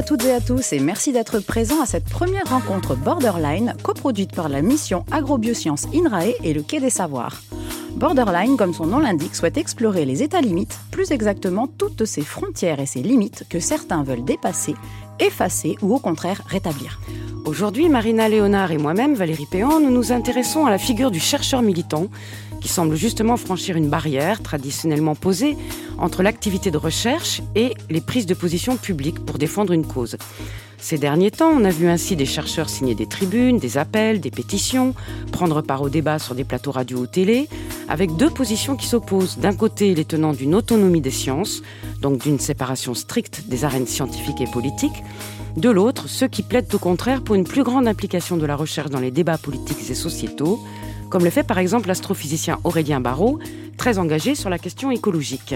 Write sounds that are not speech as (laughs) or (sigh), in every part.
à toutes et à tous et merci d'être présents à cette première rencontre Borderline coproduite par la mission Agrobiosciences INRAE et le Quai des Savoirs. Borderline, comme son nom l'indique, souhaite explorer les états limites, plus exactement toutes ces frontières et ces limites que certains veulent dépasser, effacer ou au contraire rétablir. Aujourd'hui, Marina Léonard et moi-même, Valérie Péan, nous nous intéressons à la figure du chercheur militant qui semble justement franchir une barrière traditionnellement posée entre l'activité de recherche et les prises de position publiques pour défendre une cause. Ces derniers temps, on a vu ainsi des chercheurs signer des tribunes, des appels, des pétitions, prendre part au débat sur des plateaux radio ou télé, avec deux positions qui s'opposent. D'un côté, les tenants d'une autonomie des sciences, donc d'une séparation stricte des arènes scientifiques et politiques, de l'autre, ceux qui plaident au contraire pour une plus grande implication de la recherche dans les débats politiques et sociétaux, comme le fait par exemple l'astrophysicien Aurélien Barraud, très engagé sur la question écologique.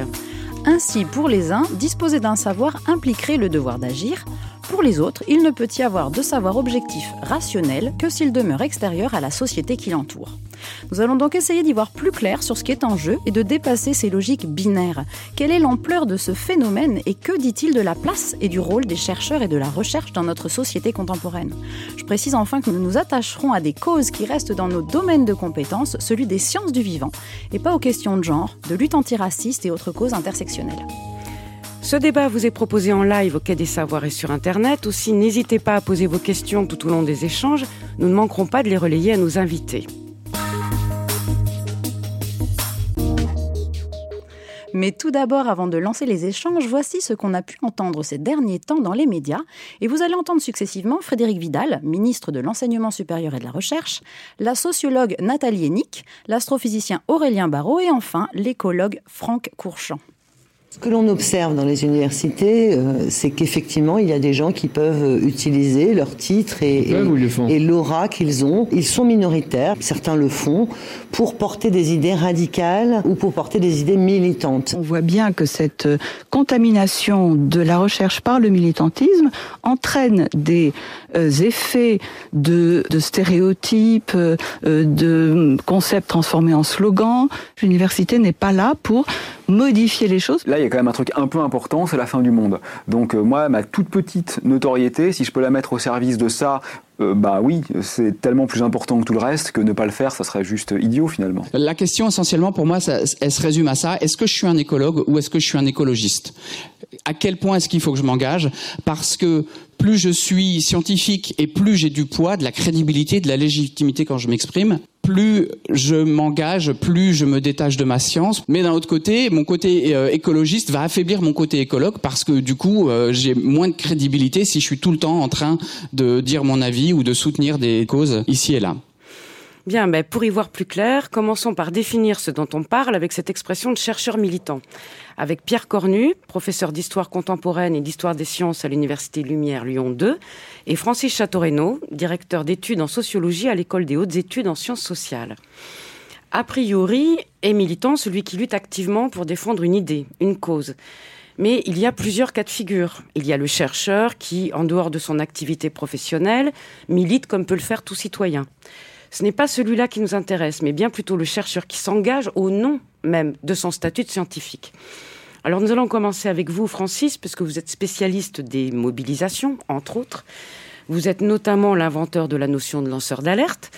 Ainsi, pour les uns, disposer d'un savoir impliquerait le devoir d'agir. Pour les autres, il ne peut y avoir de savoir objectif rationnel que s'il demeure extérieur à la société qui l'entoure. Nous allons donc essayer d'y voir plus clair sur ce qui est en jeu et de dépasser ces logiques binaires. Quelle est l'ampleur de ce phénomène et que dit-il de la place et du rôle des chercheurs et de la recherche dans notre société contemporaine? Je précise enfin que nous nous attacherons à des causes qui restent dans nos domaines de compétences, celui des sciences du vivant, et pas aux questions de genre, de lutte antiraciste et autres causes intersectionnelles. Ce débat vous est proposé en live au Quai des Savoirs et sur Internet. Aussi, n'hésitez pas à poser vos questions tout au long des échanges. Nous ne manquerons pas de les relayer à nos invités. Mais tout d'abord, avant de lancer les échanges, voici ce qu'on a pu entendre ces derniers temps dans les médias. Et vous allez entendre successivement Frédéric Vidal, ministre de l'Enseignement supérieur et de la Recherche, la sociologue Nathalie Hennick, l'astrophysicien Aurélien Barraud et enfin l'écologue Franck Courchamp. Ce que l'on observe dans les universités, euh, c'est qu'effectivement, il y a des gens qui peuvent utiliser leur titre et, et, l'aura qu'ils ont. Ils sont minoritaires, certains le font, pour porter des idées radicales ou pour porter des idées militantes. On voit bien que cette contamination de la recherche par le militantisme entraîne des euh, effets de, de stéréotypes, euh, de concepts transformés en slogans. L'université n'est pas là pour modifier les choses. Là, il y a quand même un truc un peu important, c'est la fin du monde. Donc euh, moi, ma toute petite notoriété, si je peux la mettre au service de ça, euh, bah oui, c'est tellement plus important que tout le reste que ne pas le faire, ça serait juste idiot finalement. La question essentiellement pour moi, ça, elle se résume à ça. Est-ce que je suis un écologue ou est-ce que je suis un écologiste? À quel point est-ce qu'il faut que je m'engage? Parce que plus je suis scientifique et plus j'ai du poids, de la crédibilité, de la légitimité quand je m'exprime, plus je m'engage, plus je me détache de ma science. Mais d'un autre côté, mon côté euh, écologiste va affaiblir mon côté écologue parce que du coup, euh, j'ai moins de crédibilité si je suis tout le temps en train de dire mon avis ou de soutenir des causes ici et là. Bien, ben pour y voir plus clair, commençons par définir ce dont on parle avec cette expression de chercheur militant. Avec Pierre Cornu, professeur d'histoire contemporaine et d'histoire des sciences à l'Université Lumière Lyon 2, et Francis Châteaurenaud, directeur d'études en sociologie à l'École des hautes études en sciences sociales. A priori, est militant celui qui lutte activement pour défendre une idée, une cause. Mais il y a plusieurs cas de figure. Il y a le chercheur qui, en dehors de son activité professionnelle, milite comme peut le faire tout citoyen. Ce n'est pas celui-là qui nous intéresse, mais bien plutôt le chercheur qui s'engage au nom même de son statut de scientifique. Alors nous allons commencer avec vous, Francis, puisque vous êtes spécialiste des mobilisations, entre autres. Vous êtes notamment l'inventeur de la notion de lanceur d'alerte.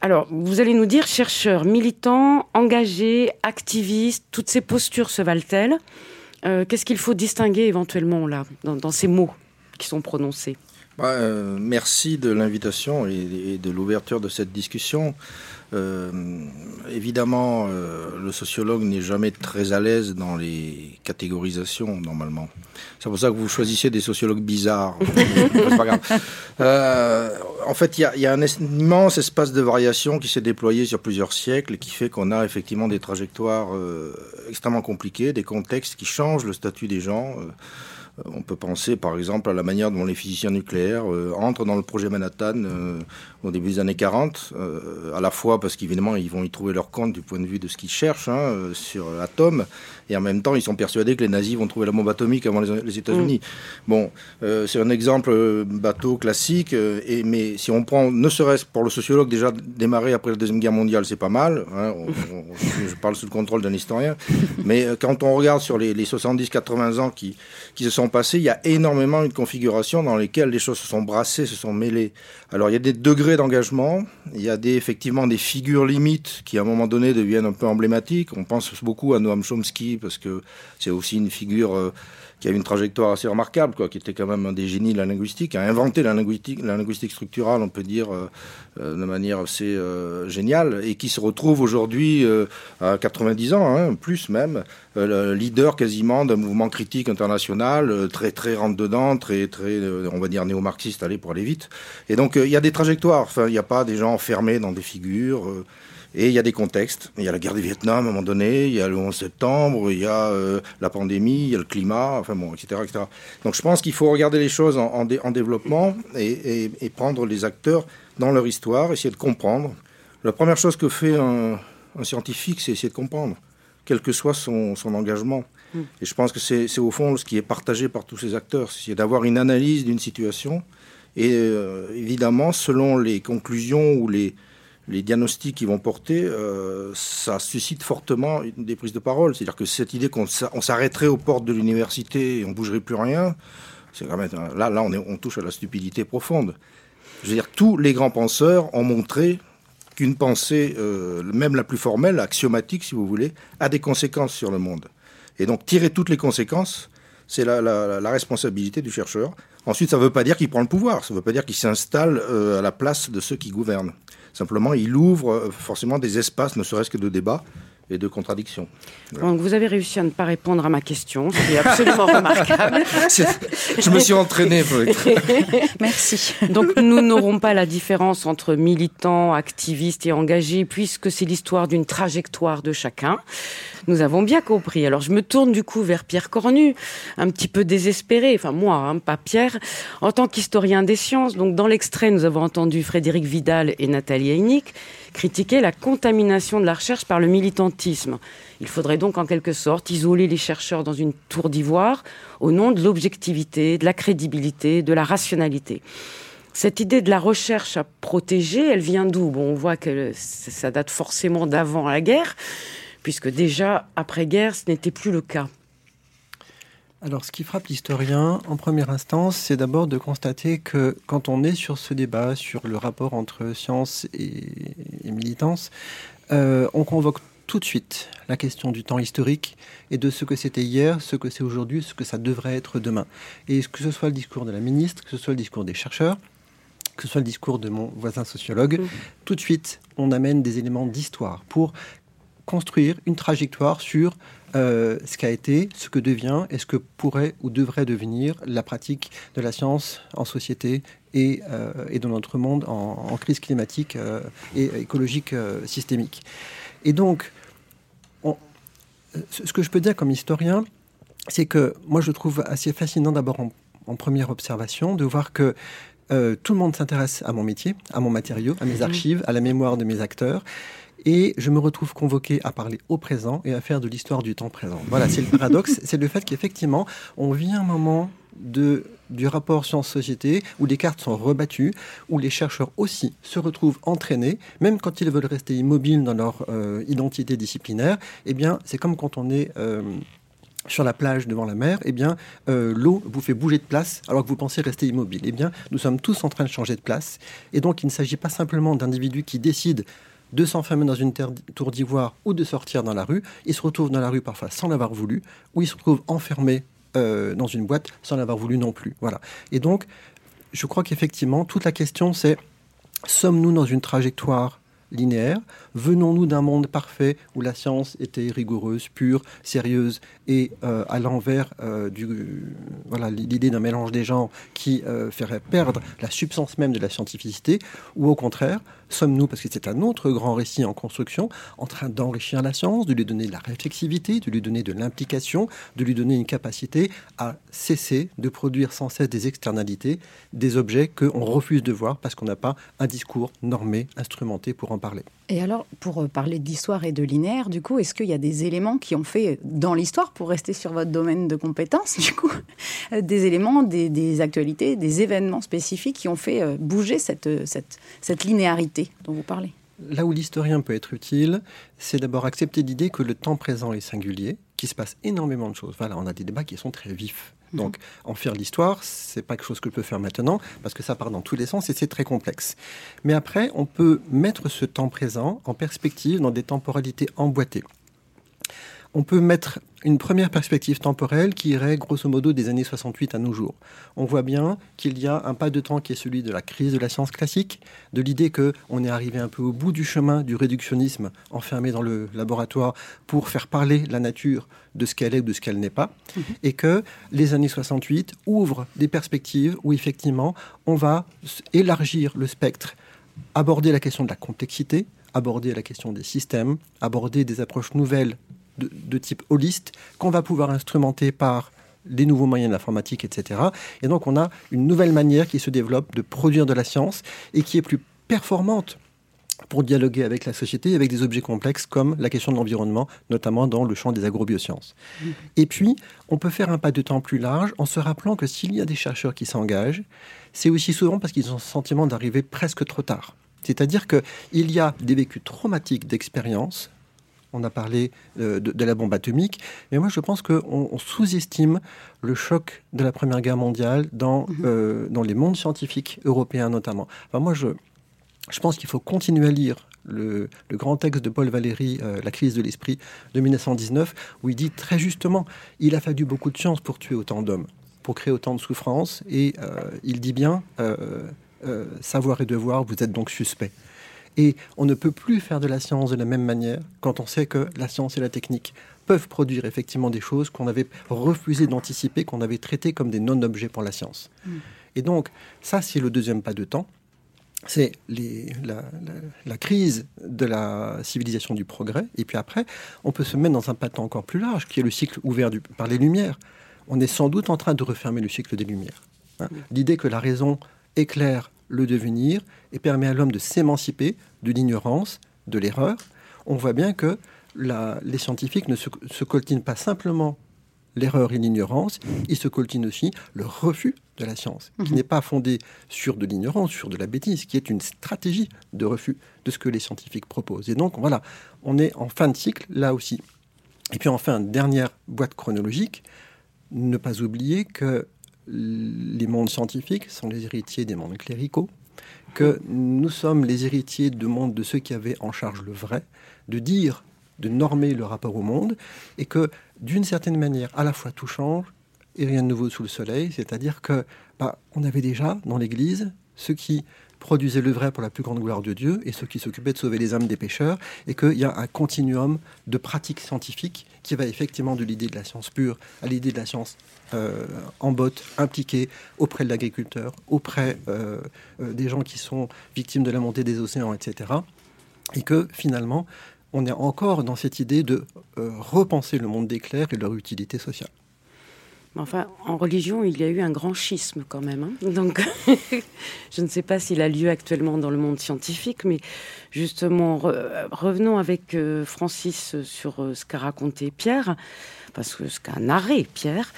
Alors, vous allez nous dire, chercheur, militant, engagé, activiste, toutes ces postures se valent-elles? Euh, Qu'est-ce qu'il faut distinguer éventuellement là, dans ces mots qui sont prononcés? Euh, merci de l'invitation et, de l'ouverture de cette discussion. Euh, évidemment, euh, le sociologue n'est jamais très à l'aise dans les catégorisations, normalement. C'est pour ça que vous choisissez des sociologues bizarres. (laughs) C'est pas grave. en fait, il y, y a, un immense espace de variation qui s'est déployé sur plusieurs siècles et qui fait qu'on a effectivement des trajectoires extrêmement compliquées, des contextes qui changent le statut des gens. Euh, on peut penser par exemple à la manière dont les physiciens nucléaires euh, entrent dans le projet Manhattan euh, au début des années 40, à la fois parce qu'évidemment ils vont y trouver leur compte du point de vue de ce qu'ils cherchent hein, sur l'atome, et en même temps ils sont persuadés que les nazis vont trouver la bombe atomique avant les, États-Unis. Mm. Bon, c'est un exemple bateau classique, et, mais si on prend, ne serait-ce pour le sociologue déjà démarré après la Deuxième Guerre mondiale, c'est pas mal, hein, je parle sous le contrôle d'un historien, (laughs) mais quand on regarde sur les, les 70-80 ans qui, qui se sont passé, il y a énormément une configuration dans lesquelles les choses se sont brassées, se sont mêlées. Alors il y a des degrés d'engagement, il y a des, effectivement des figures limites qui à un moment donné deviennent un peu emblématiques. On pense beaucoup à Noam Chomsky parce que c'est aussi une figure euh, qui a une trajectoire assez remarquable, quoi, qui était quand même un des génies de la linguistique, a inventé la linguistique, la linguistique structurale, on peut dire, euh, euh, de manière assez euh, géniale, et qui se retrouve aujourd'hui à 90 ans, hein, plus même, leader quasiment d'un mouvement critique international, très très rentre dedans, très très, on va dire néo-marxiste, allez pour aller vite. Et donc il y a des trajectoires. Enfin, il n'y a pas des gens enfermés dans des figures. Et il y a des contextes. Il y a la guerre du Vietnam à un moment donné, il y a le 11 septembre, il y a euh, la pandémie, il y a le climat, enfin bon, etc. etc. Donc je pense qu'il faut regarder les choses en, en, développement et, et, et, prendre les acteurs dans leur histoire, essayer de comprendre. La première chose que fait un, un scientifique, c'est essayer de comprendre, quel que soit son, son engagement. Hmm. Et je pense que c'est au fond ce qui est partagé par tous ces acteurs, c'est d'avoir une analyse d'une situation et euh, évidemment, selon les conclusions ou les, les diagnostics qui vont porter, euh, ça suscite fortement des prises de parole. C'est-à-dire que cette idée qu'on s'arrêterait aux portes de l'université et on bougerait plus rien, c'est quand même là, là on, touche à la stupidité profonde. Je veux dire, tous les grands penseurs ont montré qu'une pensée, euh, même la plus formelle, axiomatique si vous voulez, a des conséquences sur le monde. Et donc tirer toutes les conséquences, c'est la, responsabilité du chercheur. Ensuite, ça ne veut pas dire qu'il prend le pouvoir, ça ne veut pas dire qu'il s'installe euh, à la place de ceux qui gouvernent. Simplement, il ouvre euh, forcément des espaces, ne serait-ce que de débat et de contradiction. Donc vous avez réussi à ne pas répondre à ma question, (laughs) c'est absolument remarquable. Je me suis entraîné. (laughs) Merci. Donc nous n'aurons pas la différence entre militants, activistes et engagés, puisque c'est l'histoire d'une trajectoire de chacun. Nous avons bien compris. Alors je me tourne du coup vers Pierre Cornu, un petit peu désespéré, enfin moi, hein, pas Pierre, en tant qu'historien des sciences. Donc dans l'extrait, nous avons entendu Frédéric Vidal et Nathalie Heinick critiquer la contamination de la recherche par le militantisme. Il faudrait donc en quelque sorte isoler les chercheurs dans une tour d'ivoire au nom de l'objectivité, de la crédibilité, de la rationalité. Cette idée de la recherche à protéger, elle vient d'où? Bon, on voit que ça date forcément d'avant la guerre, puisque déjà, après-guerre, ce n'était plus le cas. Alors, ce qui frappe l'historien, en première instance, c'est d'abord de constater que quand on est sur ce débat, sur le rapport entre science et, militance, euh, on convoque tout de suite la question du temps historique et de ce que c'était hier, ce que c'est aujourd'hui, ce que ça devrait être demain. Et que ce soit le discours de la ministre, que ce soit le discours des chercheurs, que ce soit le discours de mon voisin sociologue, mmh. tout de suite, on amène des éléments d'histoire pour construire une trajectoire sur euh, ce qu'a été, ce que devient et ce que pourrait ou devrait devenir la pratique de la science en société et, euh, et dans notre monde en, crise climatique euh, et écologique systémique. Et donc, ce que je peux dire comme historien, c'est que moi je trouve assez fascinant d'abord en, en, première observation de voir que tout le monde s'intéresse à mon métier, à mon matériau, à mes mmh. archives, à la mémoire de mes acteurs. Et je me retrouve convoqué à parler au présent et à faire de l'histoire du temps présent. Voilà, c'est le paradoxe, c'est le fait qu'effectivement, on vit un moment de, du rapport science-société où les cartes sont rebattues, où les chercheurs aussi se retrouvent entraînés, même quand ils veulent rester immobiles dans leur euh, identité disciplinaire. Eh bien, c'est comme quand on est euh, sur la plage devant la mer, eh bien, euh, l'eau vous fait bouger de place alors que vous pensez rester immobile. Eh bien, nous sommes tous en train de changer de place. Et donc, il ne s'agit pas simplement d'individus qui décident de s'enfermer dans une tour d'ivoire ou de sortir dans la rue. Ils se retrouvent dans la rue parfois sans l'avoir voulu, ou ils se retrouvent enfermés euh, dans une boîte sans l'avoir voulu non plus. Voilà. Et donc, je crois qu'effectivement, toute la question, c'est sommes-nous dans une trajectoire linéaire? Venons-nous d'un monde parfait où la science était rigoureuse, pure, sérieuse et euh, à l'envers euh, du voilà l'idée d'un mélange des genres qui ferait perdre la substance même de la scientificité Ou au contraire, sommes-nous, parce que c'est un autre grand récit en construction, en train d'enrichir la science, de lui donner de la réflexivité, de lui donner de l'implication, de lui donner une capacité à cesser de produire sans cesse des externalités, des objets qu'on refuse de voir parce qu'on n'a pas un discours normé, instrumenté pour en parler. Et alors, pour euh, parler d'histoire et de linéaire, du coup, est-ce qu'il y a des éléments qui ont fait, dans l'histoire, pour rester sur votre domaine de compétences, (laughs) du coup, des éléments, des, actualités, des événements spécifiques qui ont fait euh, bouger cette, euh, cette, cette linéarité dont vous parlez? Là où l'historien peut être utile, c'est d'abord accepter l'idée que le temps présent est singulier, qu'il se passe énormément de choses. Voilà, on a des débats qui sont très vifs. Donc, en faire l'histoire, c'est pas quelque chose que je peux faire maintenant, parce que ça part dans tous les sens et c'est très complexe. Mais après, on peut mettre ce temps présent en perspective dans des temporalités emboîtées on peut mettre une première perspective temporelle qui irait grosso modo des années 68 à nos jours. On voit bien qu'il y a un pas de temps qui est celui de la crise de la science classique, de l'idée que on est arrivé un peu au bout du chemin du réductionnisme enfermé dans le laboratoire pour faire parler la nature de ce qu'elle est ou de ce qu'elle n'est pas, mhm. et que les années 68 ouvrent des perspectives où effectivement on va élargir le spectre, aborder la question de la complexité, aborder la question des systèmes, aborder des approches nouvelles de, type holiste qu'on va pouvoir instrumenter par les nouveaux moyens de l'informatique, etc. Et donc on a une nouvelle manière qui se développe de produire de la science et qui est plus performante pour dialoguer avec la société, avec des objets complexes comme la question de l'environnement, notamment dans le champ des agrobiosciences. Mmh. Et puis, on peut faire un pas de temps plus large en se rappelant que s'il y a des chercheurs qui s'engagent, c'est aussi souvent parce qu'ils ont le sentiment d'arriver presque trop tard. C'est-à-dire qu'il y a des vécus traumatiques d'expérience on a parlé euh, de, la bombe atomique, mais moi je pense qu'on sous-estime le choc de la Première Guerre mondiale dans, mhm. euh, dans les mondes scientifiques européens notamment. Enfin, moi je, je pense qu'il faut continuer à lire le, grand texte de Paul Valéry, euh, La crise de l'esprit de 1919, où il dit très justement, il a fallu beaucoup de chance pour tuer autant d'hommes, pour créer autant de souffrances, et il dit bien, savoir et devoir, vous êtes donc suspect. Et on ne peut plus faire de la science de la même manière quand on sait que la science et la technique peuvent produire effectivement des choses qu'on avait refusé d'anticiper, qu'on avait traitées comme des non-objets pour la science. Mm. Et donc, ça, c'est le deuxième pas de temps. C'est la, crise de la civilisation du progrès. Et puis après, on peut se mettre dans un pas de temps encore plus large, qui est le cycle ouvert par les Lumières. On est sans doute en train de refermer le cycle des Lumières. Hein. L'idée que la raison éclaire le devenir et permet à l'homme de s'émanciper de l'ignorance, de l'erreur. On voit bien que les scientifiques ne se, coltinent pas simplement l'erreur et l'ignorance, ils se coltinent aussi le refus de la science, qui mhm. n'est pas fondé sur de l'ignorance, sur de la bêtise, qui est une stratégie de refus de ce que les scientifiques proposent. Et donc voilà, on est en fin de cycle là aussi. Et puis enfin, dernière boîte chronologique, ne pas oublier que les mondes scientifiques sont les héritiers des mondes cléricaux, que nous sommes les héritiers de monde de ceux qui avaient en charge le vrai, de dire, de normer le rapport au monde, et que d'une certaine manière, à la fois tout change et rien de nouveau sous le soleil, c'est-à-dire que bah, on avait déjà dans l'Église ceux qui produisaient le vrai pour la plus grande gloire de Dieu et ceux qui s'occupaient de sauver les âmes des pécheurs, et qu'il y a un continuum de pratiques scientifiques qui va effectivement de l'idée de la science pure à l'idée de la science euh, en botte, impliquée auprès de l'agriculteur, auprès euh, euh, des gens qui sont victimes de la montée des océans, etc. Et que finalement, on est encore dans cette idée de repenser le monde des clercs et leur utilité sociale. Enfin, en religion, il y a eu un grand schisme quand même. Hein. (laughs) Je ne sais pas s'il a lieu actuellement dans le monde scientifique, mais justement, revenons avec euh, Francis sur euh, ce qu'a raconté Pierre, parce que ce qu'a narré Pierre.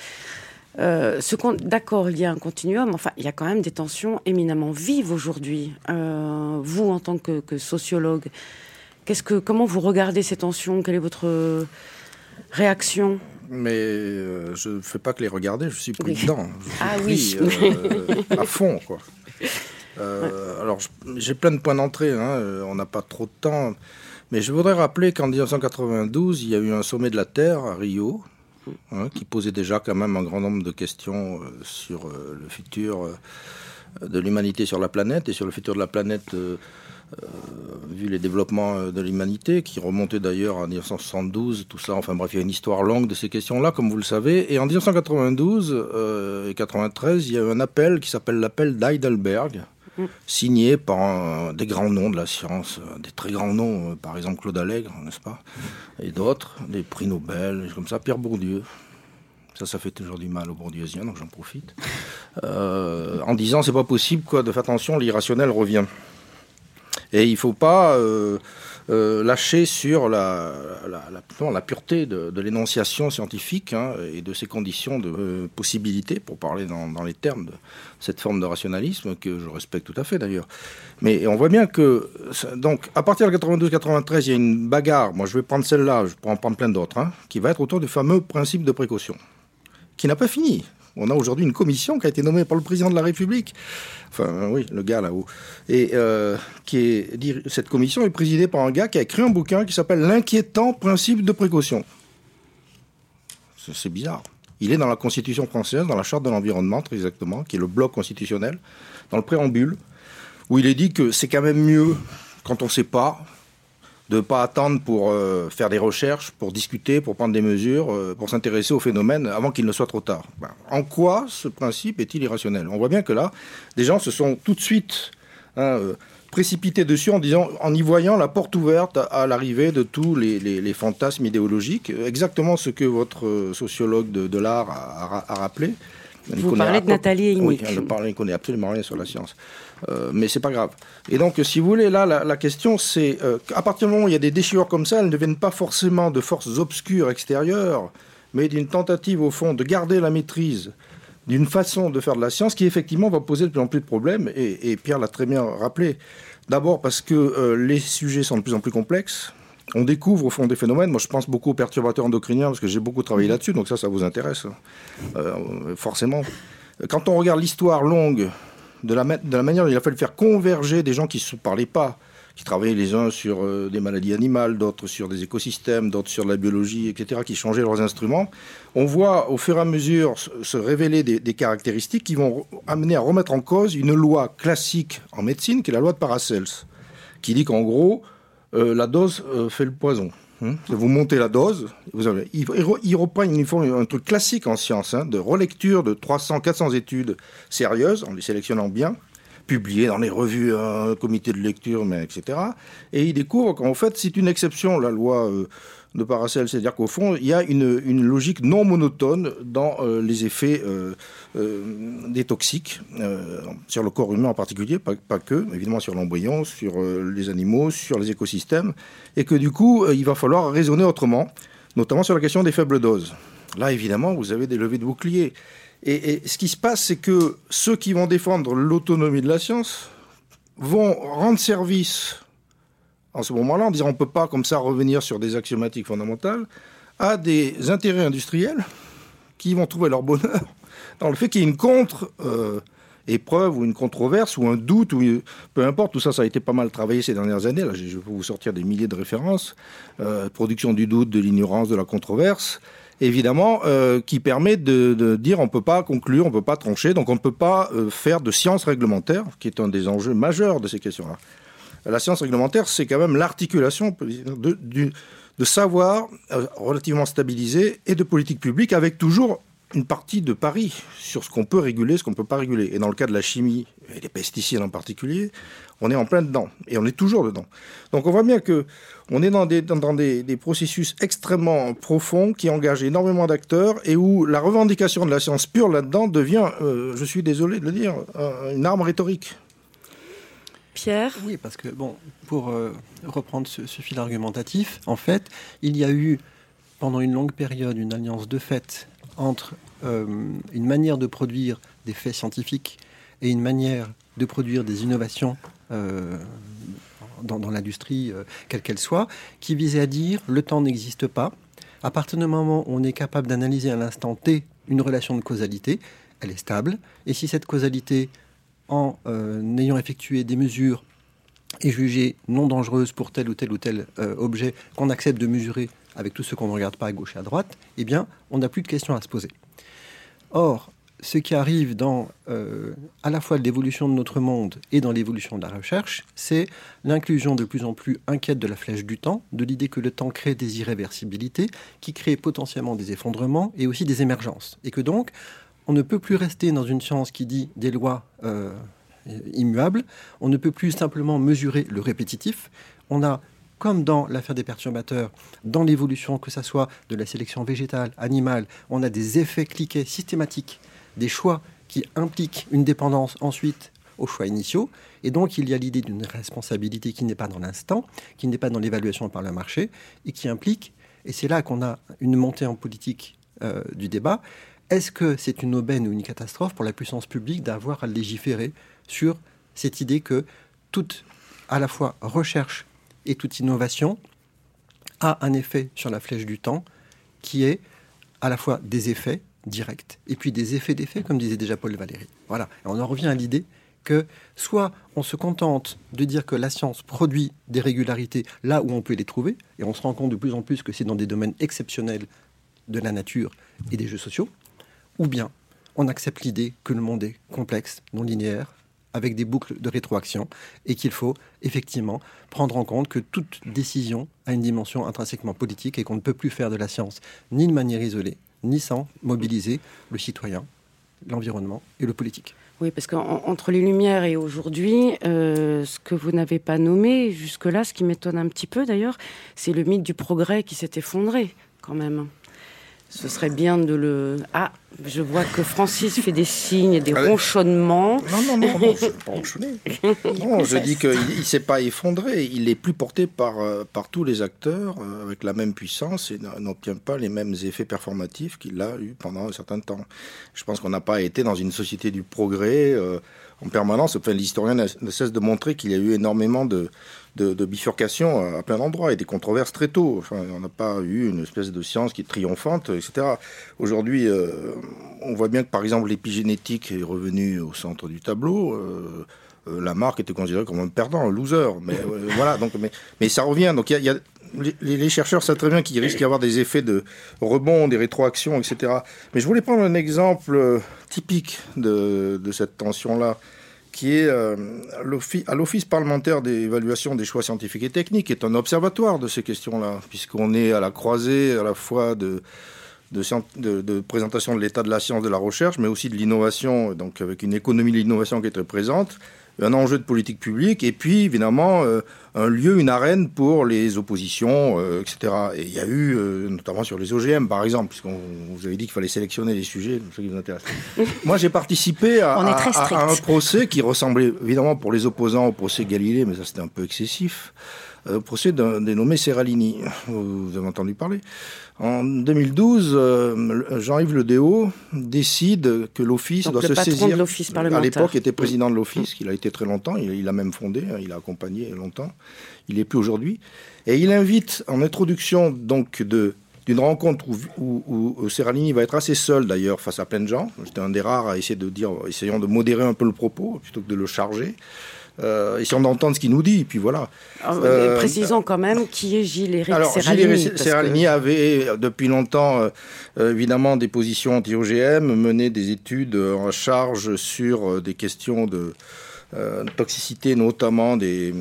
Euh, D'accord, il y a un continuum, enfin, il y a quand même des tensions éminemment vives aujourd'hui. Vous, en tant que, sociologue, comment vous regardez ces tensions? Quelle est votre réaction? Mais euh, je ne fais pas que les regarder, je suis pris dedans. ah oui. Euh, (laughs) à fond, quoi. Euh, alors, j'ai plein de points d'entrée, hein, on n'a pas trop de temps. Mais je voudrais rappeler qu'en 1992, il y a eu un sommet de la Terre à Rio, hein, qui posait déjà quand même un grand nombre de questions sur le futur de l'humanité sur la planète et sur le futur de la planète vu les développements euh, de l'humanité, qui remontaient d'ailleurs en 1972, tout ça, enfin bref, il y a une histoire longue de ces questions-là, comme vous le savez. Et en 1992 euh, et 93, il y a eu un appel qui s'appelle l'appel d'Heidelberg, mm. signé par des grands noms de la science, des très grands noms, par exemple Claude Allègre, n'est-ce pas Et d'autres, des prix Nobel, comme ça, Pierre Bourdieu. Ça, ça fait toujours du mal aux bourdieusiens, donc j'en profite. en disant, c'est pas possible, quoi, de faire attention, l'irrationnel revient. Et il ne faut pas euh, euh, lâcher sur la, la, pureté de, l'énonciation scientifique hein, et de ses conditions de euh, possibilité, pour parler dans, les termes de cette forme de rationalisme, que je respecte tout à fait d'ailleurs. Mais on voit bien que, donc, à partir de 92-93, il y a une bagarre, moi je vais prendre celle-là, je pourrais en prendre plein d'autres, hein, qui va être autour du fameux principe de précaution, qui n'a pas fini. On a aujourd'hui une commission qui a été nommée par le président de la République. Enfin, oui, le gars là-haut. Et euh, cette commission est présidée par un gars qui a écrit un bouquin qui s'appelle L'inquiétant principe de précaution. C'est bizarre. Il est dans la Constitution française, dans la Charte de l'environnement, très exactement, qui est le bloc constitutionnel, dans le préambule, où il est dit que c'est quand même mieux, quand on ne sait pas, de ne pas attendre pour euh, faire des recherches, pour discuter, pour prendre des mesures, euh, pour s'intéresser au phénomène avant qu'il ne soit trop tard. Ben, en quoi ce principe est-il irrationnel? On voit bien que là, des gens se sont tout de suite hein, euh, précipités dessus en, disant, en y voyant la porte ouverte à, l'arrivée de tous les, fantasmes idéologiques, exactement ce que votre sociologue de, l'art a, rappelé. Vous parlez de Nathalie Eynick. Oui, elle ne connaît absolument rien sur la science. Euh, mais c'est pas grave. Et donc, si vous voulez, là, la, question, c'est euh, à partir du moment où il y a des déchirures comme ça, elles ne viennent pas forcément de forces obscures extérieures, mais d'une tentative, au fond, de garder la maîtrise d'une façon de faire de la science qui, effectivement, va poser de plus en plus de problèmes. Et, Pierre l'a très bien rappelé. D'abord parce que euh, les sujets sont de plus en plus complexes. On découvre au fond des phénomènes. Moi, je pense beaucoup aux perturbateurs endocriniens parce que j'ai beaucoup travaillé là-dessus, donc ça, ça vous intéresse, hein. forcément. Quand on regarde l'histoire longue de la, de la manière dont il a fallu faire converger des gens qui ne se parlaient pas, qui travaillaient les uns sur euh, des maladies animales, d'autres sur des écosystèmes, d'autres sur la biologie, etc., qui changeaient leurs instruments, on voit au fur et à mesure se révéler des, caractéristiques qui vont amener à remettre en cause une loi classique en médecine, qui est la loi de Paracels, qui dit qu'en gros, euh, la dose euh, fait le poison. Hein. vous montez la dose, vous avez, il, il reprend un truc classique en science, hein, de relecture de 300, 400 études sérieuses, en les sélectionnant bien, publiées dans les revues, un comité de lecture, etc. Et il découvre qu'en fait, c'est une exception, la loi euh, de Paracel. C'est-à-dire qu'au fond, il y a une, logique non monotone dans euh, les effets euh, euh, des toxiques, sur le corps humain en particulier, pas, pas que, évidemment sur l'embryon, sur les animaux, sur les écosystèmes, et que du coup, il va falloir raisonner autrement, notamment sur la question des faibles doses. Là, évidemment, vous avez des levées de boucliers. et ce qui se passe, c'est que ceux qui vont défendre l'autonomie de la science vont rendre service en ce moment-là, en disant on ne peut pas comme ça revenir sur des axiomatiques fondamentales, à des intérêts industriels qui vont trouver leur bonheur (laughs) dans le fait qu'il y ait une contre euh, épreuve ou une controverse ou un doute ou peu importe. Tout ça ça a été pas mal travaillé ces dernières années. Là je peux vous sortir des milliers de références. Euh, production du doute de l'ignorance de la controverse évidemment euh, qui permet de, de, dire on peut pas conclure on peut pas trancher. Donc on ne peut pas faire de science réglementaire qui est un des enjeux majeurs de ces questions là la science réglementaire, c'est quand même l'articulation de, savoir euh, relativement stabilisé et de politique publique avec toujours une partie de pari sur ce qu'on peut réguler, ce qu'on ne peut pas réguler. Et dans le cas de la chimie, et des pesticides en particulier, on est en plein dedans. Et on est toujours dedans. Donc on voit bien que on est dans des processus extrêmement profonds qui engagent énormément d'acteurs et où la revendication de la science pure là-dedans devient, euh, je suis désolé de le dire, une arme rhétorique. Pierre Oui, parce que, bon, pour euh, reprendre ce, fil argumentatif, en fait, il y a eu, pendant une longue période, une alliance de fait entre euh, une manière de produire des faits scientifiques et une manière de produire des innovations euh, dans, dans l'industrie, quelle qu'elle soit, qui visait à dire le temps n'existe pas. À partir du moment où on est capable d'analyser à l'instant T une relation de causalité, elle est stable. Et si cette causalité en euh, ayant effectué des mesures et jugées non dangereuses pour tel ou tel ou tel euh, objet qu'on accepte de mesurer avec tout ce qu'on ne regarde pas à gauche et à droite, eh bien, on n'a plus de questions à se poser. Or, ce qui arrive dans euh, à la fois l'évolution de notre monde et dans l'évolution de la recherche, c'est l'inclusion de plus en plus inquiète de la flèche du temps, de l'idée que le temps crée des irréversibilités, qui crée potentiellement des effondrements et aussi des émergences. Et que donc, on ne peut plus rester dans une science qui dit des lois euh, immuables. On ne peut plus simplement mesurer le répétitif. On a, comme dans l'affaire des perturbateurs, dans l'évolution, que ce soit de la sélection végétale, animale, on a des effets cliqués systématiques, des choix qui impliquent une dépendance ensuite aux choix initiaux. Et donc, il y a l'idée d'une responsabilité qui n'est pas dans l'instant, qui n'est pas dans l'évaluation par le marché, et qui implique, et c'est là qu'on a une montée en politique euh, du débat, est-ce que c'est une aubaine ou une catastrophe pour la puissance publique d'avoir à légiférer sur cette idée que toute, à la fois, recherche et toute innovation a un effet sur la flèche du temps qui est à la fois des effets directs, et puis des effets d'effets, comme disait déjà Paul Valéry. Voilà. On en revient à l'idée que soit on se contente de dire que la science produit des régularités là où on peut les trouver, et on se rend compte de plus en plus que c'est dans des domaines exceptionnels de la nature et des jeux sociaux, ou bien on accepte l'idée que le monde est complexe, non linéaire, avec des boucles de rétroaction, et qu'il faut effectivement prendre en compte que toute décision a une dimension intrinsèquement politique et qu'on ne peut plus faire de la science ni de manière isolée, ni sans mobiliser le citoyen, l'environnement et le politique. Oui, parce qu'entre les Lumières et aujourd'hui, euh, ce que vous n'avez pas nommé jusque-là, ce qui m'étonne un petit peu d'ailleurs, c'est le mythe du progrès qui s'est effondré quand même. Ce serait bien de le... Ah, je vois que Francis fait des signes et des ronchonnements. Non, non, non, non je ne pas ronchonner. (laughs) Non, je dis qu'il ne s'est pas effondré. Il est plus porté par, euh, par tous les acteurs euh, avec la même puissance et n'obtient pas les mêmes effets performatifs qu'il a eu pendant un certain temps. Je pense qu'on n'a pas été dans une société du progrès euh, en permanence. Enfin, l'historien ne cesse de montrer qu'il y a eu énormément de de, bifurcation à, plein d'endroits et des controverses très tôt. Enfin, on n'a pas eu une espèce de science qui est triomphante, etc. Aujourd'hui, euh, on voit bien que par exemple l'épigénétique est revenue au centre du tableau. Euh, euh, la marque était considérée comme un perdant, un loser. Mais (laughs) voilà, donc, mais ça revient. Donc il y a, les, chercheurs savent très bien qu'il risque d'y avoir des effets de rebond, des rétroactions, etc. Mais je voulais prendre un exemple typique de, de cette tension-là qui est euh, à l'Office parlementaire d'évaluation des choix scientifiques et techniques, qui est un observatoire de ces questions-là, puisqu'on est à la croisée à la fois de, de, présentation de l'état de la science, de la recherche, mais aussi de l'innovation, donc avec une économie de l'innovation qui est très présente, un enjeu de politique publique, et puis évidemment euh, un lieu, une arène pour les oppositions, euh, etc. Et il y a eu, euh, notamment sur les OGM par exemple, puisqu'on vous avait dit qu'il fallait sélectionner les sujets, ceux qui vous intéressent. (laughs) Moi j'ai participé à, un procès qui ressemblait évidemment pour les opposants au procès Galilée, mais ça c'était un peu excessif, un procès d'un dénommé Serralini. Vous avez entendu parler en 2012, euh, Jean-Yves Le Déo décide que l'Office doit se saisir. De à l'époque, était président de l'Office, qu'il a été très longtemps. Il, a même fondé, hein, il a accompagné longtemps. Il n'est plus aujourd'hui. Et il invite en introduction donc de d'une rencontre où, où, Serralini va être assez seul d'ailleurs face à plein de gens. J'étais un des rares à essayer de dire, essayons de modérer un peu le propos plutôt que de le charger. Euh, essayons d'entendre ce qu'il nous dit, et puis voilà. Ah, euh, précisons quand même qui est Gilles-Éric Serralini. Gilles Serralini avait depuis longtemps, euh, euh, évidemment, des positions anti-OGM, mené des études en charge sur des questions de toxicité, notamment des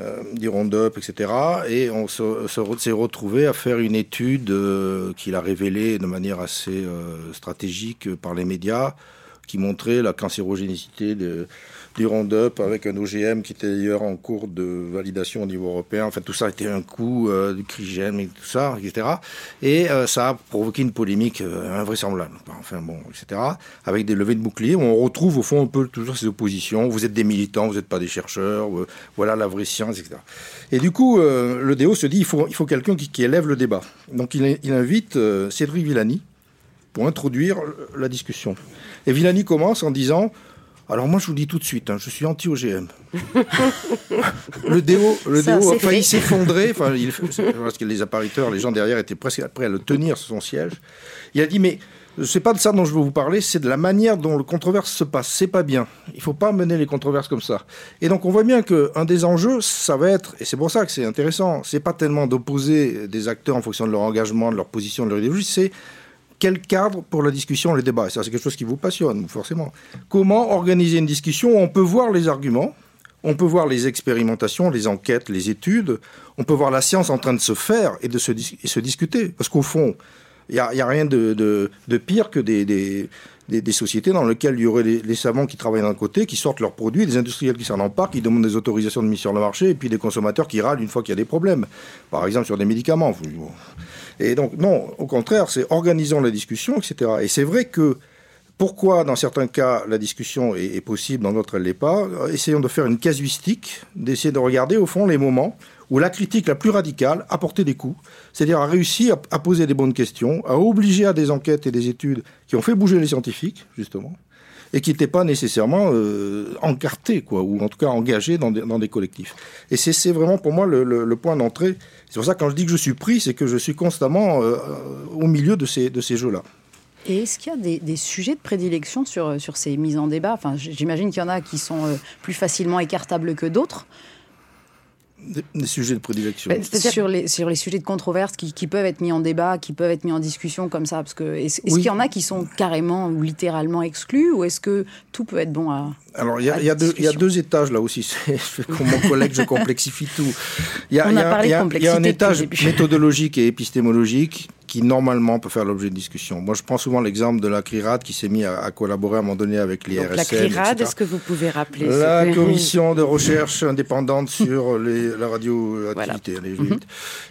euh, Roundup, etc. Et on s'est retrouvé à faire une étude qu'il a révélée de manière assez stratégique par les médias, qui montrait la cancérogénicité de, du Roundup avec un OGM qui était d'ailleurs en cours de validation au niveau européen. Enfin, tout ça a été un coup euh, du CRIGEM et tout ça, etc. Et euh, ça a provoqué une polémique euh, invraisemblable. Enfin bon, etc. Avec des levées de boucliers. On retrouve au fond un peu toujours ces oppositions. Vous êtes des militants, vous n'êtes pas des chercheurs. voilà la vraie science, etc. Et du coup, le DO se dit il faut, il faut quelqu'un qui, élève le débat. Donc il invite Cédric Villani pour introduire la discussion. Et Villani commence en disant alors moi, je vous dis tout de suite, hein, je suis anti-OGM. (laughs) le déo, le déo a failli s'effondrer. Enfin, il, parce que les appariteurs, les gens derrière étaient presque prêts à le tenir sur son siège. Il a dit, mais c'est pas de ça dont je veux vous parler, c'est de la manière dont le controverse se passe. C'est pas bien. Il faut pas mener les controverses comme ça. Et donc on voit bien qu'un des enjeux, ça va être, et c'est pour ça que c'est intéressant, c'est pas tellement d'opposer des acteurs en fonction de leur engagement, de leur position, de leur idéologie, c'est quel cadre pour la discussion, le débat Ça, c'est quelque chose qui vous passionne, forcément. Comment organiser une discussion où on peut voir les arguments, on peut voir les expérimentations, les enquêtes, les études, on peut voir la science en train de se faire et de se, discuter. Parce qu'au fond, il n'y a, rien de, de, pire que des, des, sociétés dans lesquelles il y aurait des, savants qui travaillent d'un côté, qui sortent leurs produits, des industriels qui s'en emparent, qui demandent des autorisations de mise sur le marché, et puis des consommateurs qui râlent une fois qu'il y a des problèmes. Par exemple, sur des médicaments. Et donc, non, au contraire, c'est organisons la discussion, etc. Et c'est vrai que pourquoi, dans certains cas, la discussion est, possible, dans d'autres, elle ne l'est pas Essayons de faire une casuistique, d'essayer de regarder, au fond, les moments où la critique la plus radicale a porté des coups, c'est-à-dire a réussi à, poser des bonnes questions, à obliger à des enquêtes et des études qui ont fait bouger les scientifiques, justement, et qui n'étaient pas nécessairement euh, encartés, quoi, ou en tout cas engagés dans des, collectifs. Et c'est vraiment pour moi le point d'entrée c'est pour ça que quand je dis que je suis pris, c'est que je suis constamment euh, au milieu de ces, de ces jeux-là. Et est-ce qu'il y a des, sujets de prédilection sur, sur ces mises en débat? Enfin, J'imagine qu'il y en a qui sont euh, plus facilement écartables que d'autres. Des, sujets de prédilection. Bah, sur, les, sur les sujets de controverse qui, peuvent être mis en débat, qui peuvent être mis en discussion comme ça. Parce que est-ce qu'il y en a qui sont carrément ou littéralement exclus, ou est-ce que tout peut être bon à Alors il y, y, a deux étages là aussi. (laughs) Comme mon collègue, je complexifie tout. Il y a, On a, parlé de y a un étage méthodologique et épistémologique qui normalement peut faire l'objet de discussion. Moi, je prends souvent l'exemple de la CRIRAD qui s'est mis à, collaborer à un moment donné avec les RSL. La CRIRAD, est-ce que vous pouvez rappeler La commission de recherche indépendante sur les, la radioactivité, mhm.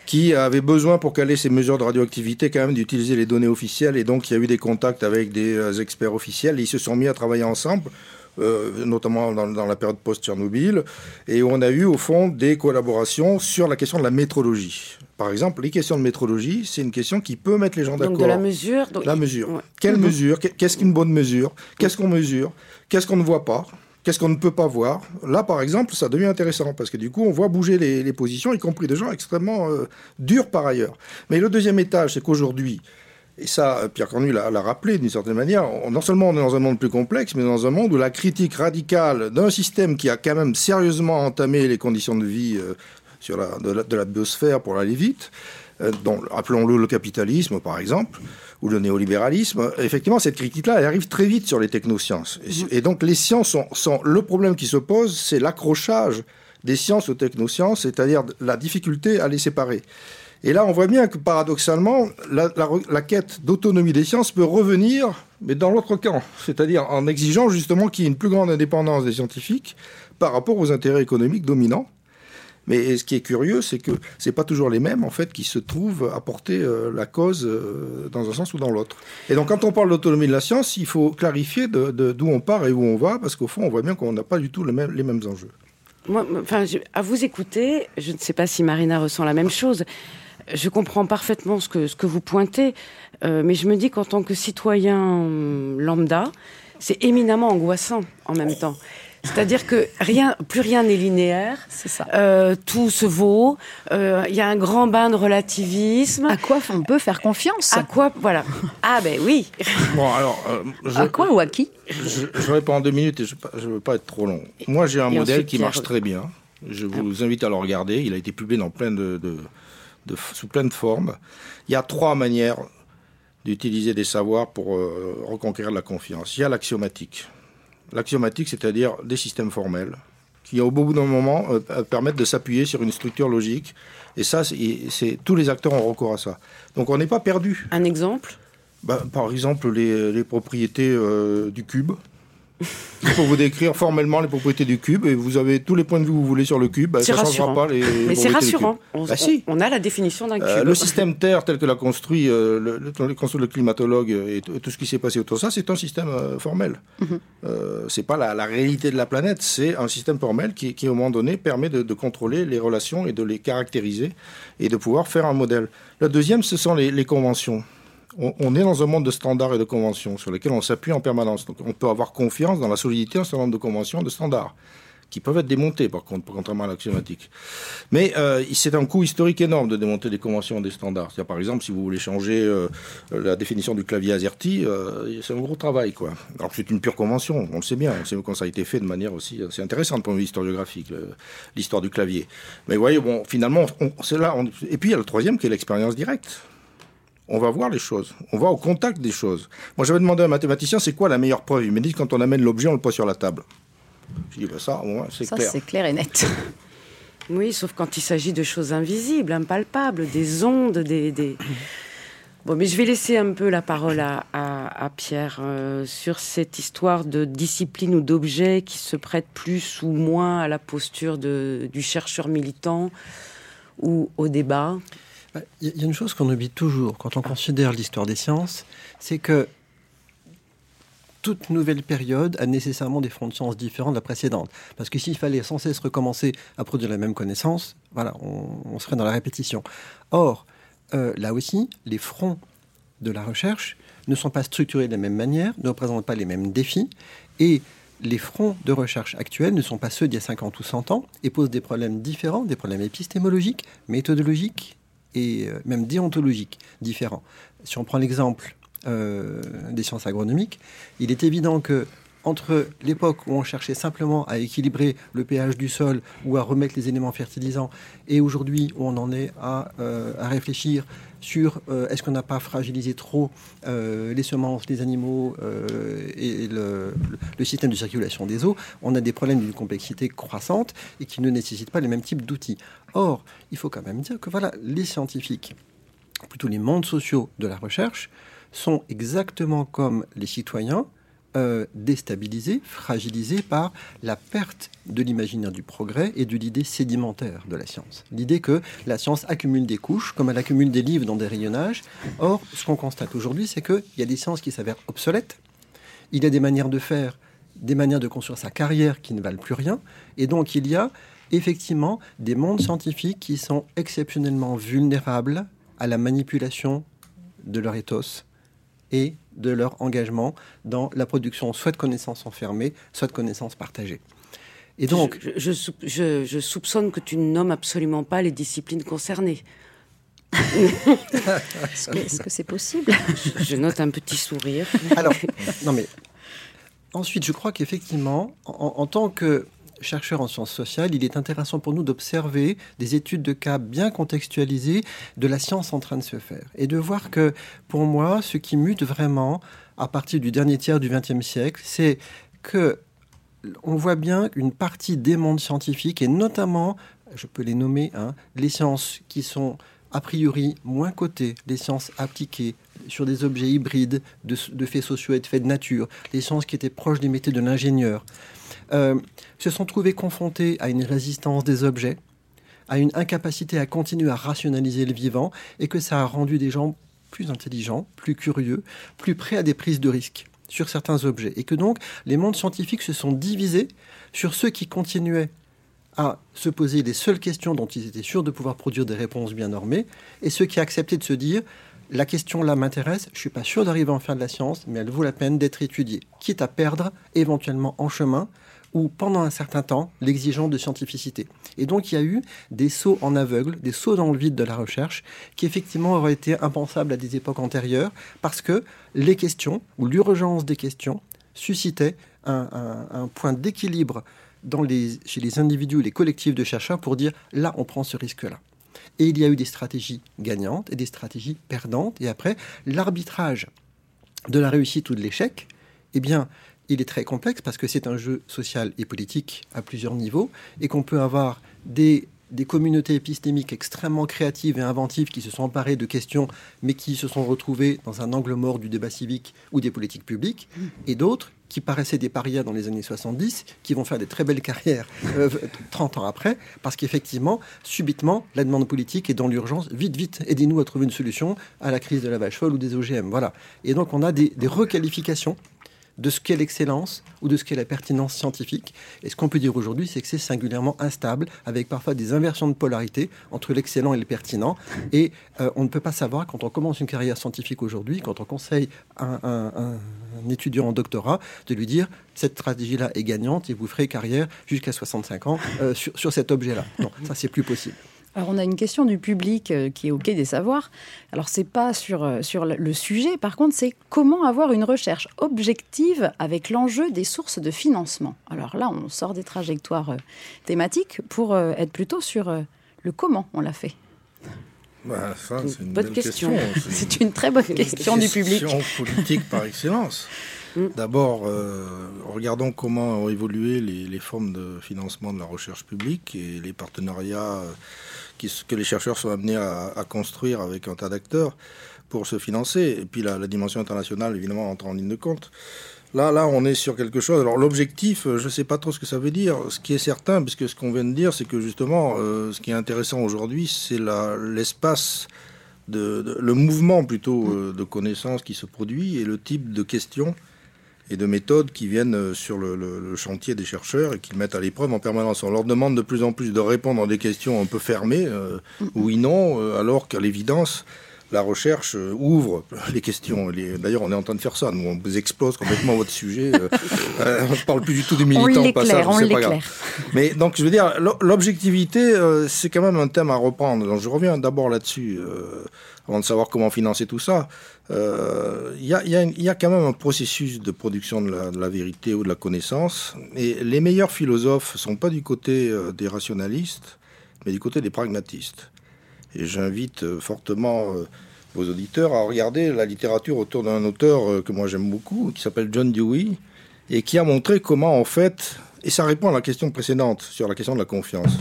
qui avait besoin pour caler ces mesures de radioactivité quand même d'utiliser les données officielles et donc il y a eu des contacts avec des euh, experts officiels et ils se sont mis à travailler ensemble. Euh, notamment dans, dans, la période post-Tchernobyl, et on a eu au fond des collaborations sur la question de la métrologie. Par exemple, les questions de métrologie, c'est une question qui peut mettre les gens d'accord. Donc de la mesure. La mesure. Quelle mhm. mesure? Qu'est-ce qu'une bonne mesure? Qu'est-ce qu'on mesure? Qu'est-ce qu'on ne voit pas? Qu'est-ce qu'on ne peut pas voir? Là, par exemple, ça devient intéressant parce que du coup, on voit bouger les, positions, y compris des gens extrêmement euh, durs par ailleurs. Mais le deuxième étage, c'est qu'aujourd'hui, et ça, Pierre Cornu l'a rappelé d'une certaine manière, non seulement on est dans un monde plus complexe, mais dans un monde où la critique radicale d'un système qui a quand même sérieusement entamé les conditions de vie euh, sur la, de, la, biosphère pour aller vite, euh, appelons-le le capitalisme par exemple, ou le néolibéralisme, effectivement cette critique-là, elle arrive très vite sur les technosciences. Et, donc les sciences sont, Le problème qui se pose, c'est l'accrochage des sciences aux technosciences, c'est-à-dire la difficulté à les séparer. Et là, on voit bien que paradoxalement, la, la quête d'autonomie des sciences peut revenir, mais dans l'autre camp, c'est-à-dire en exigeant justement qu'il y ait une plus grande indépendance des scientifiques par rapport aux intérêts économiques dominants. Mais ce qui est curieux, c'est que c'est pas toujours les mêmes en fait qui se trouvent à porter euh, la cause euh, dans un sens ou dans l'autre. Et donc quand on parle d'autonomie de la science, il faut clarifier d'où de, on part et où on va, parce qu'au fond, on voit bien qu'on n'a pas du tout les mêmes, les mêmes enjeux. Moi, enfin, à vous écouter, je ne sais pas si Marina ressent la même chose. Je comprends parfaitement ce que, ce que vous pointez, euh, mais je me dis qu'en tant que citoyen lambda, c'est éminemment angoissant en même temps. C'est-à-dire que rien, plus rien n'est linéaire. C'est ça. Euh, tout se vaut. Euh, il y a un grand bain de relativisme. À quoi on peut faire confiance? À quoi Voilà. Ah ben oui. Bon alors. Euh, à quoi ou à qui? Je, réponds en deux minutes et je ne veux pas être trop long. Moi j'ai un modèle qui marche très bien. Je vous invite à le regarder. Il a été publié dans plein de, de, sous plein de formes. Il y a trois manières d'utiliser des savoirs pour reconquérir la confiance. Il y a l'axiomatique l'axiomatique, c'est-à-dire des systèmes formels, qui au bout d'un moment euh, permettent de s'appuyer sur une structure logique. Et ça, c'est tous les acteurs ont recours à ça. Donc on n'est pas perdu. Un exemple? Bah, Par exemple, les, propriétés euh, du cube (laughs) pour vous décrire formellement les propriétés du cube et vous avez tous les points de vue que vous voulez sur le cube. Bah, ça ne changera pas les. Mais c'est rassurant. On, bah, si. on, a la définition d'un euh, cube. le système Terre tel que l'a construit euh, le, le, climatologue et tout ce qui s'est passé autour de ça, c'est un système euh, formel. Mhm. c'est pas la, réalité de la planète, c'est un système formel qui, qui, au moment donné, permet de, contrôler les relations et de les caractériser et de pouvoir faire un modèle. Le deuxième, ce sont les, les conventions on, est dans un monde de standards et de conventions sur lesquels on s'appuie en permanence. Donc on peut avoir confiance dans la solidité d'un certain nombre de conventions, de standards qui peuvent être démontés, par contre, contrairement à l'axiomatique. Mais euh, c'est un coût historique énorme de démonter des conventions, des standards. par exemple, si vous voulez changer euh, la définition du clavier AZERTY, euh, c'est un gros travail, quoi. Alors c'est une pure convention, on le sait bien, on sait comment ça a été fait de manière aussi assez intéressante pour une historiographique, l'histoire du clavier. Mais vous voyez, bon, finalement, c'est là. Et puis il y a le troisième qui est l'expérience directe on va voir les choses. On va au contact des choses. Moi, j'avais demandé à un mathématicien, c'est quoi la meilleure preuve? Il m'a dit quand on amène l'objet, on le pose sur la table. Je dis, bah, ça, c'est clair. Ça, c'est clair et net. (laughs) Oui, sauf quand il s'agit de choses invisibles, impalpables, des ondes, des... (coughs) Bon, mais je vais laisser un peu la parole à, Pierre euh, sur cette histoire de discipline ou d'objet qui se prête plus ou moins à la posture de, du chercheur militant ou au débat. Il y a une chose qu'on oublie toujours quand on considère l'histoire des sciences, c'est que toute nouvelle période a nécessairement des fronts de sciences différents de la précédente. Parce que s'il fallait sans cesse recommencer à produire la même connaissance, voilà, on, serait dans la répétition. Or, euh, là aussi, les fronts de la recherche ne sont pas structurés de la même manière, ne représentent pas les mêmes défis, et les fronts de recherche actuels ne sont pas ceux d'il y a 50 ou 100 ans, et posent des problèmes différents, des problèmes épistémologiques, méthodologiques, et euh, même déontologiques différents. Si on prend l'exemple des sciences agronomiques, il est évident que entre l'époque où on cherchait simplement à équilibrer le pH du sol ou à remettre les éléments fertilisants et aujourd'hui où on en est à, euh, réfléchir sur euh, est-ce qu'on n'a pas fragilisé trop euh, les semences, les animaux et le, système de circulation des eaux, on a des problèmes d'une complexité croissante et qui ne nécessitent pas les mêmes types d'outils. Or, il faut quand même dire que voilà, les scientifiques, plutôt les mondes sociaux de la recherche, sont exactement comme les citoyens, euh, déstabilisé, fragilisé par la perte de l'imaginaire du progrès et de l'idée sédimentaire de la science. L'idée que la science accumule des couches, comme elle accumule des livres dans des rayonnages. Or, ce qu'on constate aujourd'hui, c'est qu'il y a des sciences qui s'avèrent obsolètes. Il y a des manières de faire, des manières de construire sa carrière qui ne valent plus rien. Et donc, il y a effectivement des mondes scientifiques qui sont exceptionnellement vulnérables à la manipulation de leur ethos et de leur engagement dans la production soit de connaissances enfermées, soit de connaissances partagées. Et donc, je, je, soupçonne que tu ne nommes absolument pas les disciplines concernées. (laughs) Est-ce que c'est possible? Je, note un petit sourire. Alors, non mais ensuite, je crois qu'effectivement, en, tant que chercheur en sciences sociales, il est intéressant pour nous d'observer des études de cas bien contextualisées de la science en train de se faire et de voir que, pour moi, ce qui mute vraiment à partir du dernier tiers du XXe siècle, c'est que on voit bien une partie des mondes scientifiques et notamment, je peux les nommer, hein, les sciences qui sont a priori moins cotées, les sciences appliquées sur des objets hybrides de, de faits sociaux et de faits de nature, les sciences qui étaient proches des métiers de l'ingénieur, euh, se sont trouvés confrontés à une résistance des objets, à une incapacité à continuer à rationaliser le vivant, et que ça a rendu des gens plus intelligents, plus curieux, plus prêts à des prises de risques sur certains objets. Et que donc les mondes scientifiques se sont divisés sur ceux qui continuaient à se poser les seules questions dont ils étaient sûrs de pouvoir produire des réponses bien normées, et ceux qui acceptaient de se dire la question là m'intéresse, je suis pas sûr d'arriver en faire de la science, mais elle vaut la peine d'être étudiée, quitte à perdre éventuellement en chemin ou pendant un certain temps l'exigence de scientificité. Et donc il y a eu des sauts en aveugle, des sauts dans le vide de la recherche, qui effectivement auraient été impensables à des époques antérieures, parce que les questions, ou l'urgence des questions, suscitaient un, point d'équilibre chez les individus, les collectifs de chercheurs, pour dire là, on prend ce risque-là. Et il y a eu des stratégies gagnantes et des stratégies perdantes. Et après, l'arbitrage de la réussite ou de l'échec, eh bien, il est très complexe parce que c'est un jeu social et politique à plusieurs niveaux et qu'on peut avoir des, des communautés épistémiques extrêmement créatives et inventives qui se sont emparées de questions mais qui se sont retrouvées dans un angle mort du débat civique ou des politiques publiques et d'autres qui paraissaient des parias dans les années 70, qui vont faire des très belles carrières 30 euh, ans après, parce qu'effectivement, subitement, la demande politique est dans l'urgence. Vite, vite, aidez-nous à trouver une solution à la crise de la vache folle ou des OGM. Voilà. Et donc, on a des, des requalifications de ce qu'est l'excellence ou de ce qu'est la pertinence scientifique. Et ce qu'on peut dire aujourd'hui, c'est que c'est singulièrement instable, avec parfois des inversions de polarité entre l'excellent et le pertinent. Et euh, on ne peut pas savoir, quand on commence une carrière scientifique aujourd'hui, quand on conseille un, un, étudiant en doctorat, de lui dire cette stratégie-là est gagnante et vous ferez carrière jusqu'à 65 ans euh, sur, sur cet objet-là. Non, ça, c'est plus possible. Alors on a une question du public euh, qui est au quai des savoirs. Alors c'est pas sur, euh, sur le sujet, par contre c'est comment avoir une recherche objective avec l'enjeu des sources de financement. Alors là on sort des trajectoires euh, thématiques pour être plutôt sur le comment on l'a fait. Bah, c'est une bonne question. (laughs) c'est une très bonne question du public. Question (laughs) politique par excellence. Mm. D'abord, regardons comment ont évolué les, les, formes de financement de la recherche publique et les partenariats que les chercheurs sont amenés à, construire avec un tas d'acteurs pour se financer. Et puis la, dimension internationale, évidemment, entre en ligne de compte. Là, là, on est sur quelque chose. Alors l'objectif, euh, je ne sais pas trop ce que ça veut dire. Ce qui est certain, puisque ce qu'on vient de dire, c'est que justement, euh, ce qui est intéressant aujourd'hui, c'est l'espace, de, le mouvement plutôt euh, de connaissances qui se produit et le type de questions et de méthodes qui viennent euh, sur le, chantier des chercheurs et qui mettent à l'épreuve en permanence. On leur demande de plus en plus de répondre à des questions un peu fermées, euh, oui, non, euh, alors qu'à l'évidence, la recherche euh, ouvre (laughs) les questions. D'ailleurs, on est en train de faire ça. Nous, on vous explose complètement votre sujet. Euh, (laughs) euh, on ne parle plus du tout des militants on passage. On grave. Mais donc, je veux dire, l'objectivité, c'est quand même un thème à reprendre. Donc, je reviens d'abord là-dessus, avant de savoir comment financer tout ça. Il y, a, quand même un processus de production de la, de la, vérité ou de la connaissance. Et les meilleurs philosophes ne sont pas du côté des rationalistes, mais du côté des pragmatistes. Et j'invite euh, fortement euh, vos auditeurs à regarder la littérature autour d'un auteur euh, que moi j'aime beaucoup, qui s'appelle John Dewey, et qui a montré comment en fait, et ça répond à la question précédente sur la question de la confiance.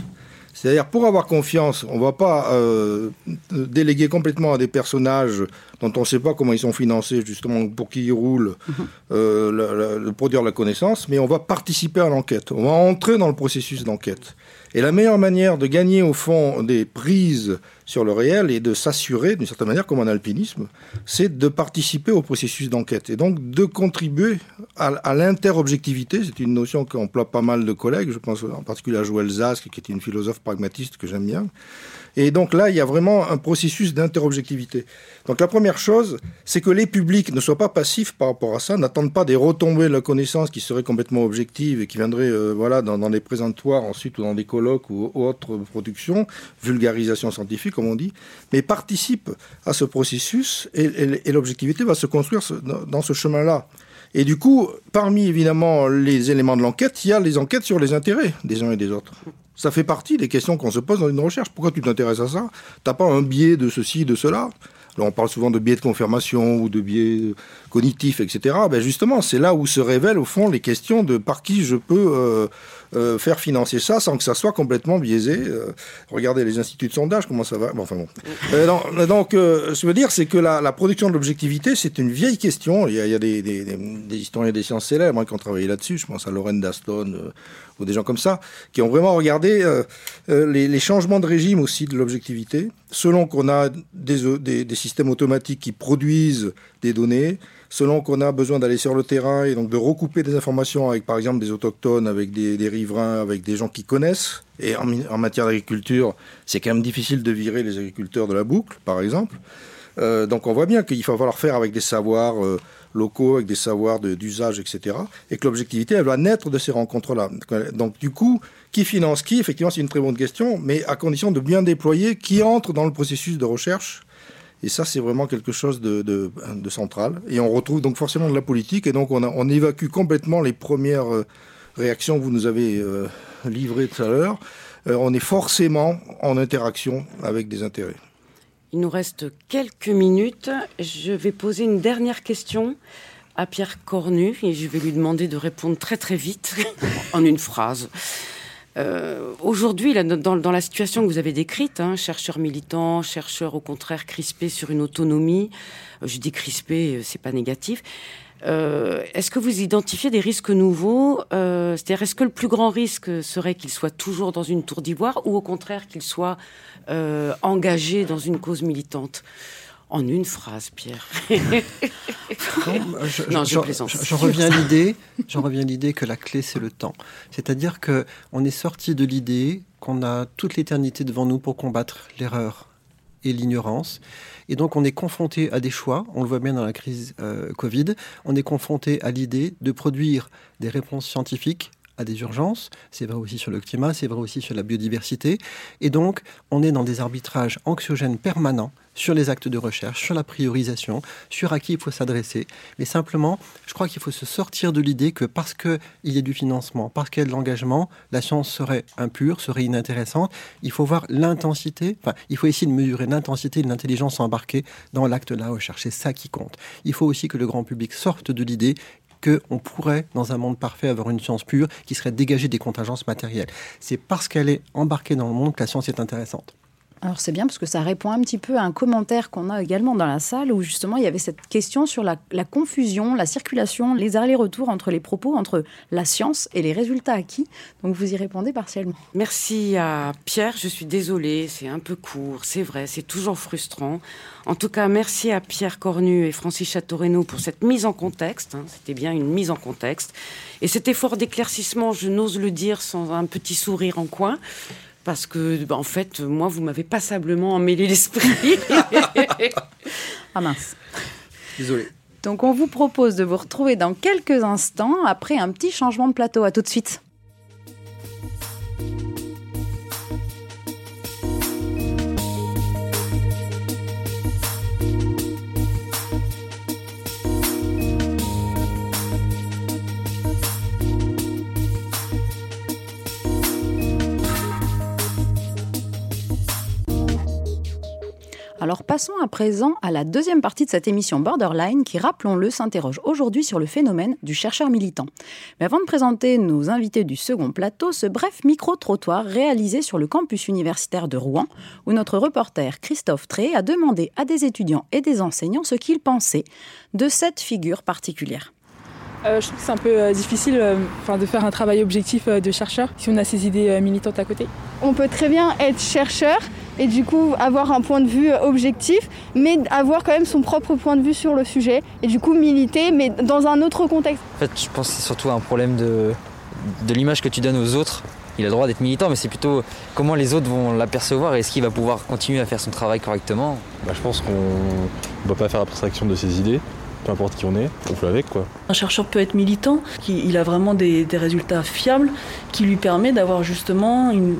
C'est-à-dire, pour avoir confiance, on ne va pas déléguer complètement à des personnages dont on ne sait pas comment ils sont financés, justement, pour qui ils roulent, le, produire la connaissance, mais on va participer à l'enquête. On va entrer dans le processus d'enquête. Et la meilleure manière de gagner au fond des prises sur le réel et de s'assurer, d'une certaine manière, comme en alpinisme, c'est de participer au processus d'enquête et donc de contribuer à, l'interobjectivité. C'est une notion qu'emploie pas mal de collègues. Je pense en particulier à Joël Zask, qui est une philosophe pragmatiste que j'aime bien. Et donc là, il y a vraiment un processus d'interobjectivité. Donc la première chose, c'est que les publics ne soient pas passifs par rapport à ça, n'attendent pas des retombées de la connaissance qui seraient complètement objectives et qui viendraient euh, voilà, dans, des présentoirs ensuite ou dans des colloques ou, autres productions, vulgarisation scientifique comme on dit, mais participent à ce processus et, l'objectivité va se construire dans ce chemin-là. Et du coup, parmi évidemment les éléments de l'enquête, il y a les enquêtes sur les intérêts des uns et des autres. Ça fait partie des questions qu'on se pose dans une recherche. Pourquoi tu t'intéresses à ça? T'as pas un biais de ceci, de cela? On parle souvent de biais de confirmation ou de biais cognitifs, etc. Ben justement, c'est là où se révèlent au fond les questions de par qui je peux euh, euh, faire financer ça sans que ça soit complètement biaisé. Euh, regardez les instituts de sondage, comment ça va. Bon, enfin bon. Euh, donc, je veux dire, c'est que la, production de l'objectivité, c'est une vieille question. Il y a, des, historiens des sciences célèbres hein, qui ont travaillé là-dessus. Je pense à Lorraine Daston ou des gens comme ça, qui ont vraiment regardé les, les, changements de régime aussi de l'objectivité, selon qu'on a des, des systèmes automatiques qui produisent des données, selon qu'on a besoin d'aller sur le terrain et donc de recouper des informations avec par exemple des autochtones, avec des, riverains, avec des gens qui connaissent. Et en, matière d'agriculture, c'est quand même difficile de virer les agriculteurs de la boucle, par exemple. Euh, donc on voit bien qu'il va falloir faire avec des savoirs euh, locaux, avec des savoirs d'usage, etc. Et que l'objectivité, elle va naître de ces rencontres-là. Donc du coup, qui finance qui? Effectivement, c'est une très bonne question, mais à condition de bien déployer qui entre dans le processus de recherche et ça, c'est vraiment quelque chose de, central. Et on retrouve donc forcément de la politique. Et donc, on évacue complètement les premières euh, réactions que vous nous avez euh, livrées tout à l'heure. Euh, on est forcément en interaction avec des intérêts. Il nous reste quelques minutes. Je vais poser une dernière question à Pierre Cornu et je vais lui demander de répondre très très vite (laughs) en une phrase. Euh, Aujourd'hui, dans, dans, la situation que vous avez décrite, hein, chercheurs militants, chercheurs au contraire crispés sur une autonomie, euh, je dis crispés, euh, c'est pas négatif. Euh, est-ce que vous identifiez des risques nouveaux euh, C'est-à-dire, est-ce que le plus grand risque serait qu'il soit toujours dans une tour d'ivoire ou au contraire qu'il soit euh, engagé dans une cause militante? En une phrase, Pierre. non, je, J'en reviens à l'idée. J'en reviens à l'idée que la clé c'est le temps. C'est-à-dire que on est sorti de l'idée qu'on a toute l'éternité devant nous pour combattre l'erreur et l'ignorance. Et donc on est confronté à des choix, on le voit bien dans la crise euh, Covid, on est confronté à l'idée de produire des réponses scientifiques à des urgences. C'est vrai aussi sur le climat, c'est vrai aussi sur la biodiversité. Et donc, on est dans des arbitrages anxiogènes permanents sur les actes de recherche, sur la priorisation, sur à qui il faut s'adresser. Mais simplement, je crois qu'il faut se sortir de l'idée que parce qu'il y a du financement, parce qu'il y a de l'engagement, la science serait impure, serait inintéressante. Il faut voir l'intensité, enfin, il faut essayer de mesurer l'intensité de l'intelligence embarquée dans l'acte de la recherche. C'est ça qui compte. Il faut aussi que le grand public sorte de l'idée qu'on pourrait, dans un monde parfait, avoir une science pure qui serait dégagée des contingences matérielles. C'est parce qu'elle est embarquée dans le monde que la science est intéressante. Alors c'est bien parce que ça répond un petit peu à un commentaire qu'on a également dans la salle où justement il y avait cette question sur la, confusion, la circulation, les allers-retours entre les propos, entre la science et les résultats acquis. Donc vous y répondez partiellement. Merci à Pierre, je suis désolée, c'est un peu court, c'est vrai, c'est toujours frustrant. En tout cas, merci à Pierre Cornu et Francis Chateaurenaud pour cette mise en contexte. Hein. C'était bien une mise en contexte. Et cet effort d'éclaircissement, je n'ose le dire sans un petit sourire en coin parce que, bah, en fait, moi, vous m'avez passablement emmêlé l'esprit. (laughs) ah mince. Désolé. Donc, on vous propose de vous retrouver dans quelques instants après un petit changement de plateau. À tout de suite. Alors passons à présent à la deuxième partie de cette émission Borderline qui, rappelons-le, s'interroge aujourd'hui sur le phénomène du chercheur militant. Mais avant de présenter nos invités du second plateau, ce bref micro-trottoir réalisé sur le campus universitaire de Rouen, où notre reporter Christophe Tré a demandé à des étudiants et des enseignants ce qu'ils pensaient de cette figure particulière. Euh, je trouve que c'est un peu euh, difficile euh, de faire un travail objectif de chercheur si on a ses idées militantes à côté. On peut très bien être chercheur et du coup avoir un point de vue objectif, mais avoir quand même son propre point de vue sur le sujet et du coup militer, mais dans un autre contexte. En fait, je pense que c'est surtout un problème de, de l'image que tu donnes aux autres. Il a le droit d'être militant, mais c'est plutôt comment les autres vont l'apercevoir et est-ce qu'il va pouvoir continuer à faire son travail correctement. Bah, je pense qu'on ne va pas faire abstraction de ses idées peu importe qui on est, on fait avec quoi. Un chercheur peut être militant, il a vraiment des, des résultats fiables qui lui permet d'avoir justement une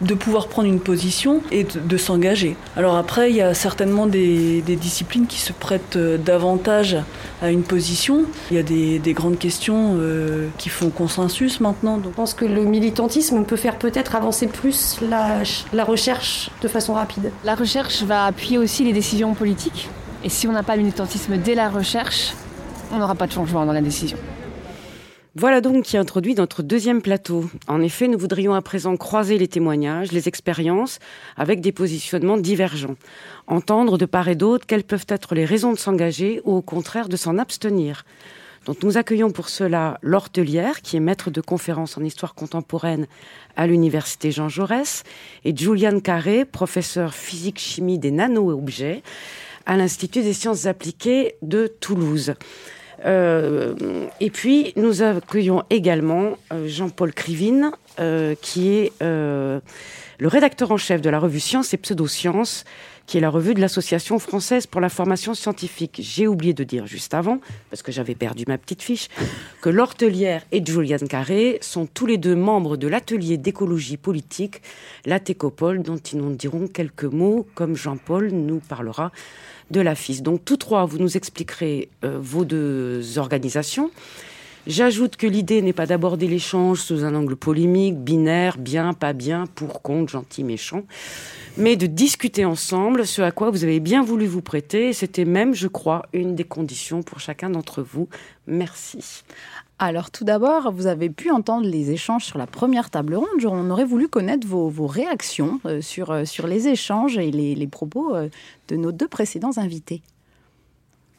de pouvoir prendre une position et de, s'engager. Alors après, il y a certainement des, disciplines qui se prêtent euh, davantage à une position. Il y a des, grandes questions euh, qui font consensus maintenant. Je pense que le militantisme peut faire peut-être avancer plus la, la recherche de façon rapide. La recherche va appuyer aussi les décisions politiques. Et si on n'a pas de militantisme dès la recherche, on n'aura pas de changement dans la décision. Voilà donc qui introduit notre deuxième plateau. En effet, nous voudrions à présent croiser les témoignages, les expériences, avec des positionnements divergents. Entendre de part et d'autre quelles peuvent être les raisons de s'engager ou au contraire de s'en abstenir. Donc nous accueillons pour cela l'Hortelière, qui est maître de conférences en histoire contemporaine à l'université Jean Jaurès, et Juliane Carré, professeur physique-chimie des nano-objets à l'Institut des sciences appliquées de Toulouse. Euh, et puis, nous accueillons également euh, Jean-Paul Crivine, euh, qui est le rédacteur en chef de la revue Sciences et Pseudosciences, qui est la revue de l'Association française pour la formation scientifique. J'ai oublié de dire juste avant, parce que j'avais perdu ma petite fiche, que l'Hortelière et Julian Carré sont tous les deux membres de l'atelier d'écologie politique, la Técopole, dont ils nous diront quelques mots, comme Jean-Paul nous parlera de la FIS. Donc tous trois, vous nous expliquerez euh, vos deux organisations. J'ajoute que l'idée n'est pas d'aborder l'échange sous un angle polémique, binaire, bien, pas bien, pour, contre, gentil, méchant, mais de discuter ensemble ce à quoi vous avez bien voulu vous prêter. C'était même, je crois, une des conditions pour chacun d'entre vous. Merci. Alors tout d'abord, vous avez pu entendre les échanges sur la première table ronde. On aurait voulu connaître vos, réactions euh, sur, euh, sur les échanges et les, propos euh, de nos deux précédents invités.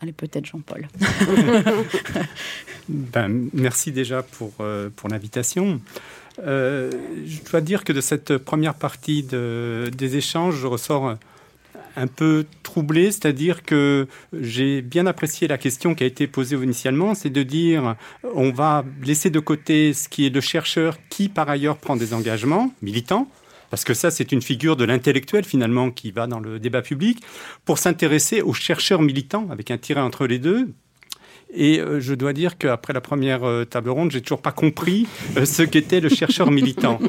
Allez, peut-être Jean-Paul. (laughs) (laughs) ben, merci déjà pour, pour l'invitation. je dois dire que de cette première partie de, des échanges, je ressors un peu troublé, c'est-à-dire que j'ai bien apprécié la question qui a été posée initialement, c'est de dire on va laisser de côté ce qui est le chercheur qui par ailleurs prend des engagements militants, parce que ça c'est une figure de l'intellectuel finalement qui va dans le débat public, pour s'intéresser aux chercheurs militants avec un tiret entre les deux, et euh, je dois dire qu'après la première euh, table ronde, j'ai toujours pas compris euh, ce qu'était le chercheur militant.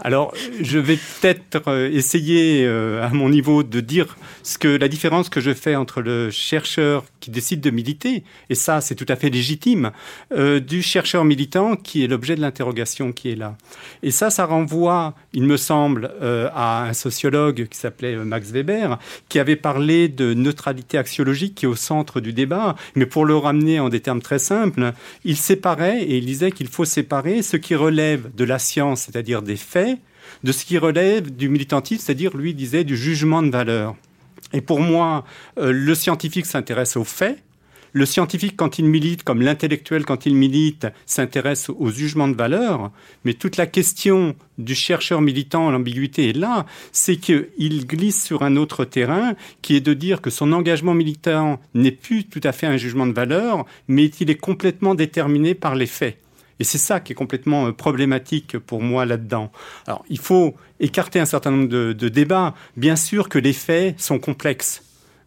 Alors, je vais peut-être essayer à mon niveau de dire ce que la différence que je fais entre le chercheur qui décide de militer, et ça c'est tout à fait légitime, du chercheur militant qui est l'objet de l'interrogation qui est là. Et ça, ça renvoie, il me semble, à un sociologue qui s'appelait Max Weber, qui avait parlé de neutralité axiologique qui est au centre du débat, mais pour le ramener en des termes très simples, il séparait et il disait qu'il faut séparer ce qui relève de la science, c'est-à-dire des faits, de ce qui relève du militantisme, c'est-à-dire, lui disait, du jugement de valeur. Et pour moi, euh, le scientifique s'intéresse aux faits, le scientifique, quand il milite, comme l'intellectuel, quand il milite, s'intéresse au jugement de valeur, mais toute la question du chercheur militant, l'ambiguïté est là, c'est qu'il glisse sur un autre terrain qui est de dire que son engagement militant n'est plus tout à fait un jugement de valeur, mais qu'il est complètement déterminé par les faits. Et c'est ça qui est complètement problématique pour moi là-dedans. Alors, il faut écarter un certain nombre de, de débats. Bien sûr que les faits sont complexes.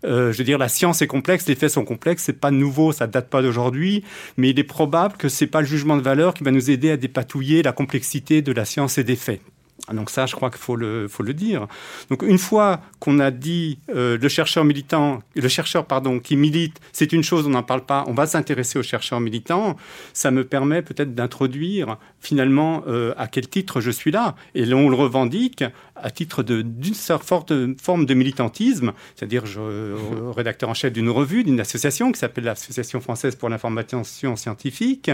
Euh, je veux dire, la science est complexe, les faits sont complexes, c'est pas nouveau, ça date pas d'aujourd'hui, mais il est probable que c'est pas le jugement de valeur qui va nous aider à dépatouiller la complexité de la science et des faits. Ah, donc ça, je crois qu'il faut le, dire. Donc une fois qu'on a dit euh, le chercheur militant, le chercheur pardon qui milite, c'est une chose, on n'en parle pas. On va s'intéresser aux chercheurs militants. Ça me permet peut-être d'introduire finalement euh, à quel titre je suis là. Et on le revendique à titre d'une forte forme de militantisme, c'est-à-dire euh, rédacteur en chef d'une revue, d'une association qui s'appelle l'Association française pour l'information scientifique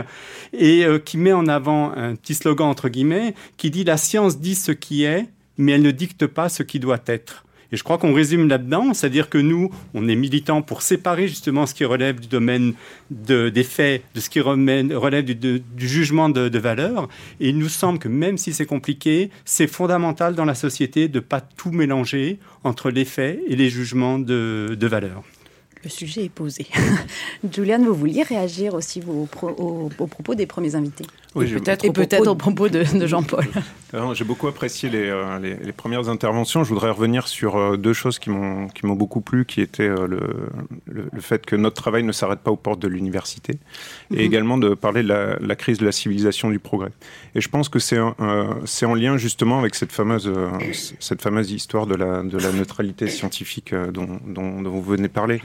et qui met en avant un petit slogan entre guillemets qui dit la science dit ce qui est, mais elle ne dicte pas ce qui doit être. Et je crois qu'on résume là-dedans, c'est-à-dire que nous, on est militants pour séparer justement ce qui relève du domaine des faits, de ce qui relève du, jugement de, valeur. Et il nous semble que même si c'est compliqué, c'est fondamental dans la société de ne pas tout mélanger entre les faits et les jugements de, valeur le sujet est posé. (laughs) Juliane, vous vouliez réagir aussi au, propos des premiers invités? Oui, Et peut-être peut au propos de, Jean-Paul. (laughs) J'ai beaucoup apprécié euh, les, les, premières interventions. Je voudrais revenir sur euh, deux choses qui m'ont beaucoup plu, qui étaient euh, le, le, fait que notre travail ne s'arrête pas aux portes de l'université, et mhm. également de parler de la, la, crise de la civilisation du progrès. Et je pense que c'est en lien justement avec cette fameuse, cette fameuse histoire de la, de la neutralité scientifique dont, dont, dont vous venez de parler.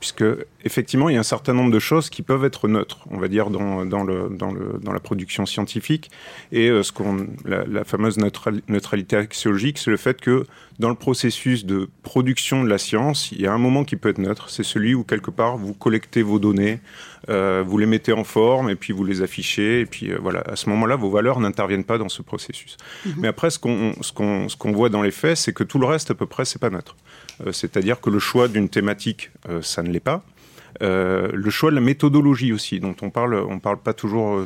Puisque effectivement, il y a un certain nombre de choses qui peuvent être neutres, on va dire, dans, dans, le, dans, le, dans la production scientifique. Et euh, ce qu'on, la, fameuse neutralité axiologique, c'est le fait que dans le processus de production de la science, il y a un moment qui peut être neutre. C'est celui où, quelque part, vous collectez vos données, euh, vous les mettez en forme, et puis vous les affichez. Et puis voilà, à ce moment-là, vos valeurs n'interviennent pas dans ce processus. Mhm. Mais après, ce qu'on, ce, qu'on, ce qu'on voit dans les faits, c'est que tout le reste, à peu près, c'est pas neutre. Euh, c'est-à-dire que le choix d'une thématique, euh, ça ne l'est pas. Euh, le choix de la méthodologie aussi, dont on parle, on parle pas toujours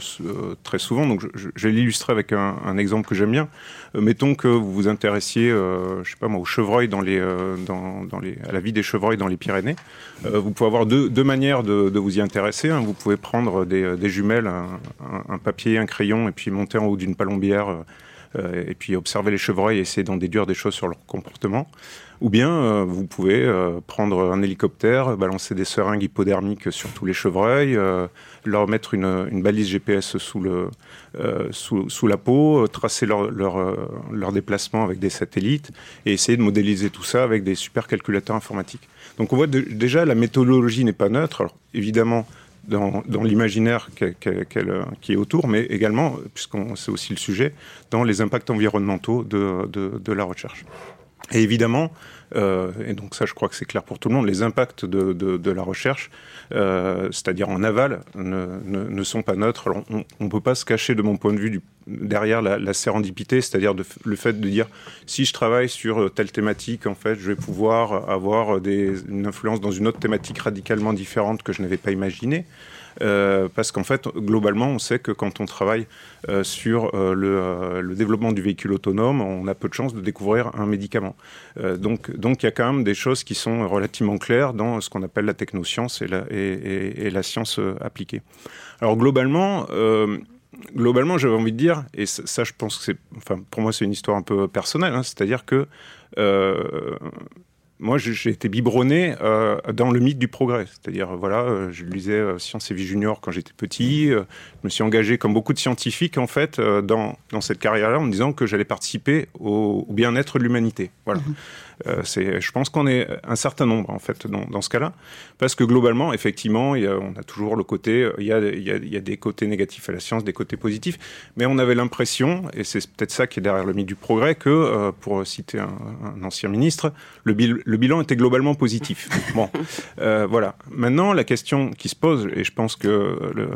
très souvent. Donc, je, vais l'illustrer avec un, exemple que j'aime bien. mettons que vous vous intéressiez, je sais pas moi, aux chevreuils dans les, dans, les, à la vie des chevreuils dans les Pyrénées. vous pouvez avoir deux, manières de, vous y intéresser. Hein. Vous pouvez prendre des, jumelles, un, papier, un crayon, et puis monter en haut d'une palombière et puis observer les chevreuils et essayer d'en déduire des choses sur leur comportement. Ou bien euh, vous pouvez euh, prendre un hélicoptère, balancer des seringues hypodermiques sur tous les chevreuils, euh, leur mettre une, balise GPS sous, la peau, tracer leur, leur, déplacement avec des satellites et essayer de modéliser tout ça avec des supercalculateurs informatiques. Donc on voit déjà la méthodologie n'est pas neutre. Évidemment, dans, l'imaginaire qui est autour, mais également, puisqu'on c'est aussi le sujet, dans les impacts environnementaux de la recherche. Et évidemment, euh, et donc ça je crois que c'est clair pour tout le monde, les impacts de, de, la recherche, euh, c'est-à-dire en aval, ne, ne, sont pas neutres. On ne peut pas se cacher de mon point de vue derrière la, sérendipité, c'est-à-dire le fait de dire si je travaille sur telle thématique, en fait, je vais pouvoir avoir une influence dans une autre thématique radicalement différente que je n'avais pas imaginée. Euh, parce qu'en fait, globalement, on sait que quand on travaille euh, sur euh, le, développement du véhicule autonome, on a peu de chances de découvrir un médicament. donc, il y a quand même des choses qui sont relativement claires dans ce qu'on appelle la technoscience et la, science appliquée. Alors, globalement, globalement, j'avais envie de dire, et ça, je pense que c'est, enfin, pour moi, c'est une histoire un peu personnelle, hein, c'est-à-dire que moi, j'ai été biberonné euh, dans le mythe du progrès. C'est-à-dire, voilà, euh, je lisais euh, Sciences et Vie Junior quand j'étais petit. Euh, je me suis engagé, comme beaucoup de scientifiques, en fait, euh, dans, dans cette carrière-là, en me disant que j'allais participer au, au bien-être de l'humanité. Voilà. Mmh. Euh, c'est, je pense qu'on est un certain nombre en fait dans, dans ce cas-là, parce que globalement, effectivement, il y a, on a toujours le côté, il y, a, il, y a, il y a des côtés négatifs à la science, des côtés positifs, mais on avait l'impression, et c'est peut-être ça qui est derrière le mythe du progrès, que euh, pour citer un, un, ancien ministre, le, bil, le, bilan était globalement positif. (laughs) bon, euh, voilà. Maintenant, la question qui se pose, et je pense que le,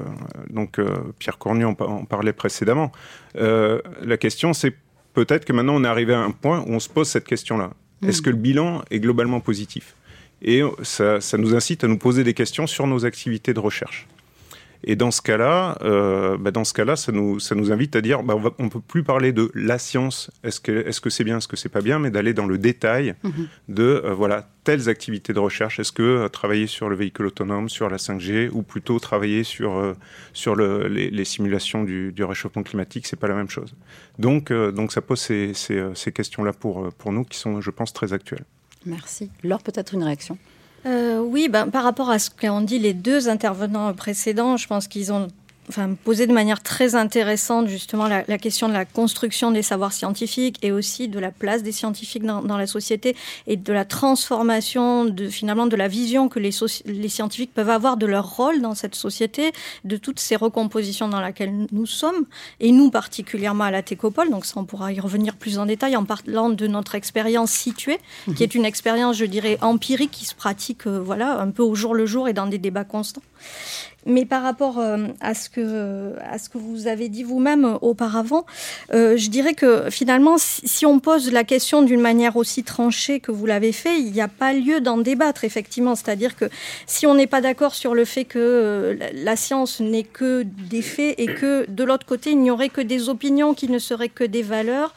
donc euh, Pierre Cornu en, en parlait précédemment, la question c'est peut-être que maintenant on est arrivé à un point où on se pose cette question-là. Est-ce que le bilan est globalement positif? Et ça, ça, nous incite à nous poser des questions sur nos activités de recherche. Et dans ce cas-là, euh, bah, dans ce cas-là, ça nous, ça nous invite à dire, bah, on ne peut plus parler de la science. Est-ce que, est-ce que c'est bien, est-ce que c'est pas bien, mais d'aller dans le détail mhm. de, euh, voilà, telles activités de recherche. Est-ce que euh, travailler sur le véhicule autonome, sur la 5G, ou plutôt travailler sur, sur le, les, simulations du, du, réchauffement climatique, c'est pas la même chose. Donc, donc ça pose ces, ces, ces questions-là pour, pour nous qui sont, je pense, très actuelles. Merci. Laure, peut-être une réaction? Euh, oui, ben, par rapport à ce qu'ont dit les deux intervenants précédents, je pense qu'ils ont enfin, posé de manière très intéressante justement la, question de la construction des savoirs scientifiques et aussi de la place des scientifiques dans, la société et de la transformation de finalement de la vision que les, les, scientifiques peuvent avoir de leur rôle dans cette société, de toutes ces recompositions dans lesquelles nous sommes et nous particulièrement à la Técopole. Donc ça, on pourra y revenir plus en détail en parlant de notre expérience située, qui mhm. est une expérience, je dirais, empirique qui se pratique, euh, voilà, un peu au jour le jour et dans des débats constants. Mais par rapport euh, à, ce que, vous avez dit vous-même euh, auparavant, euh, je dirais que finalement, si, on pose la question d'une manière aussi tranchée que vous l'avez fait, il n'y a pas lieu d'en débattre, effectivement. C'est-à-dire que si on n'est pas d'accord sur le fait que la science n'est que des faits et que de l'autre côté, il n'y aurait que des opinions qui ne seraient que des valeurs,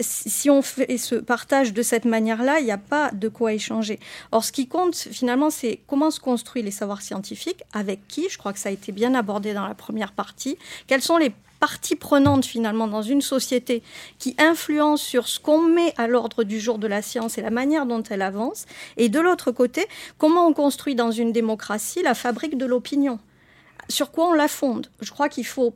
si on fait ce partage de cette manière-là, il n'y a pas de quoi échanger. Or, ce qui compte finalement, c'est comment se construit les savoirs scientifiques avec qui, je crois que ça a été bien abordé dans la première partie, quelles sont les parties prenantes finalement dans une société qui influencent sur ce qu'on met à l'ordre du jour de la science et la manière dont elle avance, et de l'autre côté, comment on construit dans une démocratie la fabrique de l'opinion? Sur quoi on la fonde? Je crois qu'il faut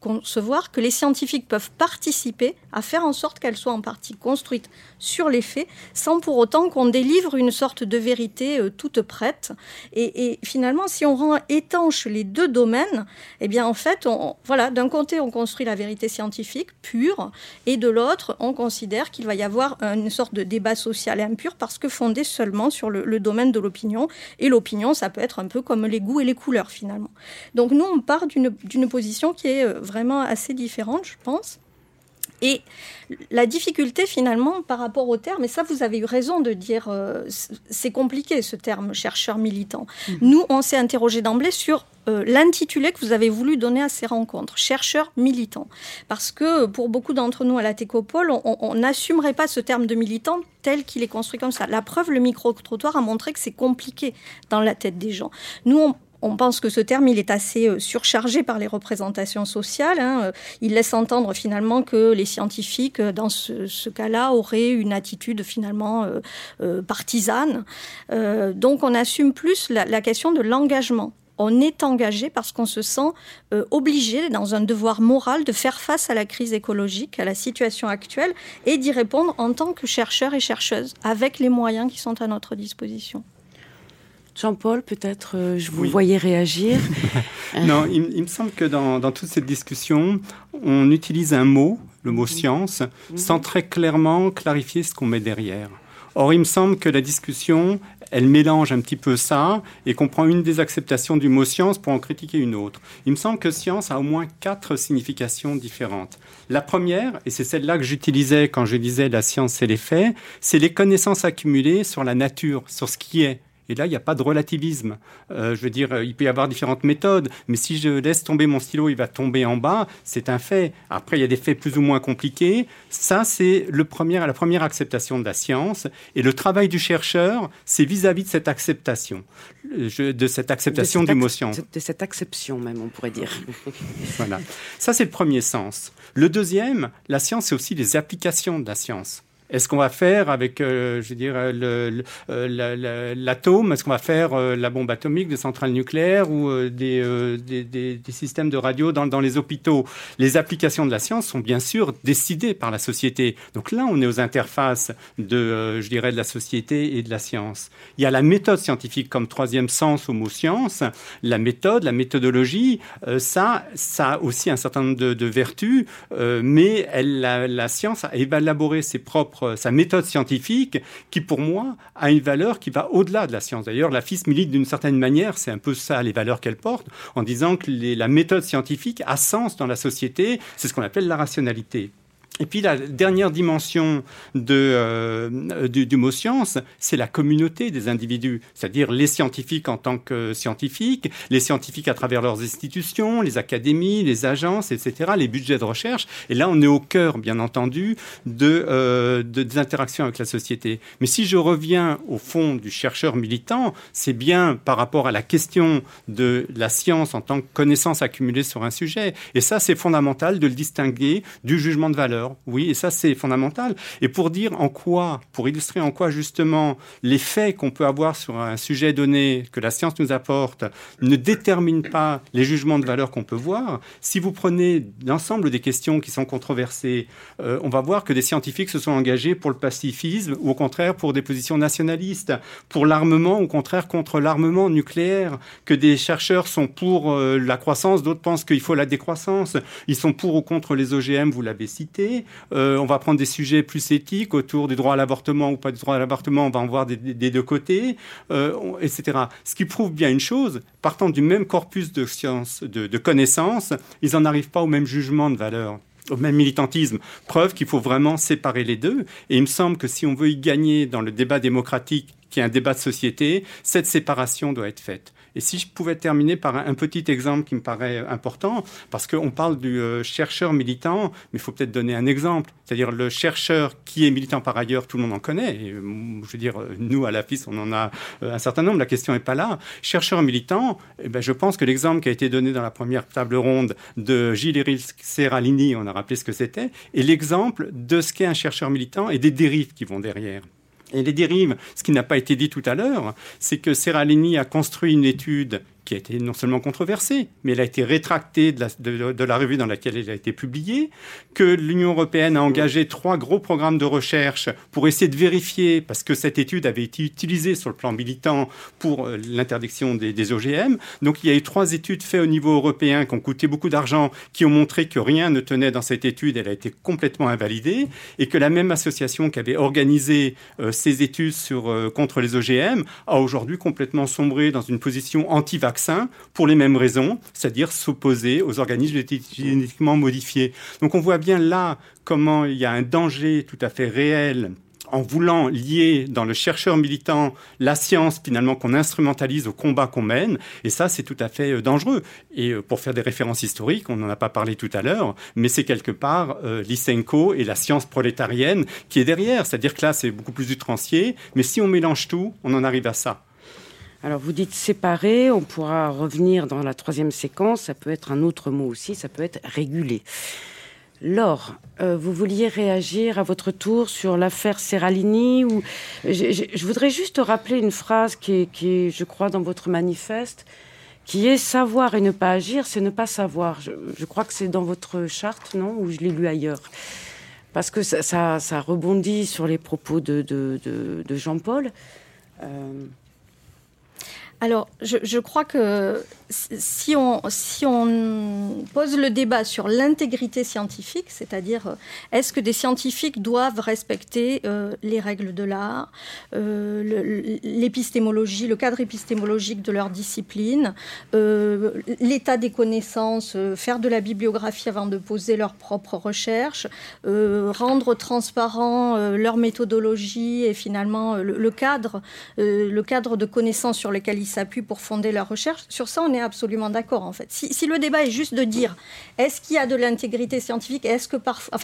concevoir que les scientifiques peuvent participer à faire en sorte qu'elle soit en partie construite sur les faits, sans pour autant qu'on délivre une sorte de vérité euh, toute prête. Et, finalement, si on rend étanche les deux domaines, eh bien, en fait, voilà, d'un côté, on construit la vérité scientifique pure, et de l'autre, on considère qu'il va y avoir une sorte de débat social impur parce que fondé seulement sur le, le domaine de l'opinion. Et l'opinion, ça peut être un peu comme les goûts et les couleurs, finalement. Donc, nous, on part d'une position qui est euh, vraiment assez différente, je pense. Et la difficulté finalement par rapport au terme, et ça vous avez eu raison de dire, euh, c'est compliqué ce terme chercheur militant. Mhm. Nous, on s'est interrogé d'emblée sur euh, l'intitulé que vous avez voulu donner à ces rencontres, chercheur militant. Parce que pour beaucoup d'entre nous à la Técopole, on n'assumerait pas ce terme de militant tel qu'il est construit comme ça. La preuve, le micro-trottoir a montré que c'est compliqué dans la tête des gens. Nous, on on pense que ce terme, il est assez euh, surchargé par les représentations sociales. Hein. Euh, il laisse entendre finalement que les scientifiques, euh, dans ce, cas-là, auraient une attitude finalement partisane. donc on assume plus la, question de l'engagement on est engagé parce qu'on se sent obligé, dans un devoir moral, de faire face à la crise écologique, à la situation actuelle, et d'y répondre en tant que chercheur et chercheuse, avec les moyens qui sont à notre disposition. Jean-Paul, peut-être, euh, je vous voyais réagir. (laughs) non, il, me semble que dans, toute cette discussion, on utilise un mot, le mot science, sans très clairement clarifier ce qu'on met derrière. Or, il me semble que la discussion, elle mélange un petit peu ça et qu'on prend une des acceptations du mot science pour en critiquer une autre. Il me semble que science a au moins quatre significations différentes. La première, et c'est celle-là que j'utilisais quand je disais la science et les faits, c'est les connaissances accumulées sur la nature, sur ce qui est, et là, il n'y a pas de relativisme. Euh, je veux dire, euh, il peut y avoir différentes méthodes, mais si je laisse tomber mon stylo, il va tomber en bas, c'est un fait. Après, il y a des faits plus ou moins compliqués. Ça, c'est le premier, la première acceptation de la science. Et le travail du chercheur, c'est vis-à-vis de cette acceptation, de cette acceptation du mot science. De cette acception même, on pourrait dire. (laughs) voilà. Ça, c'est le premier sens. Le deuxième, la science, c'est aussi les applications de la science. Est-ce qu'on va faire avec, euh, je veux dire, euh, l'atome Est-ce qu'on va faire euh, la bombe atomique des centrales nucléaires ou des, systèmes de radio dans, les hôpitaux? Les applications de la science sont bien sûr décidées par la société. Donc là, on est aux interfaces de, je dirais, de la société et de la science. Il y a la méthode scientifique comme troisième sens au mot science. La méthode, la méthodologie, ça, ça a aussi un certain nombre de, vertus, mais la, la science a élaboré ses propres sa méthode scientifique, qui pour moi a une valeur qui va au-delà de la science. D'ailleurs, la FIS milite d'une certaine manière, c'est un peu ça les valeurs qu'elle porte, en disant que la méthode scientifique a sens dans la société, c'est ce qu'on appelle la rationalité. Et puis la dernière dimension de, euh, du, mot science, c'est la communauté des individus, c'est-à-dire les scientifiques en tant que scientifiques, les scientifiques à travers leurs institutions, les académies, les agences, etc., les budgets de recherche. Et là, on est au cœur, bien entendu, euh, de des interactions avec la société. Mais si je reviens au fond du chercheur militant, c'est bien par rapport à la question de la science en tant que connaissance accumulée sur un sujet. Et ça, c'est fondamental de le distinguer du jugement de valeur oui, et ça c'est fondamental. Et pour dire en quoi, pour illustrer en quoi justement l'effet qu'on peut avoir sur un sujet donné que la science nous apporte ne détermine pas les jugements de valeur qu'on peut voir, si vous prenez l'ensemble des questions qui sont controversées, euh, on va voir que des scientifiques se sont engagés pour le pacifisme ou au contraire pour des positions nationalistes, pour l'armement au contraire contre l'armement nucléaire, que des chercheurs sont pour euh, la croissance, d'autres pensent qu'il faut la décroissance, ils sont pour ou contre les OGM, vous l'avez cité, euh, on va prendre des sujets plus éthiques autour du droit à l'avortement ou pas du droit à l'avortement. On va en voir des, deux côtés, euh, etc. Ce qui prouve bien une chose, partant du même corpus de sciences, de, de connaissances, ils n'en arrivent pas au même jugement de valeur au même militantisme. Preuve qu'il faut vraiment séparer les deux. Et il me semble que si on veut y gagner dans le débat démocratique, qui est un débat de société, cette séparation doit être faite. Et si je pouvais terminer par un, petit exemple qui me paraît important, parce qu'on parle du euh, chercheur militant, mais il faut peut-être donner un exemple. C'est-à-dire le chercheur qui est militant par ailleurs, tout le monde en connaît. Euh, je veux dire, nous, à la FIS, on en a euh, un certain nombre. La question n'est pas là. Chercheur militant, eh ben, je pense que l'exemple qui a été donné dans la première table ronde de Gilles Serralini, on a rappelé ce que c'était, est l'exemple de ce qu'est un chercheur militant et des dérives qui vont derrière. Et les dérives, ce qui n'a pas été dit tout à l'heure, c'est que Serralini a construit une étude qui a été non seulement controversée, mais elle a été rétractée de la, de, la, revue dans laquelle elle a été publiée, que l'Union européenne a engagé trois gros programmes de recherche pour essayer de vérifier, parce que cette étude avait été utilisée sur le plan militant pour euh, l'interdiction des, des, OGM. Donc il y a eu trois études faites au niveau européen qui ont coûté beaucoup d'argent, qui ont montré que rien ne tenait dans cette étude, elle a été complètement invalidée, et que la même association qui avait organisé euh, ces études sur, euh, contre les OGM a aujourd'hui complètement sombré dans une position anti-vaccin pour les mêmes raisons, c'est-à-dire s'opposer aux organismes génétiquement modifiés. Donc on voit bien là comment il y a un danger tout à fait réel en voulant lier dans le chercheur militant la science finalement qu'on instrumentalise au combat qu'on mène. Et ça, c'est tout à fait euh, dangereux. Et euh, pour faire des références historiques, on n'en a pas parlé tout à l'heure, mais c'est quelque part euh, Lysenko et la science prolétarienne qui est derrière. C'est-à-dire que là, c'est beaucoup plus outrancier. Mais si on mélange tout, on en arrive à ça. Alors vous dites séparer, on pourra revenir dans la troisième séquence, ça peut être un autre mot aussi, ça peut être réguler. Laure, euh, vous vouliez réagir à votre tour sur l'affaire Serralini je, voudrais juste rappeler une phrase qui est, je crois, dans votre manifeste, qui est savoir et ne pas agir, c'est ne pas savoir. Je, crois que c'est dans votre charte, non? Ou je l'ai lu ailleurs? Parce que ça, rebondit sur les propos de, de, Jean-Paul. Euh, alors, je, crois que si on, pose le débat sur l'intégrité scientifique, c'est-à-dire euh, est-ce que des scientifiques doivent respecter euh, les règles de l'art, euh, l'épistémologie, le, cadre épistémologique de leur discipline, l'état des connaissances, faire de la bibliographie avant de poser leurs propres recherches, rendre transparent leur méthodologie et finalement le, cadre, de connaissances sur lesquels ils s'appuient pour fonder leur recherche. Sur ça, on est absolument d'accord en fait. Si, le débat est juste de dire est-ce qu'il y a de l'intégrité scientifique, est-ce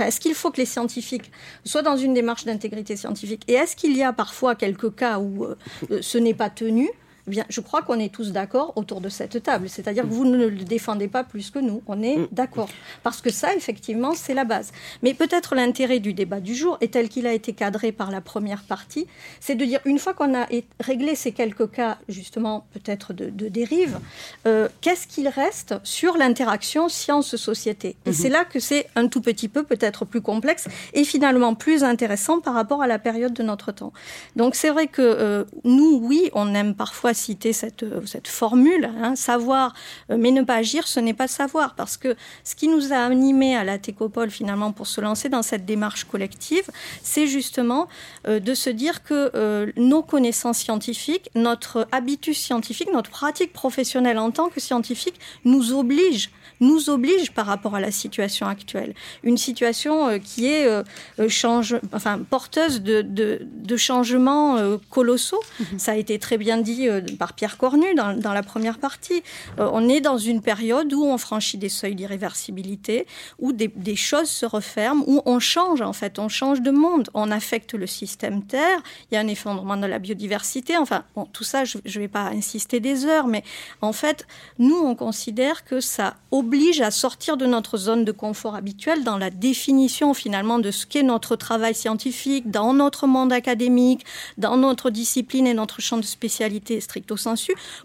est-ce qu'il faut que les scientifiques soient dans une démarche d'intégrité scientifique, et est-ce qu'il y a parfois quelques cas où euh, ce n'est pas tenu bien, je crois qu'on est tous d'accord autour de cette table. C'est-à-dire que vous ne le défendez pas plus que nous. On est mm. d'accord. Parce que ça, effectivement, c'est la base. Mais peut-être l'intérêt du débat du jour, et tel qu'il a été cadré par la première partie, c'est de dire, une fois qu'on a réglé ces quelques cas, justement, peut-être de, dérive, euh, qu'est-ce qu'il reste sur l'interaction science-société? Et mm-hmm. c'est là que c'est un tout petit peu peut-être plus complexe et finalement plus intéressant par rapport à la période de notre temps. Donc c'est vrai que euh, nous, oui, on aime parfois citer cette, cette formule, hein, savoir mais ne pas agir, ce n'est pas savoir, parce que ce qui nous a animés à la Técopole finalement pour se lancer dans cette démarche collective, c'est justement de se dire que nos connaissances scientifiques, notre habitus scientifique, notre pratique professionnelle en tant que scientifique nous oblige nous oblige par rapport à la situation actuelle. Une situation euh, qui est euh, euh, change, enfin, porteuse de, de, changements colossaux. Mhm. Ça a été très bien dit par Pierre Cornu dans, la première partie. on est dans une période où on franchit des seuils d'irréversibilité, où des, choses se referment, où on change en fait, on change de monde, on affecte le système Terre, il y a un effondrement de la biodiversité, enfin, bon, tout ça, je ne vais pas insister des heures, mais en fait, nous, on considère que ça oblige à sortir de notre zone de confort habituelle dans la définition finalement de ce qu'est notre travail scientifique, dans notre monde académique, dans notre discipline et notre champ de spécialité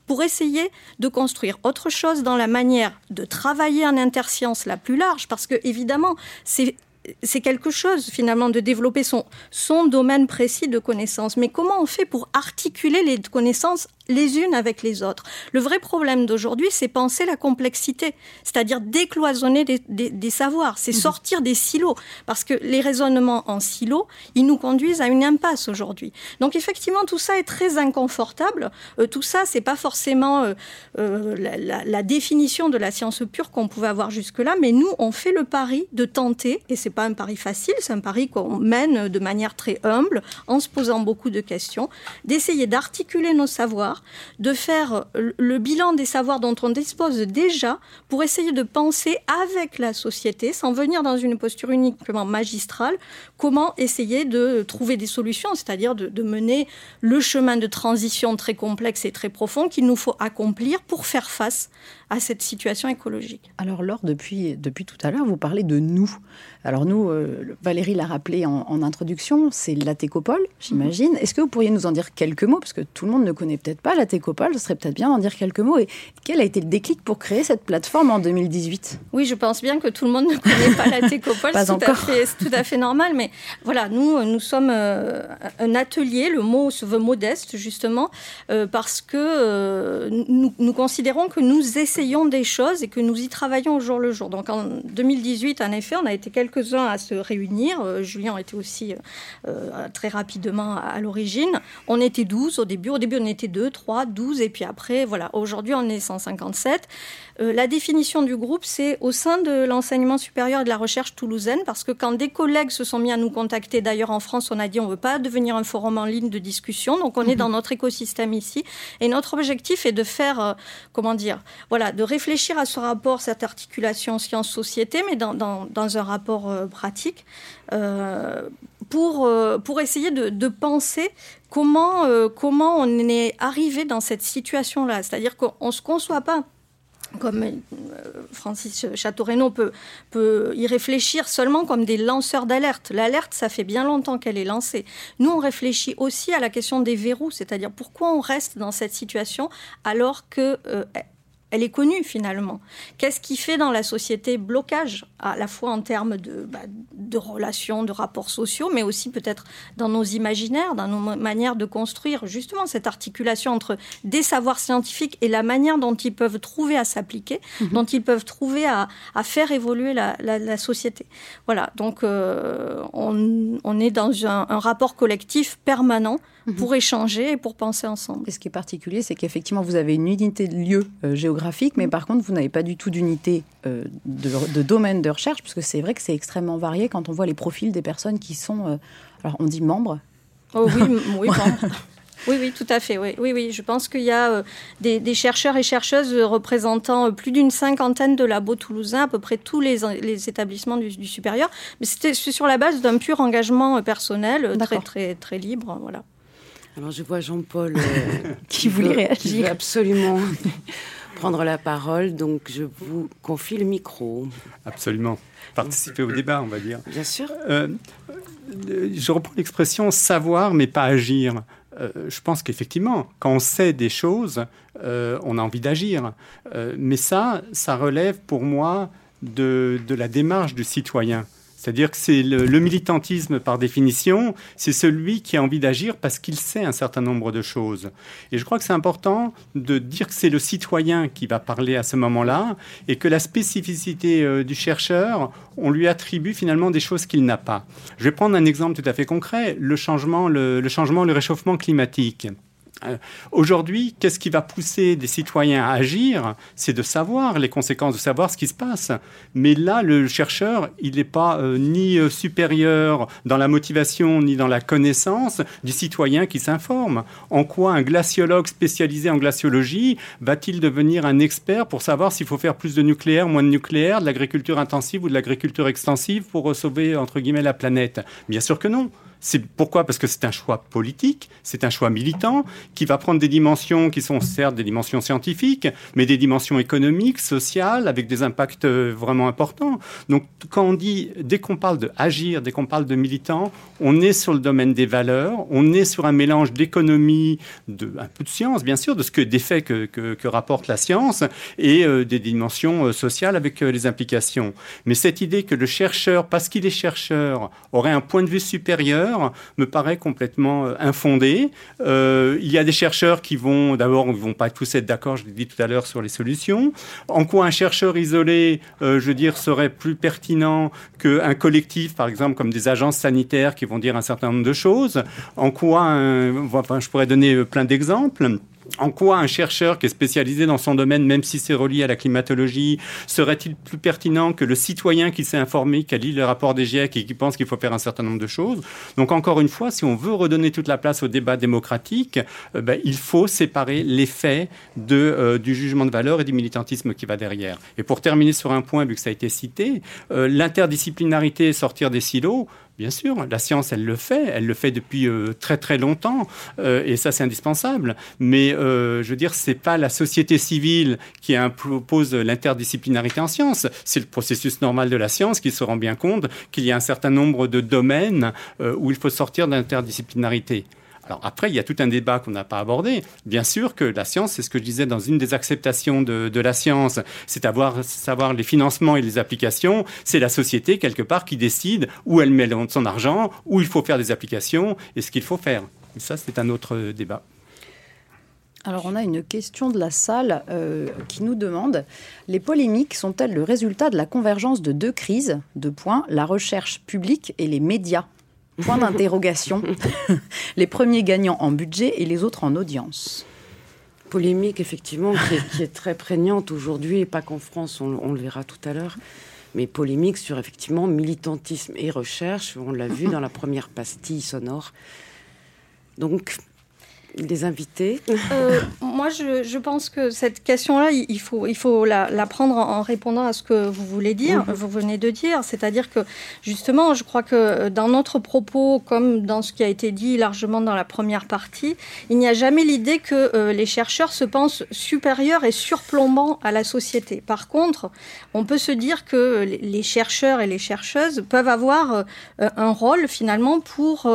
pour essayer de construire autre chose dans la manière de travailler en interscience la plus large, parce que évidemment, c'est c'est quelque chose finalement de développer son, son domaine précis de connaissances. Mais comment on fait pour articuler les connaissances les unes avec les autres? Le vrai problème d'aujourd'hui, c'est penser la complexité, c'est-à-dire décloisonner des, savoirs, c'est mhm. sortir des silos, parce que les raisonnements en silos, ils nous conduisent à une impasse aujourd'hui. Donc effectivement, tout ça est très inconfortable. Euh, tout ça, c'est pas forcément euh, euh, la, la, définition de la science pure qu'on pouvait avoir jusque-là, mais nous, on fait le pari de tenter, et c'est pas un pari facile, c'est un pari qu'on mène de manière très humble, en se posant beaucoup de questions, d'essayer d'articuler nos savoirs de faire le bilan des savoirs dont on dispose déjà pour essayer de penser avec la société, sans venir dans une posture uniquement magistrale, comment essayer de trouver des solutions, c'est-à-dire de, mener le chemin de transition très complexe et très profond qu'il nous faut accomplir pour faire face à cette situation écologique. Alors Laure, depuis, depuis tout à l'heure, vous parlez de nous. Alors nous, euh, Valérie l'a rappelé en, introduction, c'est la técopole, j'imagine. Mhm. Est-ce que vous pourriez nous en dire quelques mots? Parce que tout le monde ne connaît peut-être pas la técopole, ce serait peut-être bien d'en dire quelques mots. Et quel a été le déclic pour créer cette plateforme en 2018 Oui, je pense bien que tout le monde ne connaît pas la (laughs) técopole, c'est tout, tout, à fait normal. Mais voilà, nous, nous sommes euh, un atelier, le mot se veut modeste justement, euh, parce que nous, nous considérons que nous essayons des choses et que nous y travaillons au jour le jour. Donc en 2018, en effet, on a été quelques quelques-uns à se réunir. Euh, Julien était aussi euh, très rapidement à, l'origine. On était 12 au début. Au début, on était 2, 3, 12. Et puis après, voilà, aujourd'hui, on est 157. Euh, la définition du groupe, c'est au sein de l'enseignement supérieur et de la recherche toulousaine, parce que quand des collègues se sont mis à nous contacter, d'ailleurs en France, on a dit on ne veut pas devenir un forum en ligne de discussion, donc on est dans mhm. notre écosystème ici. Et notre objectif est de faire, comment dire, voilà, de réfléchir à ce rapport, cette articulation science-société, mais dans, dans un rapport euh, pratique euh, pour, euh, pour essayer de, penser comment, comment on est arrivé dans cette situation-là. C'est-à-dire qu'on ne se conçoit pas comme Francis Château-Renaud peut, y réfléchir seulement comme des lanceurs d'alerte. L'alerte, ça fait bien longtemps qu'elle est lancée. Nous, on réfléchit aussi à la question des verrous, c'est-à-dire pourquoi on reste dans cette situation alors que elle est connue finalement. Qu'est-ce qui fait dans la société blocage, à la fois en termes de, bah, de relations, de rapports sociaux, mais aussi peut-être dans nos imaginaires, dans nos manières de construire justement cette articulation entre des savoirs scientifiques et la manière dont ils peuvent trouver à s'appliquer, mhm. dont ils peuvent trouver à, faire évoluer la, société. Voilà, donc euh, on, est dans un, un rapport collectif permanent Mhm. pour échanger et pour penser ensemble. Et ce qui est particulier, c'est qu'effectivement, vous avez une unité de lieu euh, géographique, mais par contre, vous n'avez pas du tout d'unité euh, de, domaine de recherche, puisque c'est vrai que c'est extrêmement varié quand on voit les profils des personnes qui sont, euh, alors on dit membres. Oh oui, oui, (laughs) Oui, oui, tout à fait. Oui, oui, oui. Je pense qu'il y a des, chercheurs et chercheuses représentant plus d'une cinquantaine de labos toulousains, à peu près tous les, établissements du, du supérieur. Mais c'était sur la base d'un pur engagement personnel, très, très, très libre. Voilà. Alors je vois Jean-Paul euh, (laughs) qui voulait réagir. absolument prendre la parole, donc je vous confie le micro. Absolument. Participer au débat, on va dire. Bien sûr. Euh, je reprends l'expression savoir mais pas agir. Euh, je pense qu'effectivement, quand on sait des choses, on a envie d'agir. mais ça, ça relève pour moi de, de la démarche du citoyen. C'est-à-dire que c'est le, militantisme par définition, c'est celui qui a envie d'agir parce qu'il sait un certain nombre de choses. Et je crois que c'est important de dire que c'est le citoyen qui va parler à ce moment-là et que la spécificité euh, du chercheur, on lui attribue finalement des choses qu'il n'a pas. Je vais prendre un exemple tout à fait concret, le changement, le changement, le réchauffement climatique. Euh, aujourd'hui, qu'est-ce qui va pousser des citoyens à agir? C'est de savoir les conséquences, de savoir ce qui se passe. Mais là, le chercheur, il n'est pas euh, ni euh, supérieur dans la motivation ni dans la connaissance du citoyen qui s'informe. En quoi un glaciologue spécialisé en glaciologie va-t-il devenir un expert pour savoir s'il faut faire plus de nucléaire, moins de nucléaire, de l'agriculture intensive ou de l'agriculture extensive pour sauver, entre guillemets, la planète? Bien sûr que non. C'est pourquoi? Parce que c'est un choix politique, c'est un choix militant qui va prendre des dimensions qui sont certes des dimensions scientifiques, mais des dimensions économiques, sociales, avec des impacts euh, vraiment importants. Donc quand on dit, dès qu'on parle de agir, dès qu'on parle de militant, on est sur le domaine des valeurs, on est sur un mélange d'économie, de un peu de science, bien sûr, de ce que des faits que, rapporte la science et euh, des dimensions euh, sociales avec les implications. Mais cette idée que le chercheur, parce qu'il est chercheur, aurait un point de vue supérieur me paraît complètement euh, infondée. Euh, il y a des chercheurs qui vont, d'abord, ne vont pas tous être d'accord, je l'ai dit tout à l'heure, sur les solutions. En quoi un chercheur isolé, euh, je veux dire, serait plus pertinent qu'un collectif, par exemple, comme des agences sanitaires qui vont dire un certain nombre de choses? En quoi, je pourrais donner plein d'exemples. En quoi un chercheur qui est spécialisé dans son domaine, même si c'est relié à la climatologie, serait-il plus pertinent que le citoyen qui s'est informé, qui a lu le rapport des GIEC et qui pense qu'il faut faire un certain nombre de choses? Donc encore une fois, si on veut redonner toute la place au débat démocratique, euh, ben, il faut séparer les faits de, euh, du jugement de valeur et du militantisme qui va derrière. Et pour terminer sur un point, vu que ça a été cité, euh, l'interdisciplinarité, sortir des silos, Bien sûr, la science, elle le fait, elle le fait depuis euh, très très longtemps, euh, et ça c'est indispensable. Mais euh, je veux dire, c'est pas la société civile qui impose l'interdisciplinarité en science. C'est le processus normal de la science qui se rend bien compte qu'il y a un certain nombre de domaines où il faut sortir de l'interdisciplinarité. Alors après, il y a tout un débat qu'on n'a pas abordé. Bien sûr que la science, c'est ce que je disais dans une des acceptations de, la science, c'est avoir savoir les financements et les applications. C'est la société quelque part qui décide où elle met son argent, où il faut faire des applications et ce qu'il faut faire. ça, c'est un autre débat. Alors on a une question de la salle euh, qui nous demande les polémiques sont-elles le résultat de la convergence de deux crises Deux points la recherche publique et les médias? Point d'interrogation. (laughs) les premiers gagnants en budget et les autres en audience. Polémique, effectivement, qui est, très prégnante aujourd'hui, et pas qu'en France, on, le verra tout à l'heure. Mais polémique sur, effectivement, militantisme et recherche. On l'a vu dans la première pastille sonore. Donc, des invités euh, Moi, je, pense que cette question-là, il faut, il faut la, prendre en, répondant à ce que vous voulez dire, vous venez de dire. C'est-à-dire que, justement, je crois que dans notre propos, comme dans ce qui a été dit largement dans la première partie, il n'y a jamais l'idée que euh, les chercheurs se pensent supérieurs et surplombants à la société. Par contre, on peut se dire que les chercheurs et les chercheuses peuvent avoir euh, un rôle, finalement, pour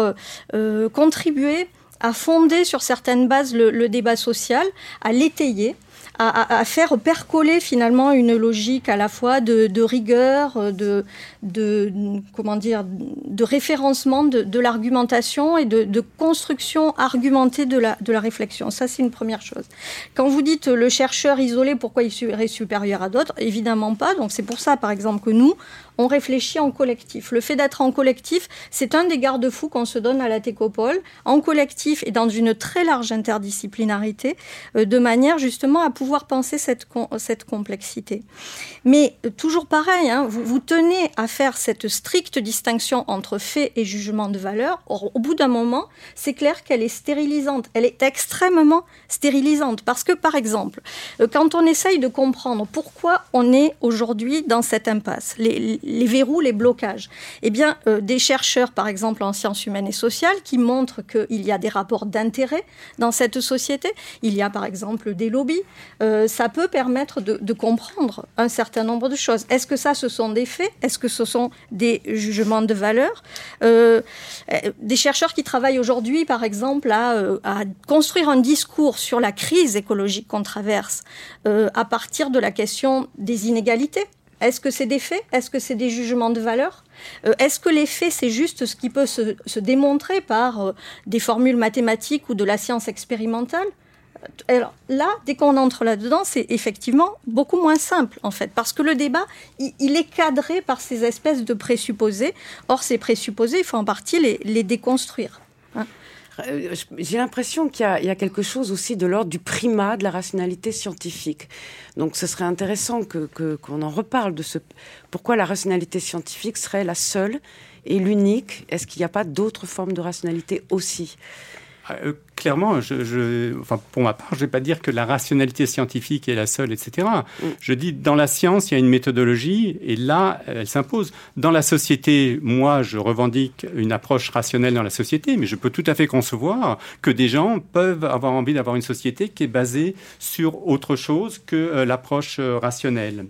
contribuer à fonder sur certaines bases le, débat social, à l'étayer, à, faire percoler finalement une logique à la fois de, rigueur, de, de, comment dire, de référencement de, l'argumentation et de, construction argumentée de la, de la réflexion. Ça, c'est une première chose. Quand vous dites le chercheur isolé, pourquoi il serait supérieur à d'autres? Évidemment pas. Donc c'est pour ça, par exemple, que nous, on réfléchit en collectif. Le fait d'être en collectif, c'est un des garde-fous qu'on se donne à la Técopole, en collectif et dans une très large interdisciplinarité, euh, de manière justement à pouvoir penser cette, complexité. Mais euh, toujours pareil, hein, vous, tenez à faire cette stricte distinction entre fait et jugement de valeur. Au bout d'un moment, c'est clair qu'elle est stérilisante. Elle est extrêmement stérilisante parce que, par exemple, euh, quand on essaye de comprendre pourquoi on est aujourd'hui dans cette impasse, les, les verrous, les blocages Eh bien, euh, des chercheurs, par exemple en sciences humaines et sociales, qui montrent qu'il y a des rapports d'intérêt dans cette société. Il y a, par exemple, des lobbies. Euh, ça peut permettre de, comprendre un certain nombre de choses. Est-ce que ça, ce sont des faits? Est-ce que ce sont des jugements de valeur? Euh, Des chercheurs qui travaillent aujourd'hui, par exemple, à, à, construire un discours sur la crise écologique qu'on traverse à partir de la question des inégalités Est-ce que c'est des faits? Est-ce que c'est des jugements de valeur? Euh, Est-ce que les faits, c'est juste ce qui peut se, démontrer par euh, des formules mathématiques ou de la science expérimentale? Alors là, dès qu'on entre là-dedans, c'est effectivement beaucoup moins simple, en fait, parce que le débat, il, est cadré par ces espèces de présupposés. Or, ces présupposés, il faut en partie les, déconstruire. Euh, j'ai l'impression qu'il y, a quelque chose aussi de l'ordre du primat de la rationalité scientifique. Donc ce serait intéressant que, qu'on en reparle de ce... Pourquoi la rationalité scientifique serait la seule et l'unique Est-ce qu'il n'y a pas d'autres formes de rationalité aussi? Euh, clairement, je, enfin, pour ma part, je ne vais pas dire que la rationalité scientifique est la seule, etc. Mm. Je dis, dans la science, il y a une méthodologie, et là, elle s'impose. Dans la société, moi, je revendique une approche rationnelle dans la société, mais je peux tout à fait concevoir que des gens peuvent avoir envie d'avoir une société qui est basée sur autre chose que euh, l'approche euh, rationnelle.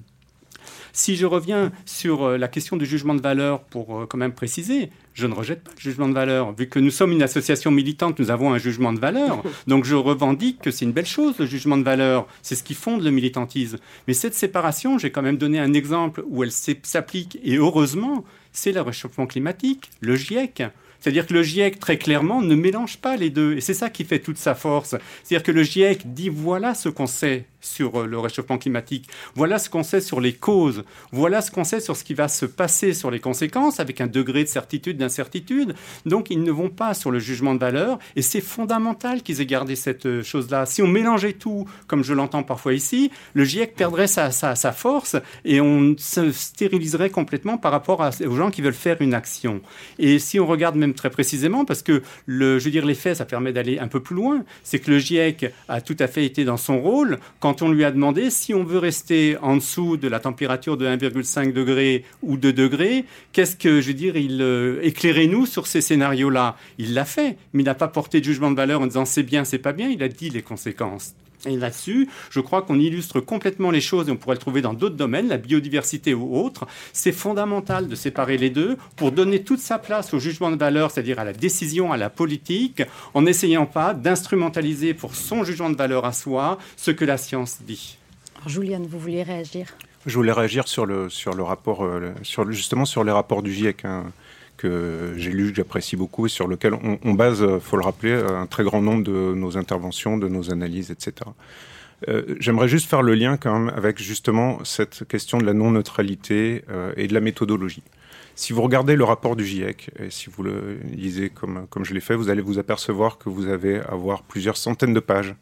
Si je reviens sur la question du jugement de valeur, pour quand même préciser, je ne rejette pas le jugement de valeur. Vu que nous sommes une association militante, nous avons un jugement de valeur. (laughs) Donc je revendique que c'est une belle chose, le jugement de valeur. C'est ce qui fonde le militantisme. Mais cette séparation, j'ai quand même donné un exemple où elle s'applique, et heureusement, c'est le réchauffement climatique, le GIEC. C'est-à-dire que le GIEC, très clairement, ne mélange pas les deux. Et c'est ça qui fait toute sa force. C'est-à-dire que le GIEC dit voilà ce qu'on sait sur euh, le réchauffement climatique. Voilà ce qu'on sait sur les causes. Voilà ce qu'on sait sur ce qui va se passer sur les conséquences avec un degré de certitude, d'incertitude. Donc ils ne vont pas sur le jugement de valeur et c'est fondamental qu'ils aient gardé cette euh, chose-là. Si on mélangeait tout, comme je l'entends parfois ici, le GIEC perdrait sa, sa, force et on se stériliserait complètement par rapport aux gens qui veulent faire une action. Et si on regarde même très précisément, parce que le, je veux dire, les faits, ça permet d'aller un peu plus loin, c'est que le GIEC a tout à fait été dans son rôle quand on lui a demandé si on veut rester en dessous de la température de 1,5 degré ou 2 degrés, qu'est-ce que, je veux dire, il euh, éclairez-nous sur ces scénarios-là? Il l'a fait, mais il n'a pas porté de jugement de valeur en disant c'est bien, c'est pas bien. Il a dit les conséquences. Et là-dessus, je crois qu'on illustre complètement les choses et on pourrait le trouver dans d'autres domaines, la biodiversité ou autres. C'est fondamental de séparer les deux pour donner toute sa place au jugement de valeur, c'est-à-dire à la décision, à la politique, en n'essayant pas d'instrumentaliser pour son jugement de valeur à soi ce que la science dit. Alors, Juliane, vous vouliez réagir? Je voulais réagir sur le, sur le rapport, euh, sur, justement sur les rapports du GIEC. Hein que j'ai lu, que j'apprécie beaucoup et sur lequel on, on base, faut le rappeler, un très grand nombre de nos interventions, de nos analyses, etc. Euh, J'aimerais juste faire le lien quand même avec justement cette question de la non-neutralité euh, et de la méthodologie. Si vous regardez le rapport du GIEC, et si vous le lisez comme, comme je l'ai fait, vous allez vous apercevoir que vous avez à avoir plusieurs centaines de pages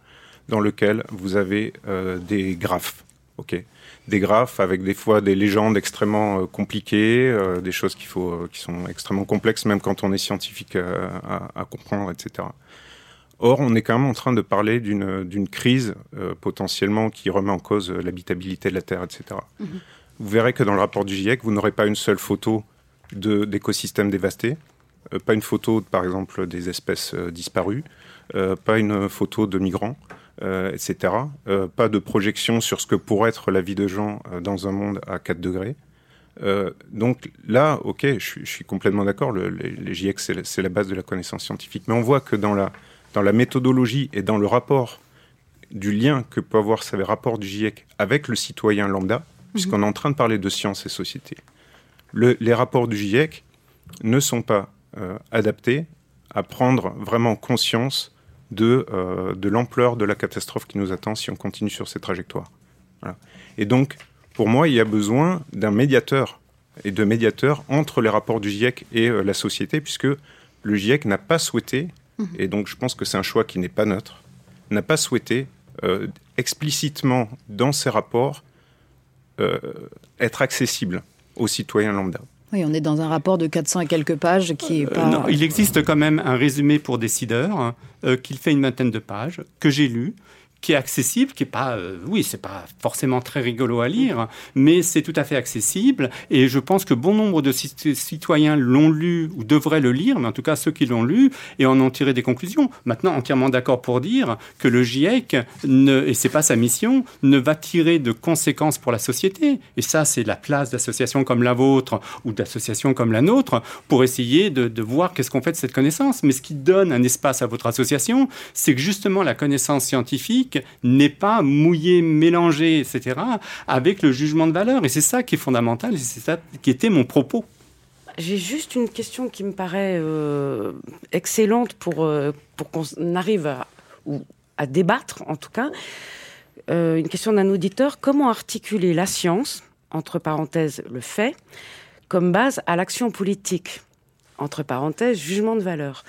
dans lesquelles vous avez euh, des graphes. ok? Des graphes avec des fois des légendes extrêmement euh, compliquées, euh, des choses qu'il faut, euh, qui sont extrêmement complexes même quand on est scientifique à, comprendre, etc. Or, on est quand même en train de parler d'une crise potentiellement qui remet en cause l'habitabilité de la Terre, etc. Mm-hmm. Vous verrez que dans le rapport du GIEC, vous n'aurez pas une seule photo d'écosystèmes dévastés, pas une photo, par exemple, des espèces disparues, pas une photo de migrants. Euh, etc. Euh, pas de projection sur ce que pourrait être la vie de gens euh, dans un monde à 4 degrés. donc là, ok, je suis, complètement d'accord, les, GIEC, c'est la base de la connaissance scientifique. Mais on voit que dans la, dans la méthodologie et dans le rapport du lien que peut avoir ce rapport du GIEC avec le citoyen lambda, puisqu'on est en train de parler de science et société, les rapports du GIEC ne sont pas adaptés à prendre vraiment conscience de, euh, de l'ampleur de la catastrophe qui nous attend si on continue sur cette trajectoire. Et donc, pour moi, il y a besoin d'un médiateur et de médiateurs entre les rapports du GIEC et euh, la société, puisque le GIEC n'a pas souhaité, mhm. et donc je pense que c'est un choix qui n'est pas neutre, n'a pas souhaité euh, explicitement dans ses rapports être accessible aux citoyens lambda. Oui, on est dans un rapport de 400 et quelques pages qui est pas... non, il existe quand même un résumé pour décideurs euh, qu'il fait une vingtaine de pages, que j'ai lu, qui est accessible, qui est pas, euh, oui, c'est pas forcément très rigolo à lire, mais c'est tout à fait accessible. Et je pense que bon nombre de citoyens l'ont lu ou devraient le lire, mais en tout cas ceux qui l'ont lu et en ont tiré des conclusions. Maintenant, entièrement d'accord pour dire que le GIEC, ne, et c'est pas sa mission, ne va tirer de conséquences pour la société. Et ça, c'est la place d'associations comme la vôtre ou d'associations comme la nôtre pour essayer de, de voir qu'est-ce qu'on fait de cette connaissance. Mais ce qui donne un espace à votre association, c'est que justement la connaissance scientifique n'est pas mouillé, mélangé, etc., avec le jugement de valeur. Et c'est ça qui est fondamental, et c'est ça qui était mon propos. J'ai juste une question qui me paraît euh, excellente pour, euh, pour qu'on arrive à, ou à débattre, en tout cas. Euh, une question d'un auditeur. Comment articuler la science, entre parenthèses le fait, comme base à l'action politique, entre parenthèses jugement de valeur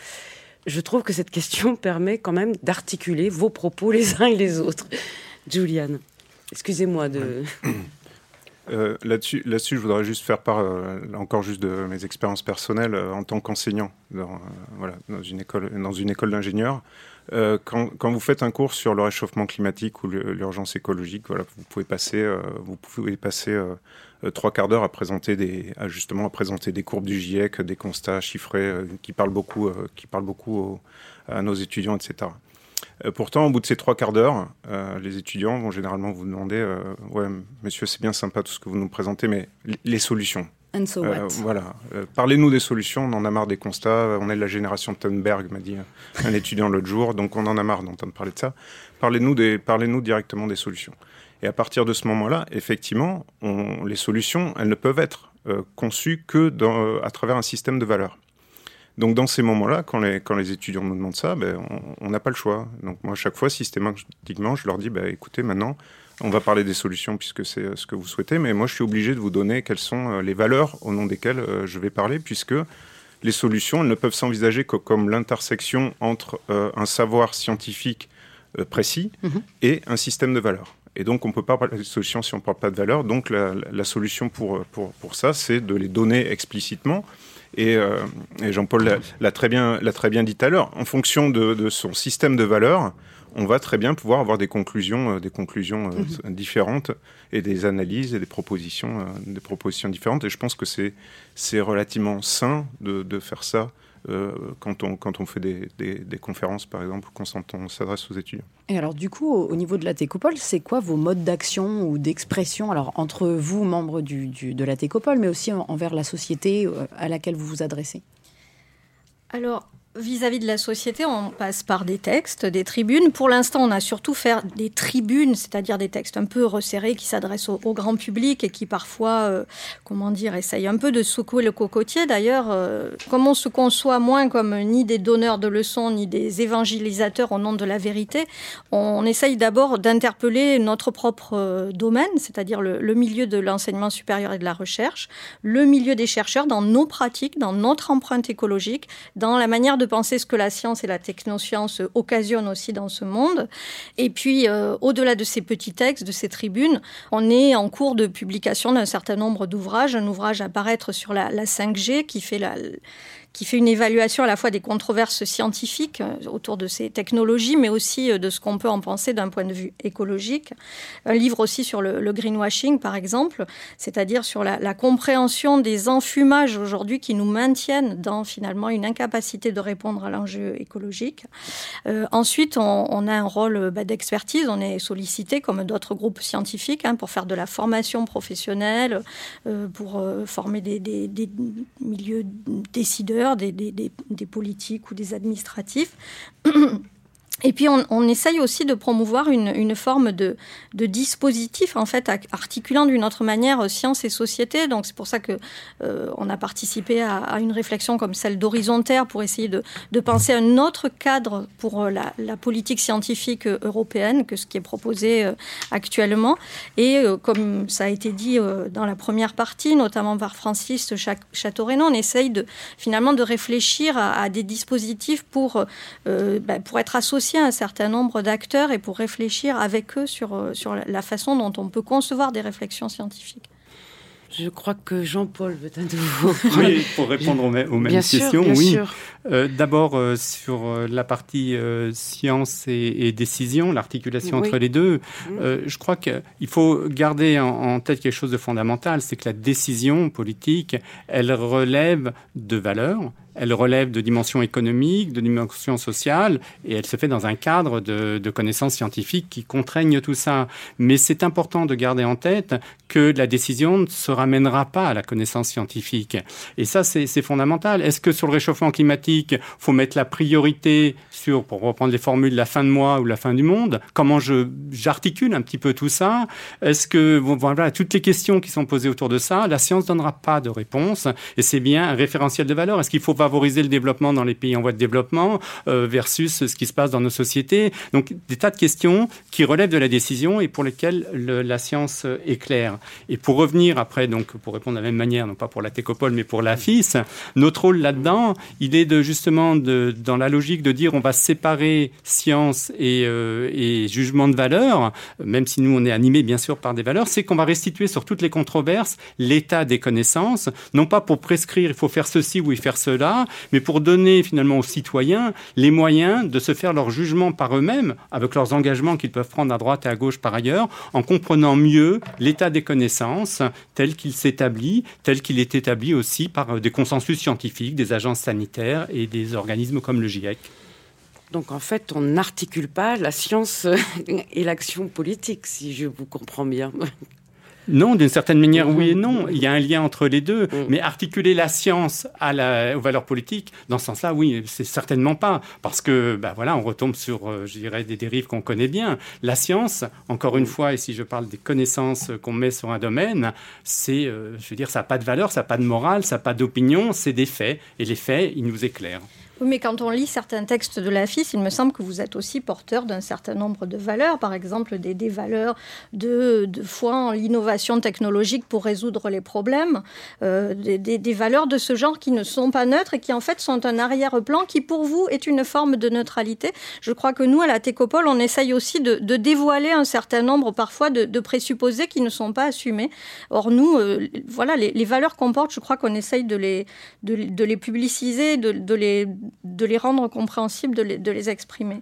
Je trouve que cette question (laughs) permet quand même d'articuler vos propos les uns et les autres. Juliane, excusez-moi de... (clears throat) Euh, là-dessus, là-dessus, je voudrais juste faire part, euh, encore juste de mes expériences personnelles euh, en tant qu'enseignant dans, voilà, dans une école, dans une école d'ingénieurs. Quand, quand, vous faites un cours sur le réchauffement climatique ou l'urgence écologique, voilà, vous pouvez passer, vous pouvez passer trois quarts d'heure à présenter des, à justement à présenter des courbes du GIEC, des constats chiffrés qui parlent beaucoup, qui parlent beaucoup à nos étudiants, etc. Euh, pourtant, au bout de ces trois quarts d'heure, euh, les étudiants vont généralement vous demander euh, Ouais, monsieur, c'est bien sympa tout ce que vous nous présentez, mais les solutions. And so what? voilà. Parlez-nous des solutions. On en a marre des constats. On est de la génération Thunberg, m'a dit un étudiant l'autre jour. Donc, on en a marre d'entendre parler de ça. Parlez-nous parlez-nous directement des solutions. Et à partir de ce moment-là, effectivement, on, les solutions, elles ne peuvent être conçues que dans, à travers un système de valeurs. Donc dans ces moments-là, quand les, quand les étudiants nous demandent ça, ben, on n'a pas le choix. Donc moi, à chaque fois, systématiquement, je leur dis, ben, écoutez, maintenant, on va parler des solutions puisque c'est euh, ce que vous souhaitez, mais moi, je suis obligé de vous donner quelles sont euh, les valeurs au nom desquelles euh, je vais parler, puisque les solutions, elles ne peuvent s'envisager que comme l'intersection entre un savoir scientifique précis mhm. et un système de valeurs. Et donc, on ne peut pas parler de solutions si on ne parle pas de valeurs. Donc, la, solution pour, pour, pour ça, c'est de les donner explicitement euh, et, Jean-Paul l'a très, bien, très bien dit tout à l'heure, en fonction de, son système de valeurs, on va très bien pouvoir avoir des conclusions, euh, des conclusions euh, mhm. différentes et des analyses et des propositions, des propositions différentes. Et je pense que c'est relativement sain de, de faire ça euh, quand, on, quand on fait des, des, conférences, par exemple, quand on s'adresse aux étudiants. Et alors, du coup, au niveau de la Técopole, c'est quoi vos modes d'action ou d'expression Alors, entre vous, membres du, de la Técopole, mais aussi envers la société euh, à laquelle vous vous adressez? Alors, vis-à-vis de la société, on passe par des textes, des tribunes. Pour l'instant, on a surtout fait des tribunes, c'est-à-dire des textes un peu resserrés qui s'adressent au, grand public et qui parfois, euh, comment dire, essayent un peu de secouer le cocotier. D'ailleurs, euh, comme on se conçoit moins comme ni des donneurs de leçons ni des évangélisateurs au nom de la vérité, on, essaye d'abord d'interpeller notre propre euh, domaine, c'est-à-dire le, le milieu de l'enseignement supérieur et de la recherche, le milieu des chercheurs dans nos pratiques, dans notre empreinte écologique, dans la manière de penser ce que la science et la technoscience occasionnent aussi dans ce monde. Et puis, euh, au-delà de ces petits textes, de ces tribunes, on est en cours de publication d'un certain nombre d'ouvrages. Un ouvrage à paraître sur la, la 5G qui fait la qui fait une évaluation à la fois des controverses scientifiques euh, autour de ces technologies, mais aussi euh, de ce qu'on peut en penser d'un point de vue écologique. Un livre aussi sur le, greenwashing, par exemple, c'est-à-dire sur la, compréhension des enfumages aujourd'hui qui nous maintiennent dans finalement une incapacité de répondre à l'enjeu écologique. Euh, ensuite, on, a un rôle bah, d'expertise, on est sollicité comme d'autres groupes scientifiques hein, pour faire de la formation professionnelle, pour former des, des milieux décideurs des, politiques ou des administratifs Et puis on, essaye aussi de promouvoir une, forme de, dispositif en fait articulant d'une autre manière euh, science et société. Donc c'est pour ça que euh, on a participé à, une réflexion comme celle d'Horizontaire pour essayer de, de, penser un autre cadre pour euh, la, politique scientifique européenne que ce qui est proposé actuellement. Et comme ça a été dit dans la première partie, notamment par Francis Châteaurenaud, on essaye finalement de réfléchir à, à des dispositifs pour bah, pour être associés un certain nombre d'acteurs et pour réfléchir avec eux sur, euh, sur la façon dont on peut concevoir des réflexions scientifiques. Je crois que Jean-Paul veut à nouveau. Oui, pour répondre aux, mêmes, questions, oui. Euh, d'abord, euh, sur la partie science et, décision, l'articulation entre les deux, mm. je crois qu'il faut garder en, en, tête quelque chose de fondamental c'est que la décision politique, elle relève de valeurs, elle relève de dimensions économiques, de dimensions sociales, et elle se fait dans un cadre de, de connaissances scientifiques qui contraignent tout ça. Mais c'est important de garder en tête que la décision ne se ramènera pas à la connaissance scientifique. Et ça, c'est fondamental. Est-ce que sur le réchauffement climatique, faut mettre la priorité sur, pour reprendre les formules, la fin de mois ou la fin du monde Comment j'articule un petit peu tout ça Est-ce que, voilà, toutes les questions qui sont posées autour de ça, la science donnera pas de réponse. Et c'est bien un référentiel de valeur. Est-ce qu'il faut favoriser le développement dans les pays en voie de développement euh, versus ce qui se passe dans nos sociétés? Donc, des tas de questions qui relèvent de la décision et pour lesquelles la science éclaire. Et pour revenir après, donc, pour répondre de la même manière, non pas pour la Técopole, mais pour la FIS, notre rôle là-dedans, il est de justement dans la logique de dire on va séparer science et, euh, jugement de valeur, même si nous on est animé bien sûr par des valeurs, c'est qu'on va restituer sur toutes les controverses l'état des connaissances, non pas pour prescrire il faut faire ceci ou il faire cela, mais pour donner finalement aux citoyens les moyens de se faire leur jugement par eux-mêmes, avec leurs engagements qu'ils peuvent prendre à droite et à gauche par ailleurs, en comprenant mieux l'état des connaissances tel qu'il s'établit, tel qu'il est établi aussi par euh, des consensus scientifiques, des agences sanitaires et des organismes comme le GIEC. Donc en fait, on n'articule pas la science (laughs) et l'action politique, si je vous comprends bien. Non, d'une certaine manière, oui et non. Il y a un lien entre les deux. Mm. Mais articuler la science à la, aux valeurs politiques, dans ce sens-là, oui, c'est certainement pas. Parce que, ben voilà, on retombe sur, euh, je dirais, des dérives qu'on connaît bien. La science, encore une fois, et si je parle des connaissances qu'on met sur un domaine, c'est, euh, je veux dire, ça n'a pas de valeur, ça n'a pas de morale, ça n'a pas d'opinion, c'est des faits. Et les faits, ils nous éclairent. Oui, mais quand on lit certains textes de la FIS, il me semble que vous êtes aussi porteur d'un certain nombre de valeurs, par exemple des, valeurs de, foi en l'innovation technologique pour résoudre les problèmes, euh, des, valeurs de ce genre qui ne sont pas neutres et qui en fait sont un arrière-plan qui pour vous est une forme de neutralité. Je crois que nous, à la Técopole, on essaye aussi de, dévoiler un certain nombre parfois de, présupposés qui ne sont pas assumés. Or, nous, euh, voilà, les, valeurs qu'on porte, je crois qu'on essaye de les, publiciser, de les de les rendre compréhensibles, de les, de les exprimer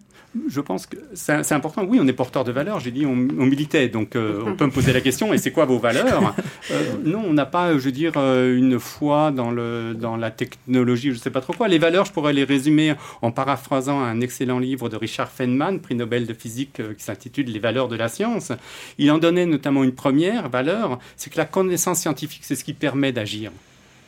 Je pense que c'est important. Oui, on est porteur de valeurs. J'ai dit on, on, militait, donc euh, on peut me poser la question et c'est quoi vos valeurs (laughs) euh, Non, on n'a pas, je veux dire, euh, une foi dans, le, dans la technologie, je ne sais pas trop quoi. Les valeurs, je pourrais les résumer en paraphrasant un excellent livre de Richard Feynman, prix Nobel de physique, qui s'intitule Les valeurs de la science. Il en donnait notamment une première valeur, c'est que la connaissance scientifique, c'est ce qui permet d'agir.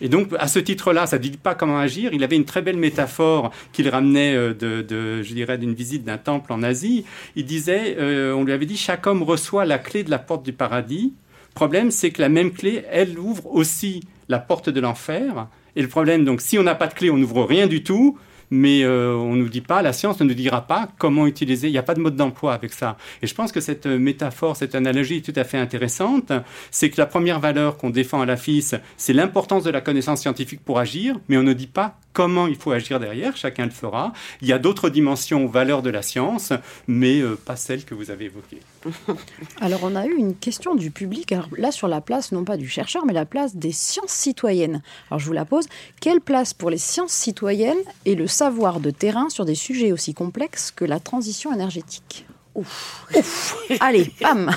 Et donc, à ce titre-là, ça ne dit pas comment agir. Il avait une très belle métaphore qu'il ramenait euh, de, je dirais, d'une visite d'un temple en Asie. Il disait, euh, on lui avait dit, chaque homme reçoit la clé de la porte du paradis. Le problème, c'est que la même clé, elle ouvre aussi la porte de l'enfer. Et le problème, donc, si on n'a pas de clé, on n'ouvre rien du tout mais euh, on ne nous dit pas, la science ne nous dira pas comment utiliser. Il n'y a pas de mode d'emploi avec ça. Et je pense que cette métaphore, cette analogie est tout à fait intéressante. C'est que la première valeur qu'on défend à la FIS, c'est l'importance de la connaissance scientifique pour agir, mais on ne dit pas comment il faut agir derrière, chacun le fera. Il y a d'autres dimensions aux valeurs de la science, mais euh, pas celles que vous avez évoquées. (laughs) Alors on a eu une question du public, alors là sur la place, non pas du chercheur, mais la place des sciences citoyennes. Alors je vous la pose, quelle place pour les sciences citoyennes et le savoir de terrain sur des sujets aussi complexes que la transition énergétique? Ouf. (laughs) Allez, bam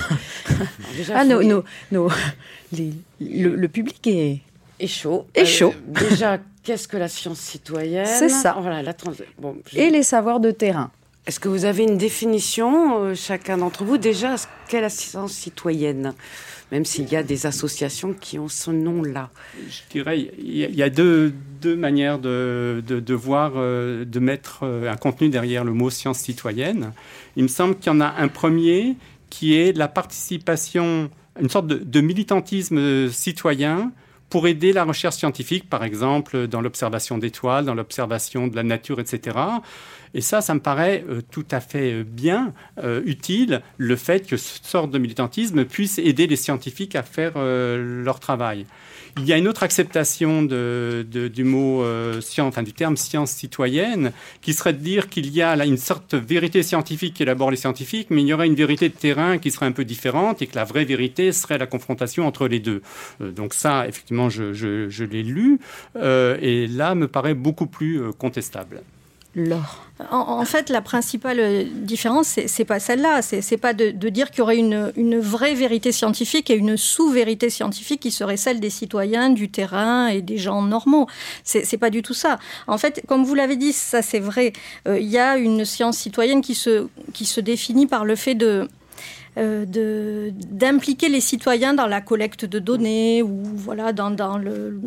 ah, no, no, no. Les, le, le, public est, est chaud. Chaud. Euh, (laughs) déjà, qu'est-ce que la science citoyenne C'est ça. Voilà, la trans... bon, Et les savoirs de terrain. Est-ce que vous avez une définition, euh, chacun d'entre vous, déjà, qu'est la science citoyenne Même s'il y a des associations qui ont ce nom-là. Je dirais, il y a deux, deux manières de, de, de voir, euh, de mettre un contenu derrière le mot science citoyenne. Il me semble qu'il y en a un premier qui est la participation, une sorte de, de militantisme citoyen pour aider la recherche scientifique, par exemple dans l'observation d'étoiles, dans l'observation de la nature, etc. Et ça, ça me paraît euh, tout à fait euh, bien, euh, utile, le fait que ce sorte de militantisme puisse aider les scientifiques à faire leur travail. Il y a une autre acceptation du mot euh, science, enfin du terme science citoyenne, qui serait de dire qu'il y a une sorte de vérité scientifique qui élabore les scientifiques, mais il y aurait une vérité de terrain qui serait un peu différente et que la vraie vérité serait la confrontation entre les deux. Euh, donc ça, effectivement, je l'ai lu, euh, et là me paraît beaucoup plus contestable. Laure en, fait, la principale différence, c'est pas celle-là. C'est pas de, dire qu'il y aurait une, une, vraie vérité scientifique et une sous-vérité scientifique qui serait celle des citoyens, du terrain et des gens normaux. C'est pas du tout ça. En fait, comme vous l'avez dit, ça c'est vrai. Euh, il y a une science citoyenne qui se, qui se définit par le fait de euh, d'impliquer les citoyens dans la collecte de données ou voilà dans, dans le,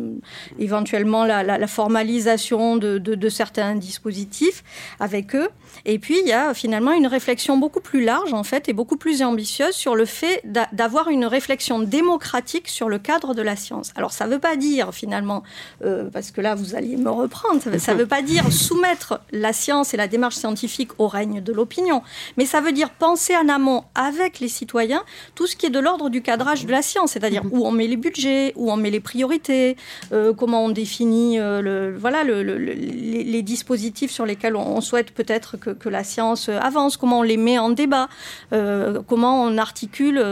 éventuellement la, formalisation de, certains dispositifs avec eux. Et puis il y a finalement une réflexion beaucoup plus large en fait et beaucoup plus ambitieuse sur le fait d'avoir une réflexion démocratique sur le cadre de la science. Alors ça ne veut pas dire finalement, euh, parce que là vous alliez me reprendre, ça ne veut pas dire soumettre la science et la démarche scientifique au règne de l'opinion, mais ça veut dire penser en amont avec les citoyens tout ce qui est de l'ordre du cadrage de la science, c'est-à-dire mhm. où on met les budgets, où on met les priorités, euh, comment on définit euh, le, voilà, le, les, dispositifs sur lesquels on, souhaite peut-être que, que, la science avance, comment on les met en débat, euh, comment on articule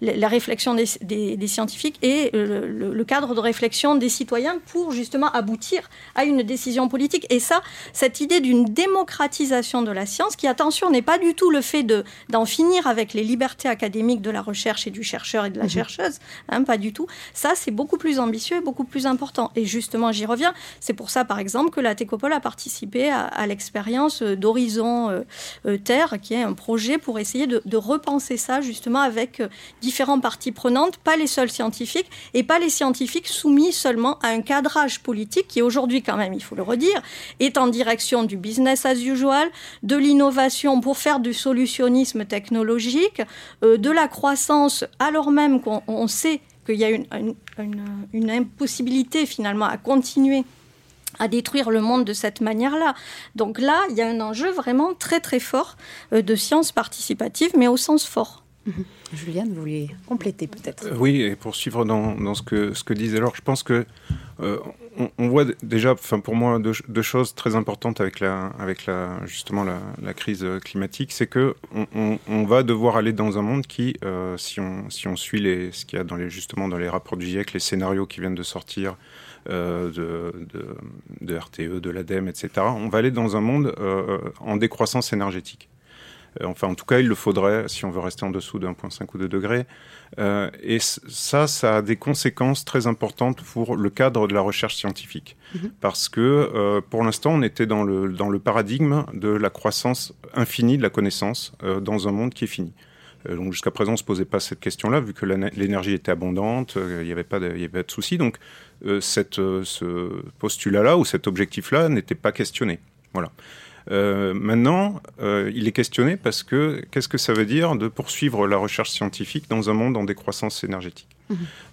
la réflexion des, des, des scientifiques et le, cadre de réflexion des citoyens pour justement aboutir à une décision politique. Et ça, cette idée d'une démocratisation de la science, qui, attention, n'est pas du tout le fait d'en finir avec les liberté académique de la recherche et du chercheur et de la mhm. chercheuse, hein, pas du tout. Ça, c'est beaucoup plus ambitieux et beaucoup plus important. Et justement, j'y reviens. C'est pour ça, par exemple, que la Técopole a participé à, l'expérience d'Horizon euh, euh, Terre, qui est un projet pour essayer de, repenser ça justement avec euh, différentes parties prenantes, pas les seuls scientifiques et pas les scientifiques soumis seulement à un cadrage politique qui aujourd'hui, quand même, il faut le redire, est en direction du business as usual, de l'innovation pour faire du solutionnisme technologique de la croissance, alors même qu'on sait qu'il y a une, impossibilité finalement à continuer à détruire le monde de cette manière-là. Donc là, il y a un enjeu vraiment très très fort euh, de science participative, mais au sens fort. Mhm. Juliane, vous vouliez compléter peut-être? Euh, Oui, et poursuivre dans, dans, ce, que, ce que disait alors, je pense que on, voit déjà, enfin pour moi, deux, choses très importantes avec la, avec la, justement la, crise climatique, c'est que on, va devoir aller dans un monde qui, euh, si on si on suit les, ce qu'il y a dans les justement dans les rapports du GIEC, les scénarios qui viennent de sortir euh, de, de, RTE, de l'ADEME, etc. On va aller dans un monde euh, en décroissance énergétique. Enfin, en tout cas, il le faudrait si on veut rester en dessous de 1,5 ou 2 degrés. Euh, et ça, ça a des conséquences très importantes pour le cadre de la recherche scientifique. Mhm. Parce que euh, pour l'instant, on était dans le, dans le paradigme de la croissance infinie de la connaissance euh, dans un monde qui est fini. Donc jusqu'à présent, on ne se posait pas cette question-là, vu que l'énergie était abondante, il n'y avait pas de, y avait pas de souci. Donc cette, ce postulat-là ou cet objectif-là n'était pas questionné. Voilà. Euh, maintenant, euh, il est questionné parce que qu'est-ce que ça veut dire de poursuivre la recherche scientifique dans un monde en décroissance énergétique?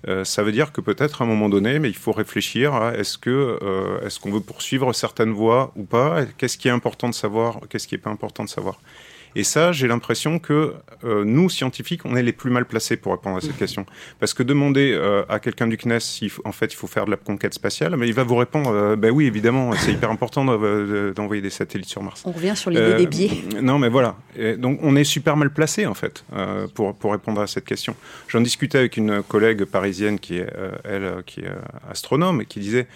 Euh, Ça veut dire que peut-être à un moment donné, mais il faut réfléchir à est-ce que est-ce qu'on veut poursuivre certaines voies ou pas? Qu'est-ce qui est important de savoir? Qu'est-ce qui est pas important de savoir? Et ça, j'ai l'impression que euh, nous, scientifiques, on est les plus mal placés pour répondre à cette question. Parce que demander euh, à quelqu'un du CNES si, en fait, il faut faire de la conquête spatiale, mais il va vous répondre, euh, ben oui, évidemment, c'est hyper important d'envoyer des satellites sur Mars. On revient sur l'idée des biais. Non, mais voilà. donc, on est super mal placé, en fait, pour, pour répondre à cette question. J'en discutais avec une collègue parisienne qui est, elle, qui est astronome et qui disait,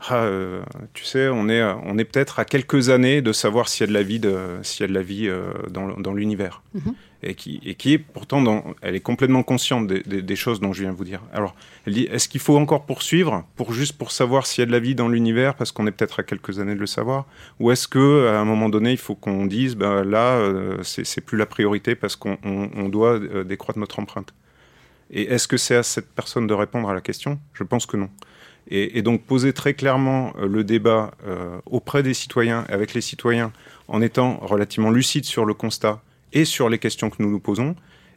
ah, euh, tu sais, on est, on est peut-être à quelques années de savoir s'il y a de la vie, de, s'il y a de la vie euh, dans, l'univers. Mhm. Et, qui, et qui est pourtant, dans, elle est complètement consciente des, des, choses dont je viens de vous dire. Alors, elle dit, est-ce qu'il faut encore poursuivre pour juste pour savoir s'il y a de la vie dans l'univers parce qu'on est peut-être à quelques années de le savoir, ou est-ce que à un moment donné, il faut qu'on dise, ben là, euh, c'est, plus la priorité parce qu'on on, doit décroître notre empreinte? Et est-ce que c'est à cette personne de répondre à la question? Je pense que non. Et, donc poser très clairement euh, le débat euh, auprès des citoyens, avec les citoyens, en étant relativement lucide sur le constat et sur les questions que nous nous posons,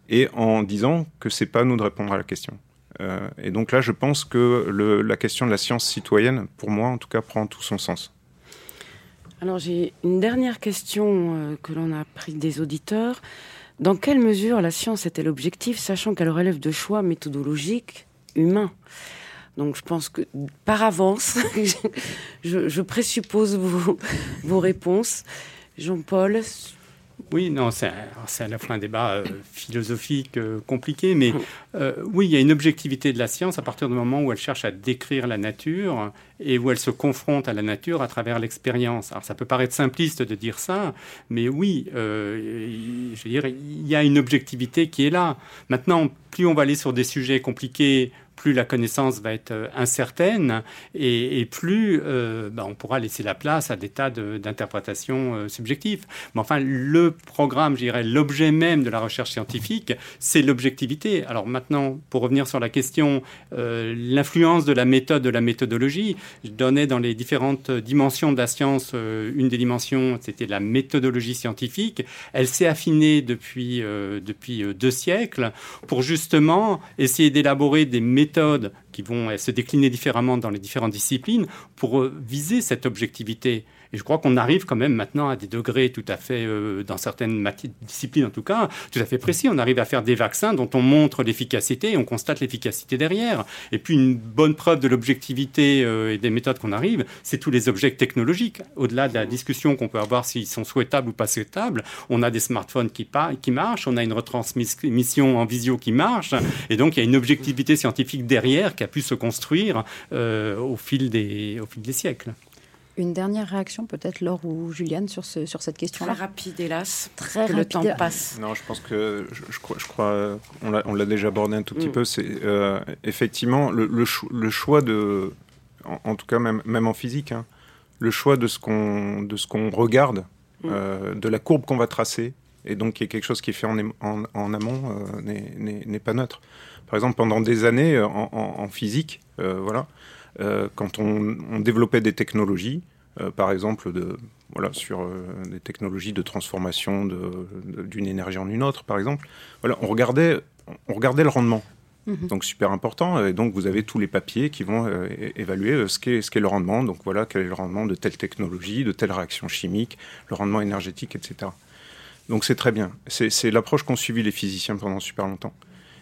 et en disant que c'est pas nous de répondre à la question. Euh, et donc là, je pense que la question de la science citoyenne, pour moi en tout cas, prend tout son sens. Alors j'ai une dernière question que l'on a pris des auditeurs. Dans quelle mesure la science est-elle objective, sachant qu'elle relève de choix méthodologiques humains? Donc je pense que par avance, (laughs) je, présuppose (laughs) vos, réponses. Jean-Paul? Oui, non, c'est à la fois un débat euh, philosophique euh, compliqué, mais euh, oui, il y a une objectivité de la science à partir du moment où elle cherche à décrire la nature et où elle se confronte à la nature à travers l'expérience. Alors ça peut paraître simpliste de dire ça, mais oui, je veux dire, il y a une objectivité qui est là. Maintenant, plus on va aller sur des sujets compliqués, plus la connaissance va être euh, incertaine et, plus euh, bah, on pourra laisser la place à des tas d'interprétations euh, subjectives. Mais enfin, le programme, je dirais, l'objet même de la recherche scientifique, c'est l'objectivité. Alors maintenant, pour revenir sur la question, l'influence de la méthode, de la méthodologie, je donnais dans les différentes dimensions de la science, une des dimensions, c'était la méthodologie scientifique. Elle s'est affinée depuis, depuis deux siècles pour justement essayer d'élaborer des méthodes qui vont se décliner différemment dans les différentes disciplines pour euh, viser cette objectivité. Et je crois qu'on arrive quand même maintenant à des degrés tout à fait, euh, dans certaines disciplines en tout cas, tout à fait précis. On arrive à faire des vaccins dont on montre l'efficacité et on constate l'efficacité derrière. Et puis une bonne preuve de l'objectivité euh, et des méthodes qu'on arrive, c'est tous les objets technologiques. Au-delà de la discussion qu'on peut avoir s'ils sont souhaitables ou pas souhaitables, on a des smartphones qui, qui marchent, on a une retransmission en visio qui marche, et donc il y a une objectivité scientifique derrière qui a pu se construire euh, au, fil des, au fil des siècles. Une dernière réaction, peut-être Laure ou Juliane, sur, ce, sur cette question-là? Très rapide, hélas. Très que rapide. Le temps passe. Non, je pense que, je, crois, je crois on l'a déjà abordé un tout petit mm. peu, c'est euh, effectivement le, le, choix de, en, tout cas même, même en physique, hein, le choix de ce qu'on qu'on regarde, mm. euh, de la courbe qu'on va tracer, et donc qui est quelque chose qui est fait en, en, en amont, euh, n'est pas neutre. Par exemple, pendant des années en, en physique, voilà, quand on, développait des technologies, euh, par exemple de, voilà, sur euh, des technologies de transformation d'une énergie en une autre, par exemple, voilà, on, regardait, on regardait le rendement. Mhm. Donc super important. Et donc vous avez tous les papiers qui vont évaluer ce qu'est ce qu'est le rendement. Donc voilà quel est le rendement de telle technologie, de telle réaction chimique, le rendement énergétique, etc. Donc c'est très bien. C'est l'approche qu'ont suivi les physiciens pendant super longtemps.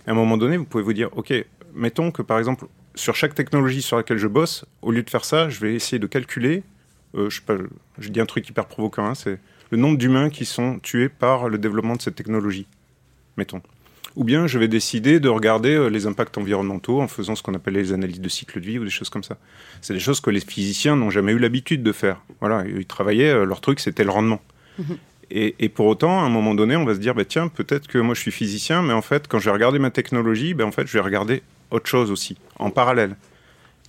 à un moment donné, vous pouvez vous dire, ok, mettons que par exemple sur chaque technologie sur laquelle je bosse, au lieu de faire ça, je vais essayer de calculer. Euh, je, je, dis un truc hyper provoquant, hein, c'est le nombre d'humains qui sont tués par le développement de cette technologie, mettons. Ou bien je vais décider de regarder euh, les impacts environnementaux en faisant ce qu'on appelle les analyses de cycle de vie ou des choses comme ça. C'est des choses que les physiciens n'ont jamais eu l'habitude de faire. Voilà, ils travaillaient, euh, leur truc c'était le rendement. Mhm. Et, pour autant, à un moment donné, on va se dire, bah, tiens, peut-être que moi je suis physicien, mais en fait, quand je vais regarder ma technologie, bah, en fait, je vais regarder autre chose aussi, en parallèle.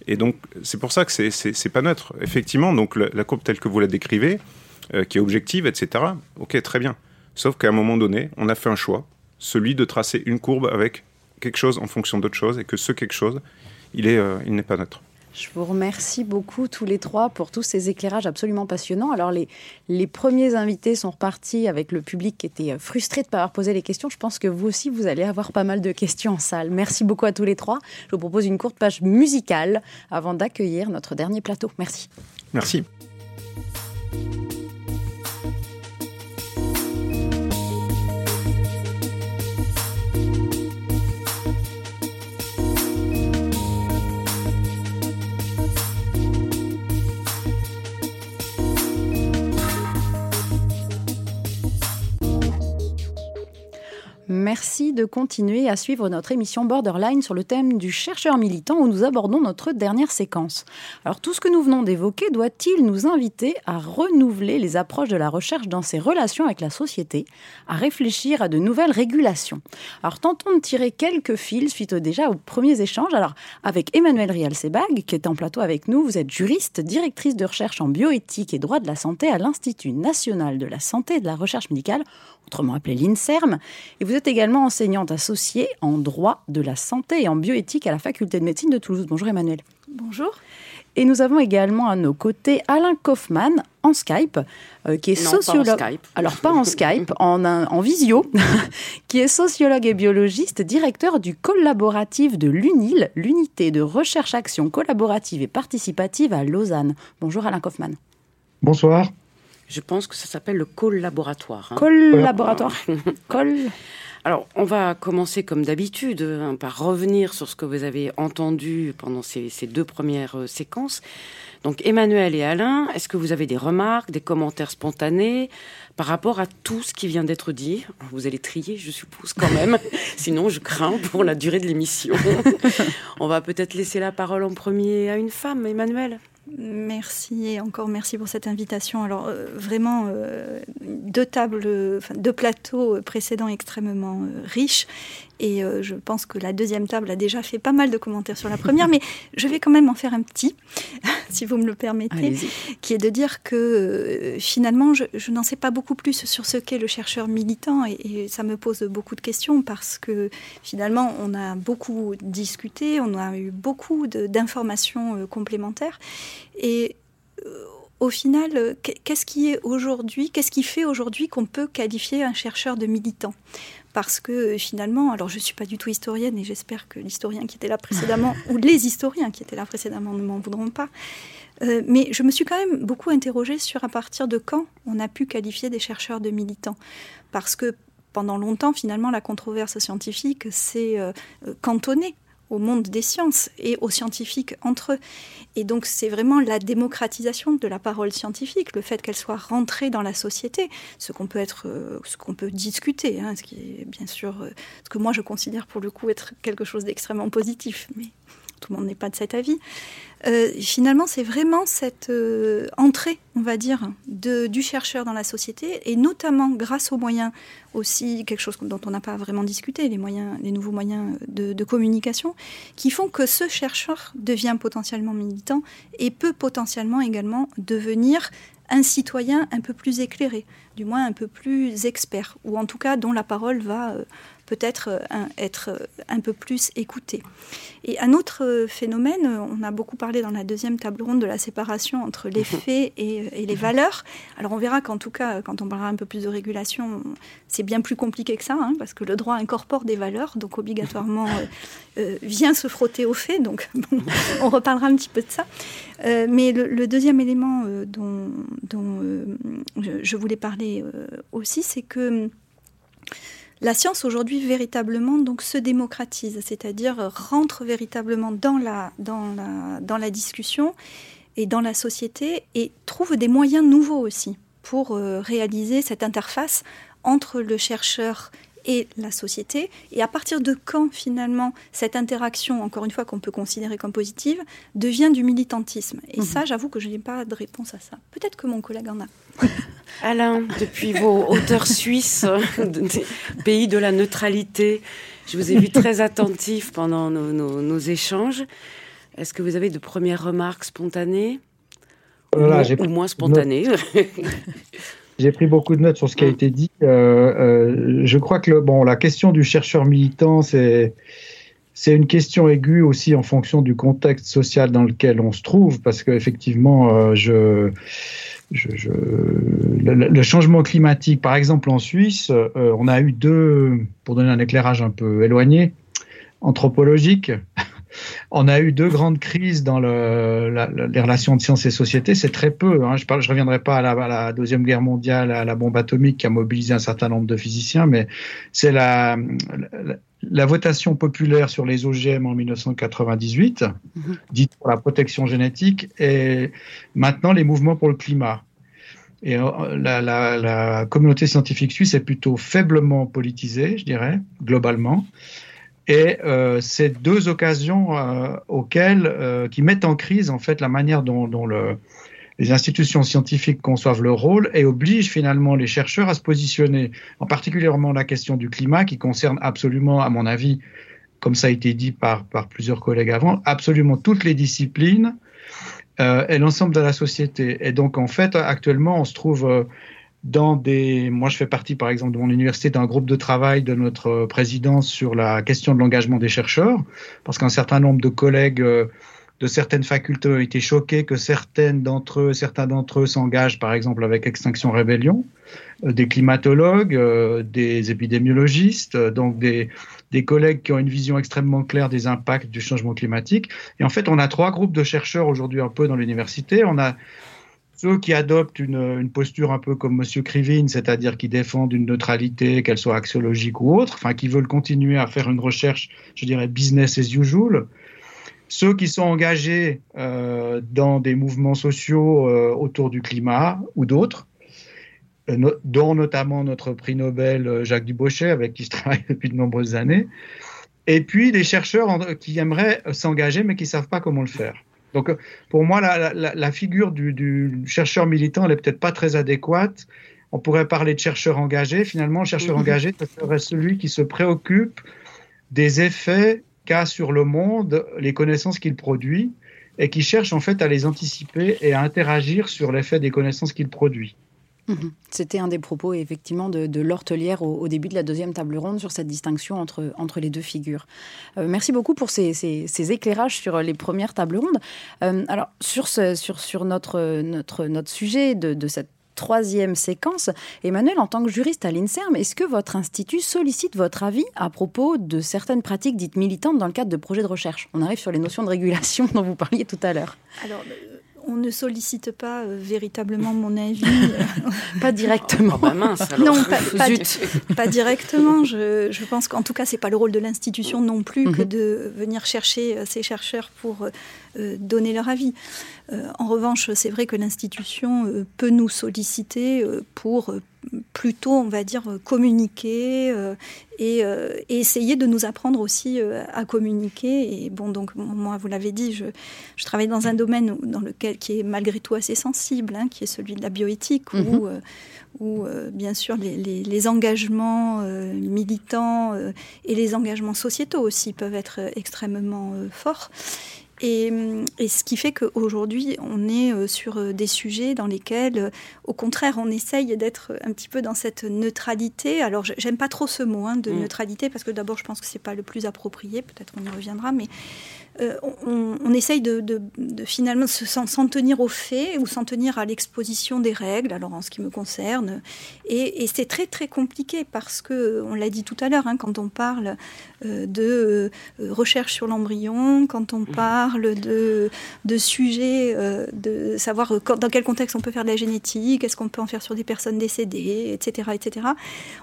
Et donc, c'est pour ça que c'est pas neutre. Effectivement, donc la, courbe telle que vous la décrivez, euh, qui est objective, etc., ok, très bien. Sauf qu'à un moment donné, on a fait un choix, celui de tracer une courbe avec quelque chose en fonction d'autre chose, et que ce quelque chose, il euh, il n'est pas neutre. Je vous remercie beaucoup tous les trois pour tous ces éclairages absolument passionnants. Alors les, les premiers invités sont repartis avec le public qui était euh, frustré de ne pas avoir posé les questions. Je pense que vous aussi, vous allez avoir pas mal de questions en salle. Merci beaucoup à tous les trois. Je vous propose une courte page musicale avant d'accueillir notre dernier plateau. Merci. Merci. Merci de continuer à suivre notre émission Borderline sur le thème du chercheur militant où nous abordons notre dernière séquence. Alors tout ce que nous venons d'évoquer doit-il nous inviter à renouveler les approches de la recherche dans ses relations avec la société, à réfléchir à de nouvelles régulations? Alors tentons de tirer quelques fils suite déjà aux premiers échanges. Alors avec Emmanuel Rial-Sebag qui est en plateau avec nous, vous êtes juriste, directrice de recherche en bioéthique et droit de la santé à l'Institut national de la santé et de la recherche médicale, autrement appelé l'INSERM, et vous êtes également enseignante associée en droit de la santé et en bioéthique à la faculté de médecine de Toulouse. Bonjour Emmanuel. Bonjour. Et nous avons également à nos côtés Alain Kaufmann en Skype, euh, qui est sociologue. Pas en Skype. Alors pas en Skype, (laughs) en, en visio, (laughs) qui est sociologue et biologiste, directeur du collaboratif de l'UNIL, l'unité de recherche-action collaborative et participative à Lausanne. Bonjour Alain Kaufmann. Bonsoir. Je pense que ça s'appelle le collaboratoire. Hein. Collaboratoire. Col. Alors, on va commencer comme d'habitude hein, par revenir sur ce que vous avez entendu pendant ces, deux premières euh, séquences. Donc Emmanuel et Alain, est-ce que vous avez des remarques, des commentaires spontanés par rapport à tout ce qui vient d'être dit? Vous allez trier, je suppose, quand même. (laughs) Sinon, je crains pour la durée de l'émission. (laughs) On va peut-être laisser la parole en premier à une femme, Emmanuel. Merci et encore merci pour cette invitation. Alors euh, vraiment euh, deux tables, deux plateaux précédents extrêmement euh, riches et je pense que la deuxième table a déjà fait pas mal de commentaires sur la première, mais je vais quand même en faire un petit, (laughs) si vous me le permettez, qui est de dire que finalement je, n'en sais pas beaucoup plus sur ce qu'est le chercheur militant et, et, ça me pose beaucoup de questions parce que finalement on a beaucoup discuté, on a eu beaucoup d'informations complémentaires. Et euh, au final, euh, qu'est-ce qui est aujourd'hui, qu'est-ce qui fait aujourd'hui qu'on peut qualifier un chercheur de militant? Parce que euh, finalement, alors je ne suis pas du tout historienne et j'espère que l'historien qui était là précédemment, (laughs) ou les historiens qui étaient là précédemment ne m'en voudront pas, mais je me suis quand même beaucoup interrogée sur à partir de quand on a pu qualifier des chercheurs de militants. Parce que pendant longtemps, finalement, la controverse scientifique s'est cantonnée au monde des sciences et aux scientifiques entre eux. Et donc c'est vraiment la démocratisation de la parole scientifique, le fait qu'elle soit rentrée dans la société, ce qu'on peut être, euh, ce qu'on peut discuter, hein, ce qui est bien sûr euh, ce que moi je considère pour le coup être quelque chose d'extrêmement positif, mais tout le monde n'est pas de cet avis. Euh, finalement, c'est vraiment cette euh, entrée, on va dire, du chercheur dans la société, et notamment grâce aux moyens aussi, quelque chose dont on n'a pas vraiment discuté, les, nouveaux moyens de, de, communication, qui font que ce chercheur devient potentiellement militant et peut potentiellement également devenir un citoyen un peu plus éclairé, du moins un peu plus expert, ou en tout cas dont la parole va euh, peut-être euh, être euh, un peu plus écouté. Et un autre euh, phénomène, on a beaucoup parlé dans la deuxième table ronde de la séparation entre les faits et, les valeurs. Alors on verra qu'en tout cas, quand on parlera un peu plus de régulation, c'est bien plus compliqué que ça, hein, parce que le droit incorpore des valeurs, donc obligatoirement vient se frotter aux faits. Donc (laughs) on reparlera un petit peu de ça. mais le, deuxième élément dont, je, voulais parler aussi, c'est que la science aujourd'hui véritablement donc se démocratise, c'est-à-dire rentre véritablement dans la, discussion et dans la société et trouve des moyens nouveaux aussi pour euh, réaliser cette interface entre le chercheur et la société. Et à partir de quand, finalement, cette interaction, encore une fois, qu'on peut considérer comme positive, devient du militantisme? Et mhm. ça, j'avoue que je n'ai pas de réponse à ça. Peut-être que mon collègue en a. (laughs) Alain, depuis vos hauteurs suisses, (laughs) pays de la neutralité, je vous ai vu très attentif pendant nos, échanges. Est-ce que vous avez de premières remarques spontanées? Ou, moins spontanées (laughs) J'ai pris beaucoup de notes sur ce qui a été dit. Euh, euh, je crois que le, bon, la question du chercheur militant, c'est c'est une question aiguë aussi en fonction du contexte social dans lequel on se trouve, parce qu'effectivement, euh, je, je, le, changement climatique, par exemple en Suisse, on a eu deux, pour donner un éclairage un peu éloigné, anthropologique, (laughs) on a eu deux grandes crises dans les relations de sciences et société. C'est très peu. Hein. Je ne reviendrai pas à la, Deuxième Guerre mondiale, à la bombe atomique qui a mobilisé un certain nombre de physiciens, mais c'est la, votation populaire sur les OGM en 1998, mhm. dite pour la protection génétique, et maintenant les mouvements pour le climat. Et euh, la, la communauté scientifique suisse est plutôt faiblement politisée, je dirais, globalement. Et euh, c'est deux occasions euh, auxquelles, euh, qui mettent en crise en fait la manière dont, dont le, les institutions scientifiques conçoivent leur rôle et obligent finalement les chercheurs à se positionner, en particulièrement la question du climat qui concerne absolument, à mon avis, comme ça a été dit par, par plusieurs collègues avant, absolument toutes les disciplines euh, et l'ensemble de la société. Et donc en fait, actuellement, on se trouve dans des. Moi, je fais partie, par exemple, de mon université d'un groupe de travail de notre présidence sur la question de l'engagement des chercheurs, parce qu'un certain nombre de collègues euh, de certaines facultés ont été choqués que certaines d'entre eux, certains d'entre eux s'engagent, par exemple, avec Extinction Rébellion, euh, des climatologues, euh, des épidémiologistes, donc des, des collègues qui ont une vision extrêmement claire des impacts du changement climatique. Et en fait, on a trois groupes de chercheurs aujourd'hui un peu dans l'université. On a ceux qui adoptent une, posture un peu comme M. Krivine, c'est-à-dire qui défendent une neutralité, qu'elle soit axiologique ou autre, enfin qui veulent continuer à faire une recherche, je dirais, business as usual. ceux qui sont engagés dans des mouvements sociaux autour du climat ou d'autres, dont notamment notre prix Nobel Jacques Dubochet, avec qui je travaille (laughs) depuis de nombreuses années, et puis des chercheurs qui aimeraient s'engager mais qui ne savent pas comment le faire. Donc pour moi, la, figure du, du, chercheur militant, elle n'est peut-être pas très adéquate. On pourrait parler de chercheur engagé. Finalement, le chercheur engagé serait celui qui se préoccupe des effets qu'a sur le monde les connaissances qu'il produit et qui cherche en fait à les anticiper et à interagir sur l'effet des connaissances qu'il produit. Mhm. C'était un des propos effectivement de, de l'Hortelière au, début de la deuxième table ronde sur cette distinction entre, entre les deux figures. Euh, merci beaucoup pour ces, ces, éclairages sur les premières tables rondes. Euh, alors sur, ce, sur, sur notre, notre, notre sujet de, de cette troisième séquence. Emmanuel, en tant que juriste à l'INSERM, est-ce que votre institut sollicite votre avis à propos de certaines pratiques dites militantes dans le cadre de projets de recherche? On arrive sur les notions de régulation (laughs) dont vous parliez tout à l'heure. Alors, on ne sollicite pas euh, véritablement mon avis. pas directement. Ah bah mince, Non, pas, directement. Je, pense qu'en tout cas, c'est pas le rôle de l'institution non plus que mhm. de venir chercher euh, ces chercheurs pour euh, donner leur avis. en revanche, c'est vrai que l'institution peut nous solliciter pour plutôt, on va dire, communiquer et, essayer de nous apprendre aussi à communiquer. Et bon, donc moi, vous l'avez dit, je, je, travaille dans un domaine dans lequel qui est malgré tout assez sensible, hein, qui est celui de la bioéthique, où, mhm. où bien sûr les, les, engagements militants et les engagements sociétaux aussi peuvent être extrêmement forts. Et, ce qui fait qu'aujourd'hui, on est euh, sur euh, des sujets dans lesquels, euh, au contraire, on essaye d'être un petit peu dans cette neutralité. Alors, j'aime pas trop ce mot hein, de mm. neutralité, parce que d'abord, je pense que c'est pas le plus approprié. Peut-être on y reviendra, mais euh, on, essaye de, finalement s'en tenir aux faits ou s'en tenir à l'exposition des règles, alors en ce qui me concerne. Et, c'est très très compliqué parce que, on l'a dit tout à l'heure, hein, quand on parle euh, de euh, recherche sur l'embryon, quand on parle de, de sujets, de savoir dans quel contexte on peut faire de la génétique, est-ce qu'on peut en faire sur des personnes décédées, etc., etc.,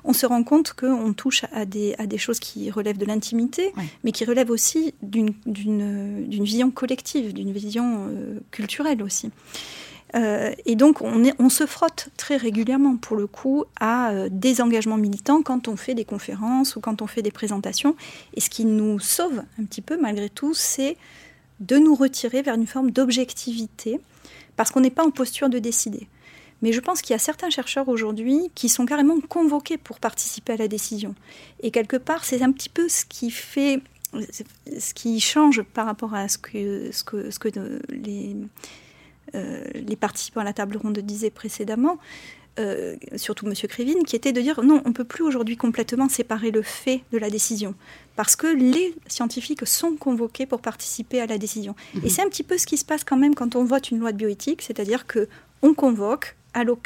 on se rend compte qu'on touche à des, à des choses qui relèvent de l'intimité, mais qui relèvent aussi d'une d'une vision collective, d'une vision euh, culturelle aussi. Euh, et donc, on, se frotte très régulièrement, pour le coup, à euh, des engagements militants quand on fait des conférences ou quand on fait des présentations. Et ce qui nous sauve un petit peu, malgré tout, c'est de nous retirer vers une forme d'objectivité, parce qu'on n'est pas en posture de décider. Mais je pense qu'il y a certains chercheurs aujourd'hui qui sont carrément convoqués pour participer à la décision. Et quelque part, c'est un petit peu ce qui fait ce qui change par rapport à ce que, ce que, ce que les, euh, les participants à la table ronde disaient précédemment, euh, surtout M. Krivine, qui était de dire non, on ne peut plus aujourd'hui complètement séparer le fait de la décision, parce que les scientifiques sont convoqués pour participer à la décision. Et mhm. c'est un petit peu ce qui se passe quand même quand on vote une loi de bioéthique, c'est-à-dire que on convoque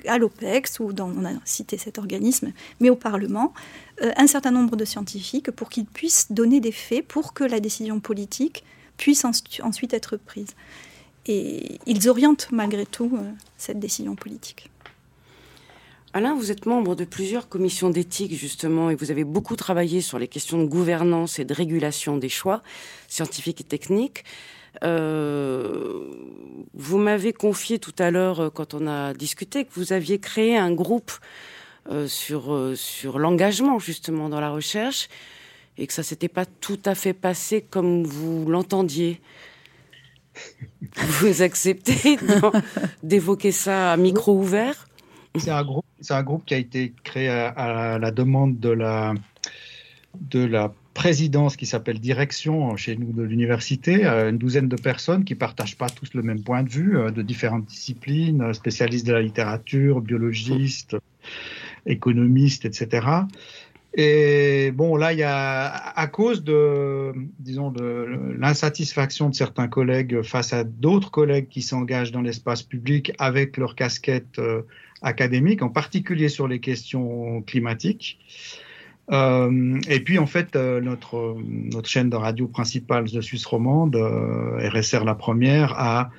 à l'OPEX, ou on a cité cet organisme, mais au Parlement, euh, un certain nombre de scientifiques pour qu'ils puissent donner des faits pour que la décision politique puisse ensuite être prise. Et ils orientent malgré tout euh, cette décision politique. Alain, vous êtes membre de plusieurs commissions d'éthique, justement, et vous avez beaucoup travaillé sur les questions de gouvernance et de régulation des choix scientifiques et techniques. Euh, vous m'avez confié tout à l'heure, quand on a discuté, que vous aviez créé un groupe euh, sur, euh, sur l'engagement justement dans la recherche et que ça s'était pas tout à fait passé comme vous l'entendiez. Vous acceptez (laughs) d'évoquer ça à micro ouvert? C'est un un groupe qui a été créé à, la demande de la de la présidence qui s'appelle direction chez nous de l'université, euh, une douzaine de personnes qui partagent pas tous le même point de vue, de différentes disciplines, spécialistes de la littérature, biologistes, économistes, etc. Et bon, là, il y a, à cause de, disons, de l'insatisfaction de certains collègues face à d'autres collègues qui s'engagent dans l'espace public avec leur casquette euh, académique, en particulier sur les questions climatiques. Euh, et puis, en fait, euh, notre, notre chaîne de radio principale, The Suisse Romande, RSR la première, a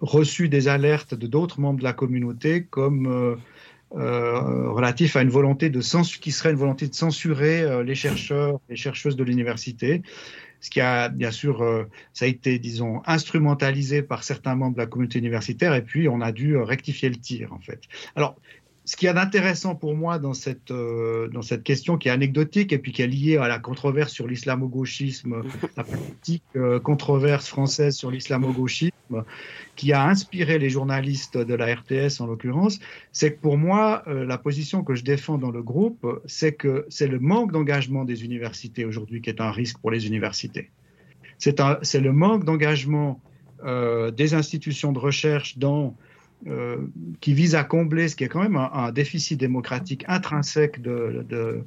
reçu des alertes de d'autres membres de la communauté comme euh, à une volonté de qui serait une volonté de censurer euh, les chercheurs, les chercheuses de l'université. ce qui a bien sûr, ça a été, disons, instrumentalisé par certains membres de la communauté universitaire, et puis on a dû rectifier le tir, en fait. Alors, ce qu'il y a d'intéressant pour moi dans cette, euh, dans cette question qui est anecdotique et puis qui est liée à la controverse sur l'islamo-gauchisme, (laughs) la politique euh, controverse française sur l'islamo-gauchisme, qui a inspiré les journalistes de la RTS en l'occurrence, c'est que pour moi, euh, la position que je défends dans le groupe, c'est que c'est le manque d'engagement des universités aujourd'hui qui est un risque pour les universités. C'est le manque d'engagement des institutions de recherche dans euh, qui vise à combler ce qui est quand même un, déficit démocratique intrinsèque de,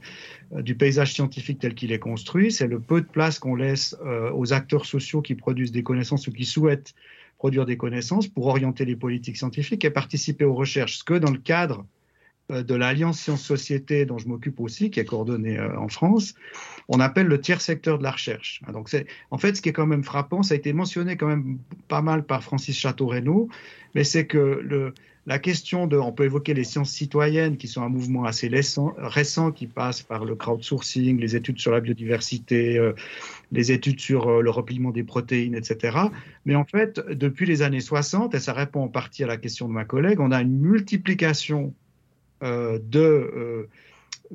du paysage scientifique tel qu'il est construit. C'est le peu de place qu'on laisse euh, aux acteurs sociaux qui produisent des connaissances ou qui souhaitent produire des connaissances pour orienter les politiques scientifiques et participer aux recherches. Ce que dans le cadre euh, de l'Alliance Sciences-Société, dont je m'occupe aussi, qui est coordonnée en France, on appelle le tiers secteur de la recherche. Donc c'est, en fait, ce qui est quand même frappant, ça a été mentionné quand même pas mal par Francis Château-Renaud, mais c'est que la question de, on peut évoquer les sciences citoyennes, qui sont un mouvement assez récent, récent qui passe par le crowdsourcing, les études sur la biodiversité, euh, les études sur euh, le repliement des protéines, etc. Mais en fait, depuis les années 60, et ça répond en partie à la question de ma collègue, on a une multiplication euh, de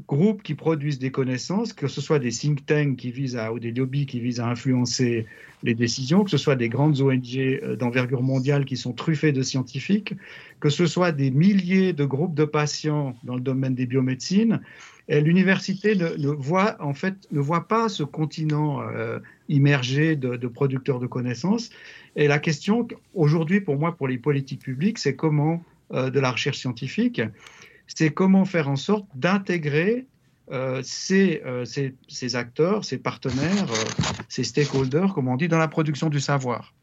groupes qui produisent des connaissances, que ce soit des think tanks qui visent à, ou des lobbies qui visent à influencer les décisions, que ce soit des grandes ONG euh, d'envergure mondiale qui sont truffées de scientifiques, que ce soit des milliers de groupes de patients dans le domaine des biomédecines. L'université ne, voit en fait ne voit pas ce continent euh, immergé de, producteurs de connaissances. Et la question aujourd'hui pour moi, pour les politiques publiques, c'est comment euh, de la recherche scientifique c'est comment faire en sorte d'intégrer euh, euh, ces, acteurs, ces partenaires, euh, ces stakeholders, comme on dit, dans la production du savoir.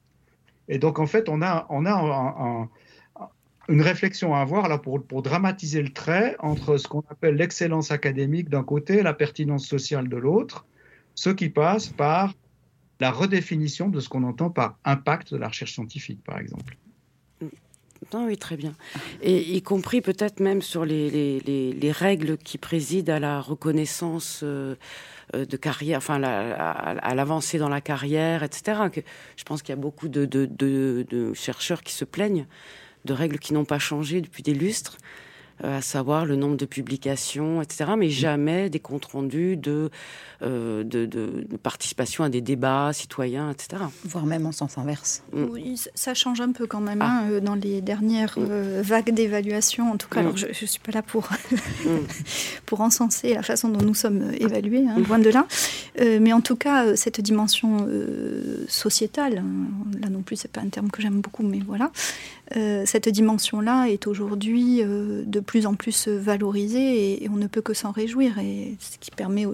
Et donc, en fait, on a, on a une réflexion à avoir là, pour, pour dramatiser le trait entre ce qu'on appelle l'excellence académique d'un côté et la pertinence sociale de l'autre, ce qui passe par la redéfinition de ce qu'on entend par impact de la recherche scientifique, par exemple oui, très bien. Et y compris peut-être même sur les, les, règles qui président à la reconnaissance euh, euh, de carrière, enfin à, l'avancée dans la carrière, etc. Je pense qu'il y a beaucoup de, de, chercheurs qui se plaignent de règles qui n'ont pas changé depuis des lustres. Euh, à savoir le nombre de publications, etc., mais jamais des comptes rendus de, euh, de, participation à des débats citoyens, etc. Voire même en sens inverse. Mm. Oui, ça change un peu quand même ah. hein, euh, dans les dernières mm. vagues d'évaluation. En tout cas, mm. alors je ne suis pas là pour, (laughs) pour encenser la façon dont nous sommes évalués, hein, loin de là. mais en tout cas, cette dimension sociétale, hein, là non plus, c'est pas un terme que j'aime beaucoup, mais voilà, cette dimension-là est aujourd'hui de plus en plus valorisé et, on ne peut que s'en réjouir. Et ce qui permet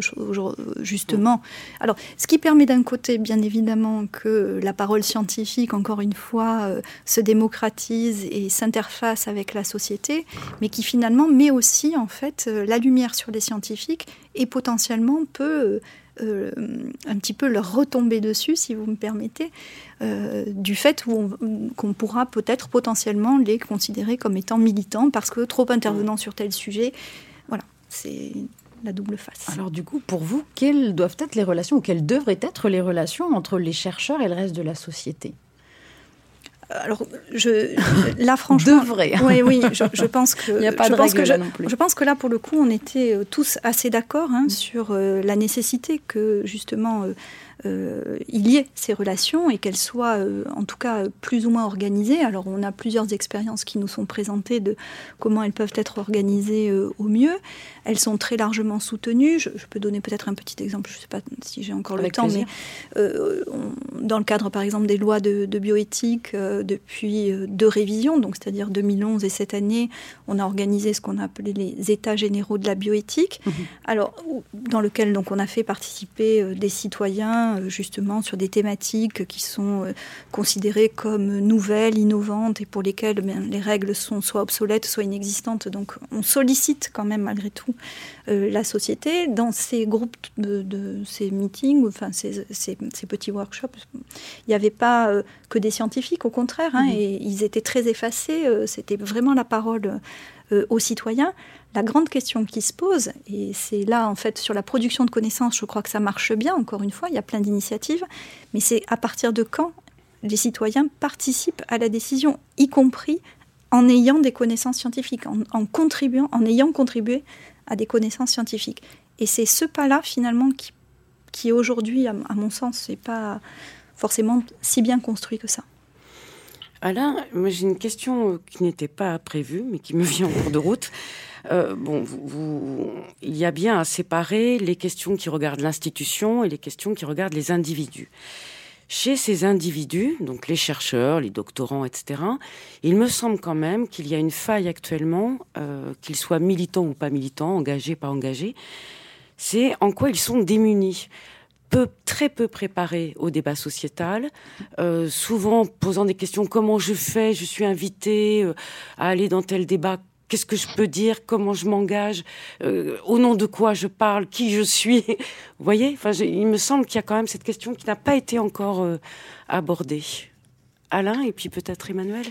justement. Alors, ce qui permet d'un côté, bien évidemment, que la parole scientifique, encore une fois, euh, se démocratise et s'interface avec la société, mais qui finalement met aussi, en fait, euh, la lumière sur les scientifiques et potentiellement peut. Euh, un petit peu leur retomber dessus, si vous me permettez, euh, du fait qu'on pourra peut-être potentiellement les considérer comme étant militants parce que trop intervenant sur tel sujet. Voilà, c'est la double face. Alors du coup, pour vous, quelles doivent être les relations ou quelles devraient être les relations entre les chercheurs et le reste de la société? Alors, je, là, (laughs) franchement, devrait. Oui, oui, je, pense que. (laughs) Il n'y a pas de règle là non plus. Je pense que là, pour le coup, on était euh, tous assez d'accord hein, sur euh, la nécessité que justement euh, euh, il y ait ces relations et qu'elles soient euh, en tout cas plus ou moins organisées. Alors on a plusieurs expériences qui nous sont présentées de comment elles peuvent être organisées euh, au mieux. Elles sont très largement soutenues. Je, peux donner peut-être un petit exemple, je ne sais pas si j'ai encore le temps, mais dans le cadre par exemple des lois de, bioéthique, depuis deux révisions, donc c'est-à-dire 2011 et cette année, on a organisé ce qu'on a appelé les états généraux de la bioéthique, mmh alors dans lequel donc on a fait participer des citoyens euh, justement sur des thématiques qui sont euh, considérées comme nouvelles, innovantes et pour lesquelles ben, les règles sont soit obsolètes, soit inexistantes. Donc on sollicite quand même malgré tout euh, la société dans ces groupes de, ces meetings, enfin ces, petits workshops. Il n'y avait pas que des scientifiques, au contraire, hein, mmh. et ils étaient très effacés. C'était vraiment la parole aux citoyens La grande question qui se pose, et c'est là en fait sur la production de connaissances, je crois que ça marche bien, encore une fois, il y a plein d'initiatives, mais c'est à partir de quand les citoyens participent à la décision, y compris en ayant des connaissances scientifiques, en, ayant contribué à des connaissances scientifiques. Et c'est ce pas-là finalement qui, aujourd'hui, à, mon sens, n'est pas forcément si bien construit que ça. Alain, j'ai une question qui n'était pas prévue, mais qui me vient en cours de route. Euh, bon, il y a bien à séparer les questions qui regardent l'institution et les questions qui regardent les individus. Chez ces individus, donc les chercheurs, les doctorants, etc., il me semble quand même qu'il y a une faille actuellement, euh, qu'ils soient militants ou pas militants, engagés, pas engagés, c'est en quoi ils sont démunis. Peu, très peu préparés au débat sociétal, euh, souvent posant des questions comment je fais, je suis invité à aller dans tel débat, Qu'est-ce que je peux dire? Comment je m'engage? Euh, Au nom de quoi je parle? Qui je suis? (laughs) Vous voyez? Enfin, Il me semble qu'il y a quand même cette question qui n'a pas été encore euh, abordée. Alain et puis peut-être Emmanuel?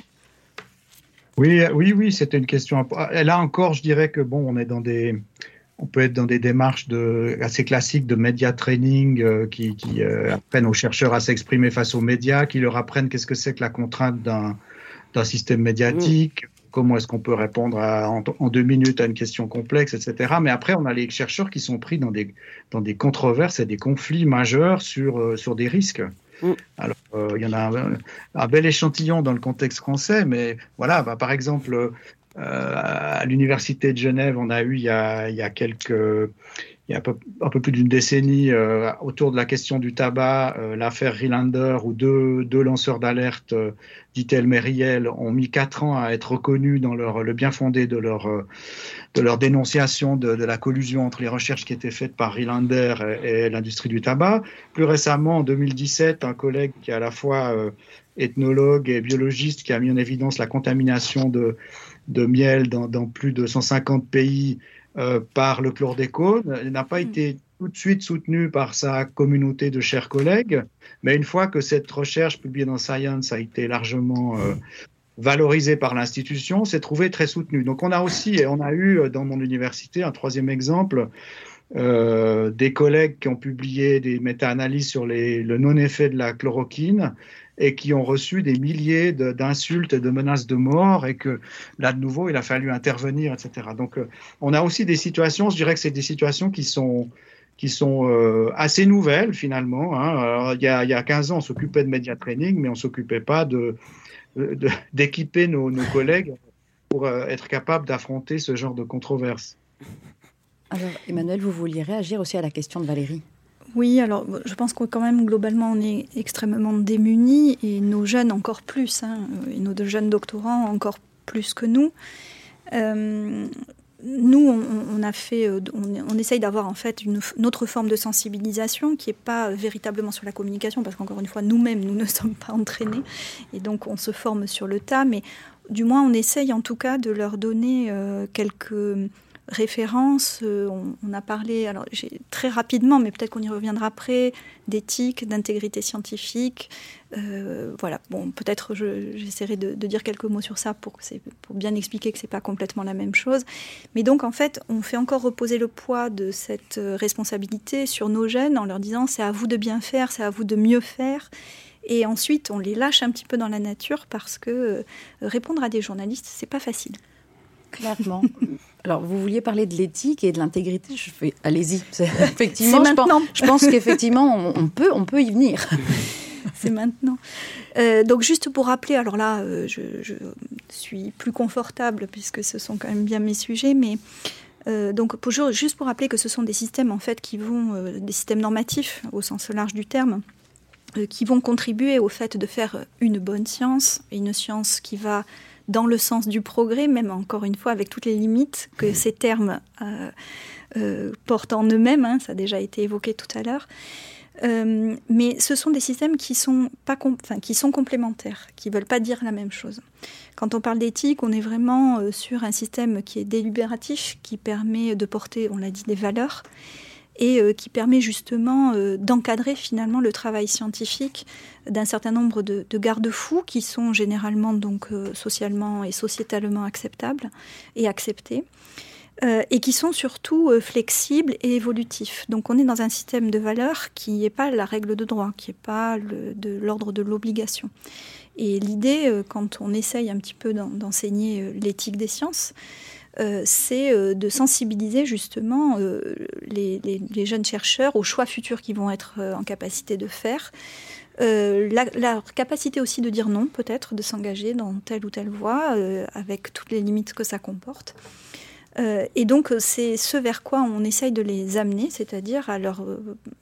Oui, oui, oui, c'était une question. Là encore, je dirais que bon, on est dans des, on peut être dans des démarches de, assez classiques de média training euh, qui, apprennent aux chercheurs à s'exprimer face aux médias, qui leur apprennent qu'est-ce que c'est que la contrainte d'un système médiatique, comment est-ce qu'on peut répondre en, deux minutes à une question complexe, etc. Mais après, on a les chercheurs qui sont pris dans des, dans des controverses et des conflits majeurs sur, euh, sur des risques. Mm. Alors, euh, il y en a un, bel échantillon dans le contexte français, mais voilà, bah, par exemple, euh, à l'Université de Genève, on a eu il y a, il y a quelques il y a un peu, plus d'une décennie euh, autour de la question du tabac, euh, l'affaire Rylander, où deux, lanceurs d'alerte, euh, dit-elle Mériel, ont mis quatre ans à être reconnus dans le bien fondé de leur, leur dénonciation de, la collusion entre les recherches qui étaient faites par Rylander et, l'industrie du tabac. Plus récemment, en 2017, un collègue qui est à la fois ethnologue et biologiste qui a mis en évidence la contamination de, miel dans plus de 150 pays euh, par le chlordécone. Il n'a pas mm. été tout de suite soutenu par sa communauté de chers collègues, mais une fois que cette recherche publiée dans Science a été largement euh, valorisée par l'institution, s'est trouvé très soutenu. Donc on a aussi, et on a eu euh, dans mon université un troisième exemple, euh, des collègues qui ont publié des méta-analyses sur le non-effet de la chloroquine et qui ont reçu des milliers d'insultes et de menaces de mort et que là de nouveau il a fallu intervenir, etc. Donc euh, on a aussi des situations, je dirais que c'est des situations qui sont euh, assez nouvelles finalement. Hein. il, y a, il y a 15 ans, on s'occupait de média training, mais on s'occupait pas de d'équiper nos, collègues pour être capable d'affronter ce genre de controverses. Alors, Emmanuel, vous vouliez réagir aussi à la question de Valérie oui, alors je pense que quand même globalement on est extrêmement démunis et nos jeunes encore plus, hein, et nos jeunes doctorants encore plus que nous. Euh, nous, on, a fait, euh, on, essaye d'avoir en fait une, autre forme de sensibilisation qui n'est pas véritablement sur la communication, parce qu'encore une fois, nous-mêmes, nous ne (laughs) sommes pas entraînés, et donc on se forme sur le tas, mais du moins on essaye en tout cas de leur donner euh, quelques références. Euh, on, a parlé, alors très rapidement, mais peut-être qu'on y reviendra après, d'éthique, d'intégrité scientifique. Euh, voilà, bon, peut-être j'essaierai de, dire quelques mots sur ça pour, pour bien expliquer que c'est pas complètement la même chose. Mais donc, en fait, on fait encore reposer le poids de cette euh, responsabilité sur nos jeunes en leur disant c'est à vous de bien faire, c'est à vous de mieux faire. Et ensuite, on les lâche un petit peu dans la nature parce que répondre à des journalistes, c'est pas facile. Clairement. (laughs) Alors, vous vouliez parler de l'éthique et de l'intégrité. Je fais, allez-y. (laughs) Effectivement, je maintenant. Pense, je pense qu'effectivement, on, peut, on peut y venir. (laughs) C'est maintenant. Euh, donc, juste pour rappeler, alors là, euh, je, suis plus confortable puisque ce sont quand même bien mes sujets, mais euh, donc pour, juste pour rappeler que ce sont des systèmes en fait qui vont, des systèmes normatifs au sens large du terme, qui vont contribuer au fait de faire une bonne science, une science qui va dans le sens du progrès, même encore une fois avec toutes les limites que ces termes euh, euh, portent en eux-mêmes, hein, ça a déjà été évoqué tout à l'heure. Euh, mais ce sont des systèmes qui sont, pas qui sont complémentaires, qui ne veulent pas dire la même chose. Quand on parle d'éthique, on est vraiment sur un système qui est délibératif, qui permet de porter, on l'a dit, des valeurs, et euh, qui permet justement euh, d'encadrer finalement le travail scientifique d'un certain nombre de, garde-fous qui sont généralement donc euh, socialement et sociétalement acceptables et acceptés. et qui sont surtout flexibles et évolutifs. Donc on est dans un système de valeurs qui n'est pas la règle de droit, qui n'est pas de l'ordre de l'obligation. Et l'idée, quand on essaye un petit peu d'enseigner l'éthique des sciences, euh, c'est euh, de sensibiliser justement euh, les, jeunes chercheurs aux choix futurs qu'ils vont être en capacité de faire. leur capacité aussi de dire non, peut-être, de s'engager dans telle ou telle voie, avec toutes les limites que ça comporte. et donc, c'est ce vers quoi on essaye de les amener, c'est-à-dire à leur,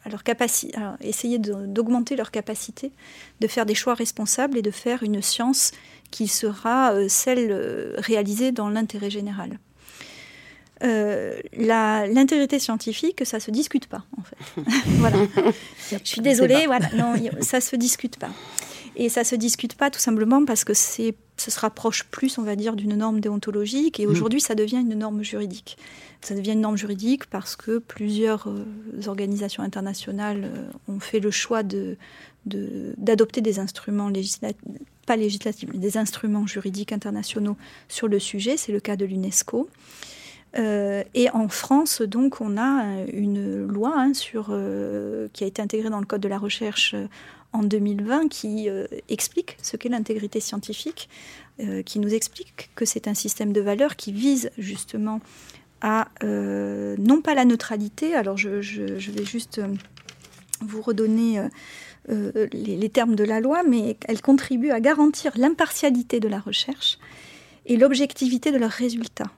à leur capacité, essayer d'augmenter leur capacité de faire des choix responsables et de faire une science qui sera celle réalisée dans l'intérêt général. Euh, l'intégrité scientifique, ça se discute pas, en fait. (laughs) voilà. Je suis désolée, voilà, non, ça se discute pas. Et ça se discute pas tout simplement parce que c'est, ce se rapproche plus, on va dire, d'une norme déontologique. Et mm. aujourd'hui, ça devient une norme juridique. Ça devient une norme juridique parce que plusieurs euh, organisations internationales euh, ont fait le choix de, d'adopter des instruments législatifs, pas législatifs, mais des instruments juridiques internationaux sur le sujet. C'est le cas de l'UNESCO. Euh, et en France, donc, on a une loi hein, sur, euh, qui a été intégrée dans le Code de la recherche en 2020 qui explique ce qu'est l'intégrité scientifique, qui nous explique que c'est un système de valeurs qui vise justement à, non pas la neutralité, alors je, vais juste vous redonner les, les termes de la loi, mais elle contribue à garantir l'impartialité de la recherche et l'objectivité de leurs résultats.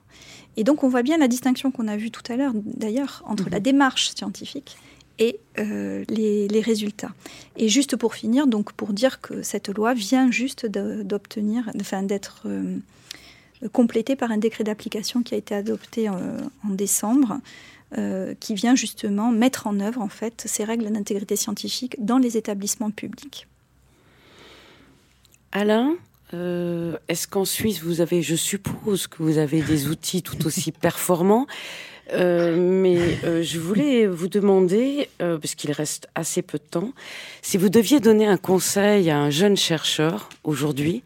Et donc on voit bien la distinction qu'on a vue tout à l'heure, d'ailleurs, entre mhm. la démarche scientifique et euh, les, résultats. Et juste pour finir, donc pour dire que cette loi vient juste d'obtenir, enfin d'être euh, complétée par un décret d'application qui a été adopté en, en décembre, euh, qui vient justement mettre en œuvre en fait ces règles d'intégrité scientifique dans les établissements publics. Alain, euh, est-ce qu'en Suisse, vous avez, je suppose que vous avez des outils tout aussi performants, euh, mais euh, je voulais vous demander, parce qu'il reste assez peu de temps, si vous deviez donner un conseil à un jeune chercheur aujourd'hui,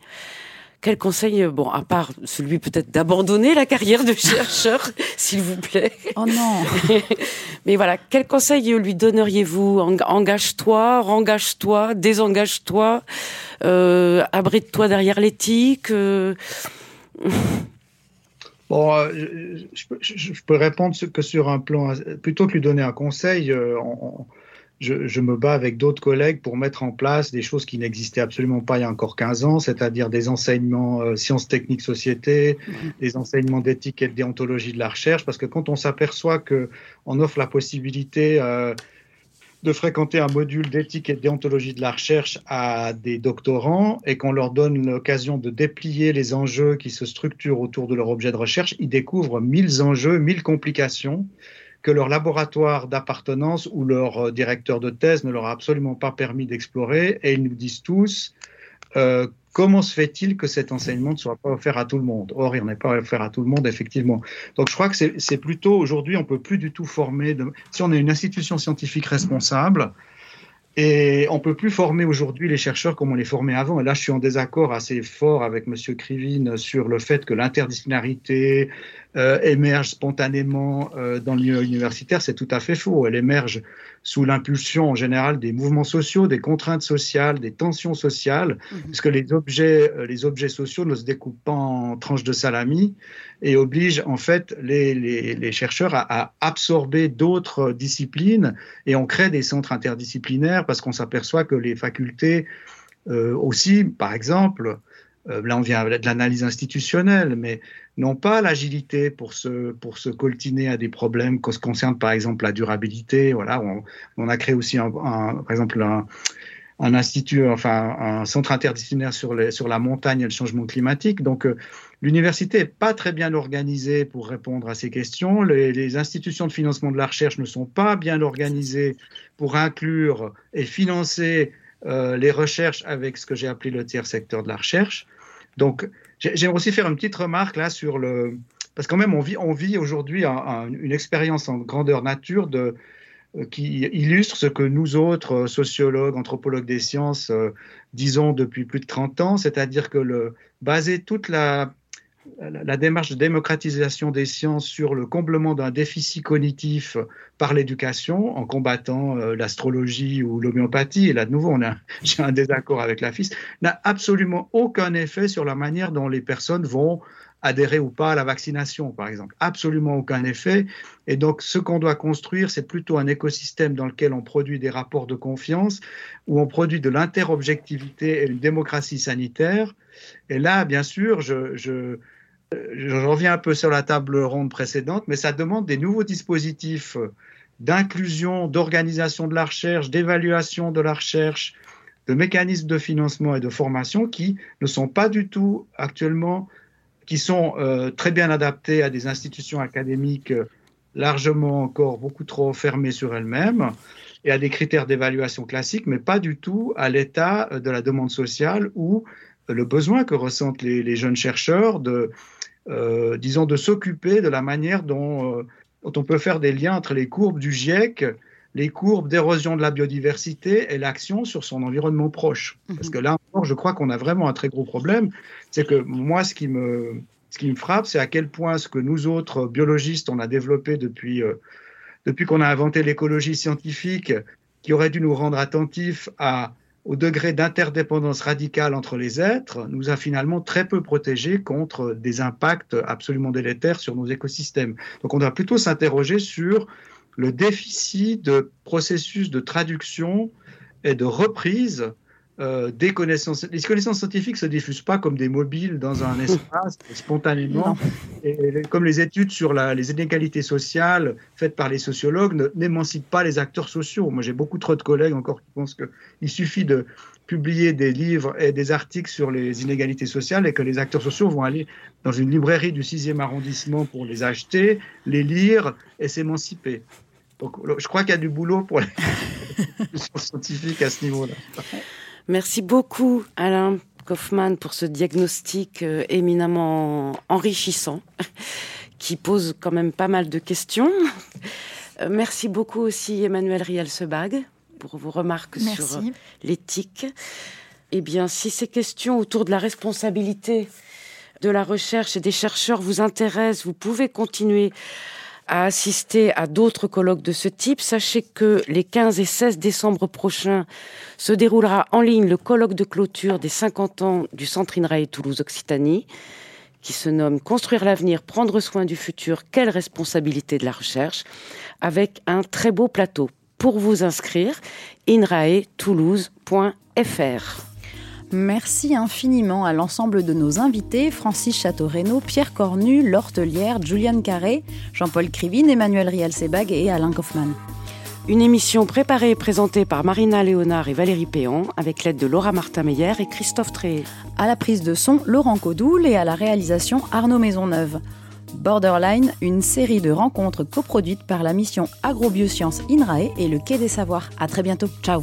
quel conseil, bon, à part celui peut-être d'abandonner la carrière de chercheur, (laughs) s'il vous plaît? Oh non. (laughs) Mais voilà, quel conseil lui donneriez-vous? Engage-toi, engage-toi, désengage-toi, euh, abrite-toi derrière l'éthique. Euh... Bon, euh, je, je, peux répondre que sur un plan, plutôt que lui donner un conseil, euh, je, me bats avec d'autres collègues pour mettre en place des choses qui n'existaient absolument pas il y a encore 15 ans, c'est-à-dire des enseignements euh, sciences techniques société, des enseignements d'éthique et de déontologie de la recherche, parce que quand on s'aperçoit que on offre la possibilité euh, de fréquenter un module d'éthique et de déontologie de la recherche à des doctorants et qu'on leur donne l'occasion de déplier les enjeux qui se structurent autour de leur objet de recherche, ils découvrent mille enjeux, mille complications que leur laboratoire d'appartenance ou leur euh, directeur de thèse ne leur a absolument pas permis d'explorer. Et ils nous disent tous euh, comment se fait-il que cet enseignement ne soit pas offert à tout le monde? Or, il n'est pas offert à tout le monde, effectivement. Donc, je crois que c'est plutôt aujourd'hui, on peut plus du tout former. Si on est une institution scientifique responsable, et on peut plus former aujourd'hui les chercheurs comme on les formait avant. Et là, je suis en désaccord assez fort avec Monsieur Krivine sur le fait que l'interdisciplinarité euh, émerge spontanément euh, dans le milieu universitaire. C'est tout à fait faux. Elle émerge sous l'impulsion en général des mouvements sociaux, des contraintes sociales, des tensions sociales, mmh. puisque les objets, euh, les objets sociaux ne se découpent pas en tranches de salami et obligent en fait les, les, les chercheurs à, à absorber d'autres disciplines et on crée des centres interdisciplinaires parce qu'on s'aperçoit que les facultés euh, aussi, par exemple, là on vient de l'analyse institutionnelle, mais n'ont pas l'agilité pour se, pour se coltiner à des problèmes qui concernent par exemple la durabilité. Voilà, on, a créé aussi un, par exemple un, institut, enfin un centre interdisciplinaire sur la montagne et le changement climatique. Donc euh, L'université n'est pas très bien organisée pour répondre à ces questions. Les, institutions de financement de la recherche ne sont pas bien organisées pour inclure et financer euh, les recherches avec ce que j'ai appelé le tiers secteur de la recherche. Donc, j'aimerais aussi faire une petite remarque là sur le... Parce quand même, on vit, on vit aujourd'hui une expérience en grandeur nature euh, qui illustre ce que nous autres, sociologues, anthropologues des sciences, euh, disons depuis plus de 30 ans, c'est-à-dire que le, baser toute la la démarche de démocratisation des sciences sur le comblement d'un déficit cognitif par l'éducation en combattant euh, l'astrologie ou l'homéopathie, et là de nouveau (laughs) j'ai un désaccord avec la FIS, n'a absolument aucun effet sur la manière dont les personnes vont adhérer ou pas à la vaccination, par exemple. Absolument aucun effet. Et donc, ce qu'on doit construire, c'est plutôt un écosystème dans lequel on produit des rapports de confiance, où on produit de l'interobjectivité et une démocratie sanitaire. Et là, bien sûr, je, je, je reviens un peu sur la table ronde précédente, mais ça demande des nouveaux dispositifs d'inclusion, d'organisation de la recherche, d'évaluation de la recherche, de mécanismes de financement et de formation qui ne sont pas du tout actuellement qui sont euh, très bien adaptées à des institutions académiques euh, largement encore beaucoup trop fermées sur elles-mêmes et à des critères d'évaluation classiques, mais pas du tout à l'état de la demande sociale ou le besoin que ressentent les, jeunes chercheurs de, disons, de s'occuper de la manière dont, dont, on peut faire des liens entre les courbes du GIEC les courbes d'érosion de la biodiversité et l'action sur son environnement proche. Mhm. Parce que là encore, je crois qu'on a vraiment un très gros problème. C'est que moi, ce qui me, ce qui me frappe, c'est à quel point ce que nous autres biologistes, on a développé depuis, euh, depuis qu'on a inventé l'écologie scientifique, qui aurait dû nous rendre attentifs à, au degré d'interdépendance radicale entre les êtres, nous a finalement très peu protégés contre des impacts absolument délétères sur nos écosystèmes. Donc on doit plutôt s'interroger sur le déficit de processus de traduction et de reprise euh, des connaissances. Les connaissances scientifiques se diffusent pas comme des mobiles dans un (laughs) espace spontanément. Et, comme les études sur les inégalités sociales faites par les sociologues n'émancipent pas les acteurs sociaux. Moi, j'ai beaucoup trop de collègues encore qui pensent qu'il suffit de publier des livres et des articles sur les inégalités sociales et que les acteurs sociaux vont aller dans une librairie du 6e arrondissement pour les acheter, les lire et s'émanciper. Donc, je crois qu'il y a du boulot pour les (laughs) scientifiques à ce niveau-là. Merci beaucoup, Alain Kaufmann, pour ce diagnostic euh, éminemment enrichissant, (laughs) qui pose quand même pas mal de questions. Euh, merci beaucoup aussi, Emmanuel Riel-Sebag, pour vos remarques sur euh, l'éthique. Eh bien, si ces questions autour de la responsabilité de la recherche et des chercheurs vous intéressent, vous pouvez continuer à assister à d'autres colloques de ce type. Sachez que les 15 et 16 décembre prochains se déroulera en ligne le colloque de clôture des 50 ans du Centre INRAE Toulouse-Occitanie qui se nomme Construire l'avenir, prendre soin du futur, quelle responsabilité de la recherche, avec un très beau plateau pour vous inscrire, inraetoulouse.fr. Merci infiniment à l'ensemble de nos invités, Francis Château-Renaud, Pierre Cornu, Lortelière, Juliane Carré, Jean-Paul Crivine, Emmanuel Rial-Sebag et Alain Kaufmann. Une émission préparée et présentée par Marina Léonard et Valérie Péan, avec l'aide de Laura Martin-Meyer et Christophe Tréhé. À la prise de son, Laurent Codoul et à la réalisation, Arnaud Maisonneuve. Borderline, une série de rencontres coproduites par la mission Agrobiosciences INRAE et le Quai des Savoirs. À très bientôt. Ciao.